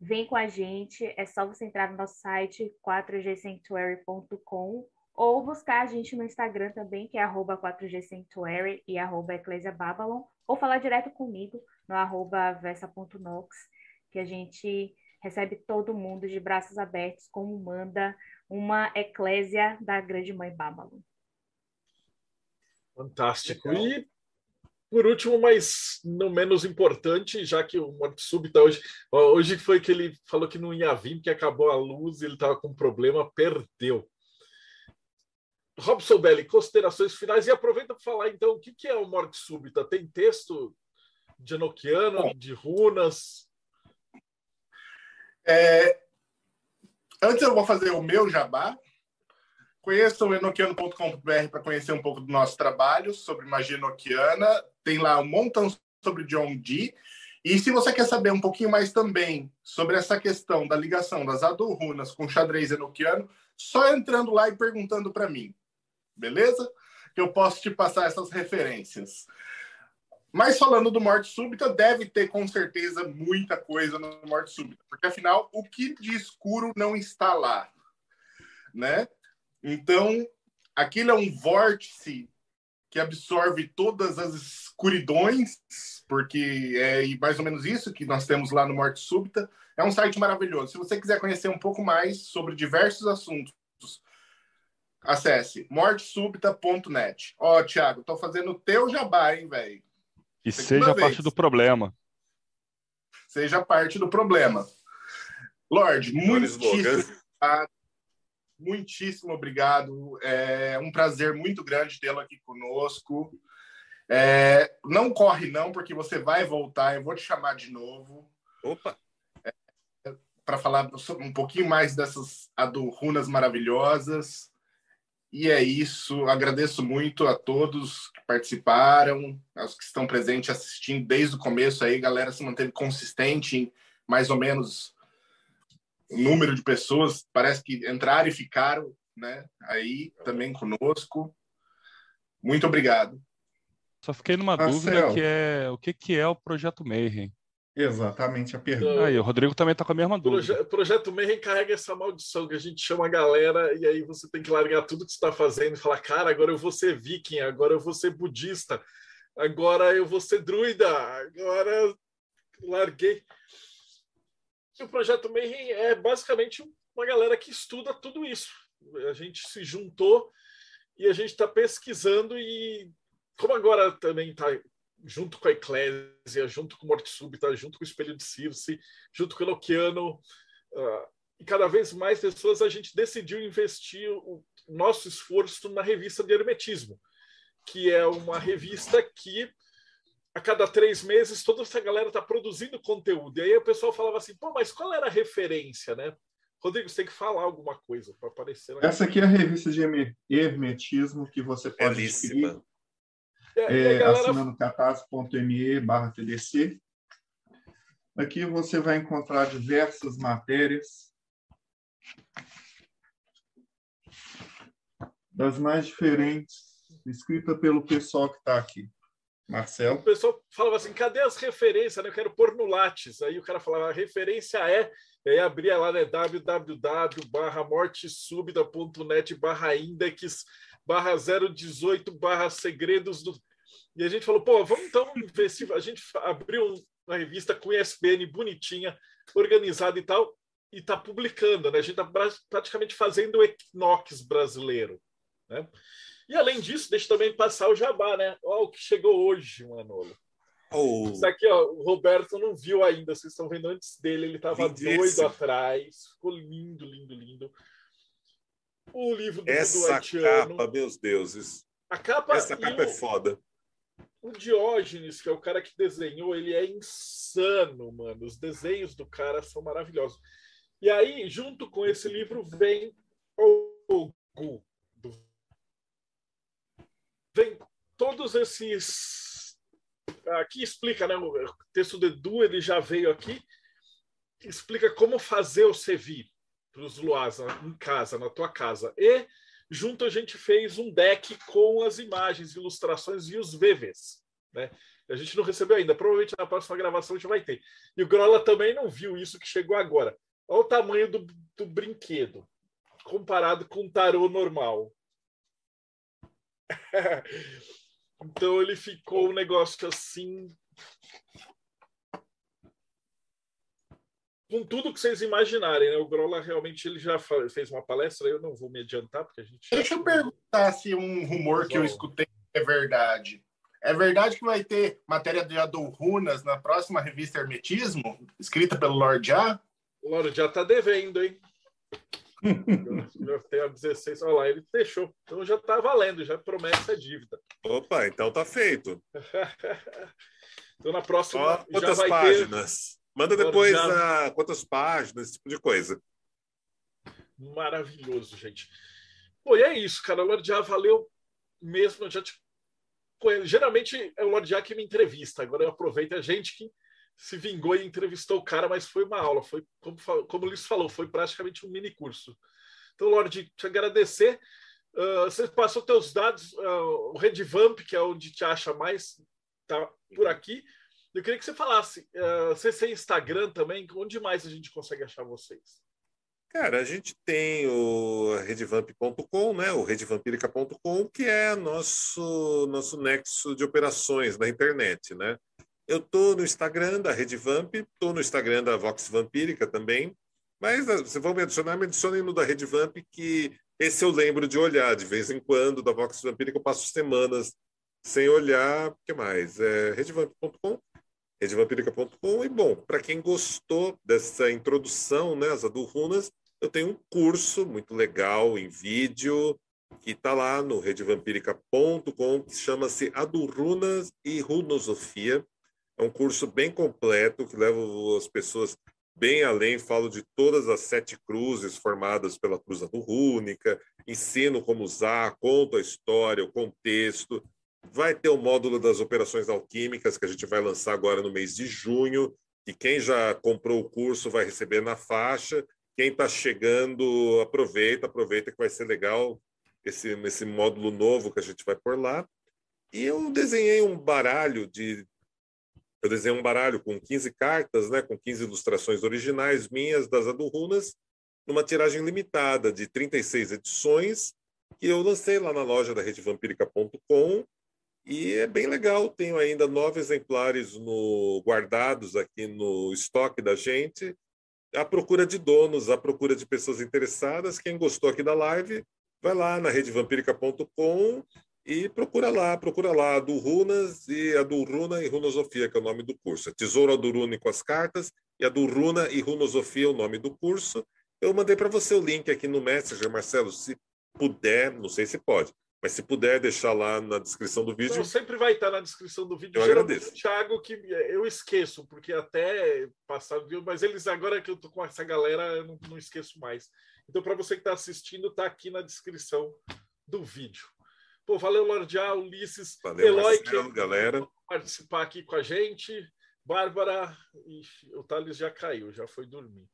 vem com a gente. É só você entrar no nosso site 4gsanctuary.com ou buscar a gente no Instagram também, que é arroba 4gsanctuary e arroba ou falar direto comigo no arroba versa.nox, que a gente recebe todo mundo de braços abertos, como manda uma eclésia da grande mãe Babylon. Fantástico. Legal. E por último, mas não menos importante, já que o Morte Súbita hoje, hoje foi que ele falou que não ia vir, porque acabou a luz e ele estava com problema, perdeu. Robson Belli, considerações finais. E aproveita para falar, então, o que, que é o Morte Súbita? Tem texto de Enochiano, de runas? É, antes eu vou fazer o meu jabá. Conheça o enoquiano.com.br para conhecer um pouco do nosso trabalho sobre magia enoquiana. Tem lá um montão sobre John Dee. E se você quer saber um pouquinho mais também sobre essa questão da ligação das adorunas com xadrez enoquiano, só entrando lá e perguntando para mim. Beleza? Que eu posso te passar essas referências. Mas falando do Morte Súbita, deve ter com certeza muita coisa no Morte Súbita, porque afinal, o que de escuro não está lá, né? Então, aquilo é um vórtice que absorve todas as escuridões, porque é mais ou menos isso que nós temos lá no Morte Súbita. É um site maravilhoso. Se você quiser conhecer um pouco mais sobre diversos assuntos, acesse mortesúbita.net. Ó, oh, Thiago, tô fazendo o teu jabá, hein, velho? E Segunda seja vez. parte do problema. Seja parte do problema. Lorde, muitíssimo. Muitíssimo obrigado. É um prazer muito grande tê-lo aqui conosco. É, não corre, não, porque você vai voltar. Eu vou te chamar de novo. Opa! É, Para falar um pouquinho mais dessas runas maravilhosas. E é isso. Agradeço muito a todos que participaram, aos que estão presentes assistindo desde o começo aí. A galera se manteve consistente em mais ou menos número de pessoas. Parece que entraram e ficaram, né? Aí também conosco. Muito obrigado. Só fiquei numa Marcel. dúvida que é o que, que é o Projeto Mayhem. Exatamente a pergunta. Aí, o Rodrigo também está com a mesma dúvida. Proje projeto Mayhem carrega essa maldição que a gente chama a galera e aí você tem que largar tudo que você está fazendo e falar, cara, agora eu vou ser viking, agora eu vou ser budista, agora eu vou ser druida, agora larguei. E o Projeto Mayhem é basicamente uma galera que estuda tudo isso. A gente se juntou e a gente está pesquisando e como agora também está junto com a Eclésia, junto com o Morte Súbita, junto com o Espelho de Circe, junto com o Enoquiano, uh, e cada vez mais pessoas, a gente decidiu investir o nosso esforço na revista de Hermetismo, que é uma revista que a cada três meses toda essa galera está produzindo conteúdo. E aí o pessoal falava assim, pô, mas qual era a referência, né? Rodrigo, você tem que falar alguma coisa para aparecer. Essa aqui é a revista de hermetismo que você pode Belíssima. adquirir é, é, galera... assinando catarse.me barra TDC. Aqui você vai encontrar diversas matérias das mais diferentes, escrita pelo pessoal que está aqui. Marcelo. O pessoal falava assim: cadê as referências? Né? Eu quero pôr no Lattes. Aí o cara falava: a referência é. E aí abria lá, né? www barra mortesúbita.net barra index barra 018 barra segredos do. E a gente falou: pô, vamos então investir. A gente abriu uma revista com ISBN bonitinha, organizada e tal, e está publicando, né? A gente está praticamente fazendo o Equinox brasileiro, né? E além disso, deixa também passar o jabá, né? Olha o que chegou hoje, Manolo. Oh. Isso aqui, ó, o Roberto não viu ainda, vocês estão vendo antes dele, ele estava doido atrás. Ficou lindo, lindo, lindo. O livro do Essa capa, meus deuses. A capa, Essa capa é foda. O Diógenes, que é o cara que desenhou, ele é insano, mano. Os desenhos do cara são maravilhosos. E aí, junto com esse livro, vem o Gu, vem todos esses. Aqui explica, né? O texto do Edu ele já veio aqui, explica como fazer o Sevi para os Luás em casa, na tua casa. E junto a gente fez um deck com as imagens, ilustrações e os VVs. Né? A gente não recebeu ainda, provavelmente na próxima gravação a gente vai ter. E o Grola também não viu isso que chegou agora. Olha o tamanho do, do brinquedo comparado com o tarô normal. Então ele ficou um negócio assim. Com tudo que vocês imaginarem, né? O Grola realmente ele já fez uma palestra, eu não vou me adiantar, porque a gente. Deixa eu perguntar se um rumor que eu escutei é verdade. É verdade que vai ter matéria de Adol Runas na próxima revista Hermetismo, escrita pelo Lord A? O Lord A tá devendo, hein? Já tenho 16, olha lá, ele deixou. Então já está valendo, já promessa a dívida. Opa, então tá feito. então na próxima. Ó, quantas páginas? Ter... Manda depois já... a... quantas páginas, esse tipo de coisa. Maravilhoso, gente. Pô, e é isso, cara. O Lord já valeu mesmo. Já te... Geralmente é o Lord já que me entrevista. Agora eu aproveito a gente que se vingou e entrevistou o cara, mas foi uma aula, foi como, como o Luiz falou, foi praticamente um mini curso. Então, Lorde, te agradecer. Uh, você passou teus dados, uh, o Redvamp, que é onde te acha mais, tá por aqui. Eu queria que você falasse, uh, você tem Instagram também, onde mais a gente consegue achar vocês? Cara, a gente tem o redvamp.com, né, o redvampirica.com, que é nosso nosso nexo de operações na internet, né? Eu tô no Instagram da Rede Vamp, tô no Instagram da Vox Vampírica também, mas ah, se vão me adicionar, me adicionem no da Rede Vamp, que esse eu lembro de olhar de vez em quando, da Vox Vampírica eu passo semanas sem olhar, o que mais? É redevamp.com, redevampírica.com, e bom, para quem gostou dessa introdução, né, as Adulrunas, eu tenho um curso muito legal em vídeo, que está lá no redevampírica.com, que chama-se Adurrunas e Runosofia. É um curso bem completo que leva as pessoas bem além. Falo de todas as sete cruzes formadas pela cruz rúnica, ensino como usar, conto a história, o contexto. Vai ter o módulo das operações alquímicas que a gente vai lançar agora no mês de junho. E quem já comprou o curso vai receber na faixa. Quem está chegando, aproveita, aproveita que vai ser legal esse, esse módulo novo que a gente vai por lá. E eu desenhei um baralho de eu desenhei um baralho com 15 cartas, né, com 15 ilustrações originais minhas das Adurrunas, numa tiragem limitada de 36 edições, que eu lancei lá na loja da redevampírica.com. E é bem legal, tenho ainda nove exemplares no, guardados aqui no estoque da gente. À procura de donos, à procura de pessoas interessadas. Quem gostou aqui da live, vai lá na redevampírica.com e procura lá, procura lá a do Runas e a do Runa e Runosofia, que é o nome do curso. É Tesouro Adurune com as cartas e a do Runa e Runosofia, o nome do curso. Eu mandei para você o link aqui no Messenger, Marcelo, se puder, não sei se pode, mas se puder deixar lá na descrição do vídeo. Não, sempre vai estar na descrição do vídeo. Eu agradeço. Thiago, que eu esqueço, porque até passado, mas eles agora que eu tô com essa galera, eu não, não esqueço mais. Então, para você que está assistindo, está aqui na descrição do vídeo. Pô, valeu, Lordial, Ulisses, valeu, Eloy, Marcelo, que galera. participar aqui com a gente. Bárbara, ixi, o Thales já caiu, já foi dormir.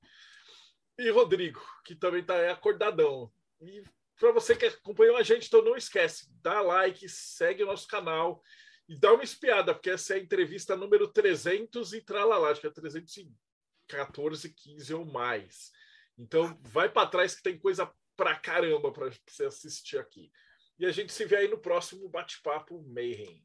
E Rodrigo, que também está acordadão. E para você que acompanhou a gente, então não esquece, dá like, segue o nosso canal e dá uma espiada, porque essa é a entrevista número 300 e tralalá, acho que é 314, 15 ou mais. Então vai para trás que tem coisa pra caramba para você assistir aqui. E a gente se vê aí no próximo bate-papo Mayhem.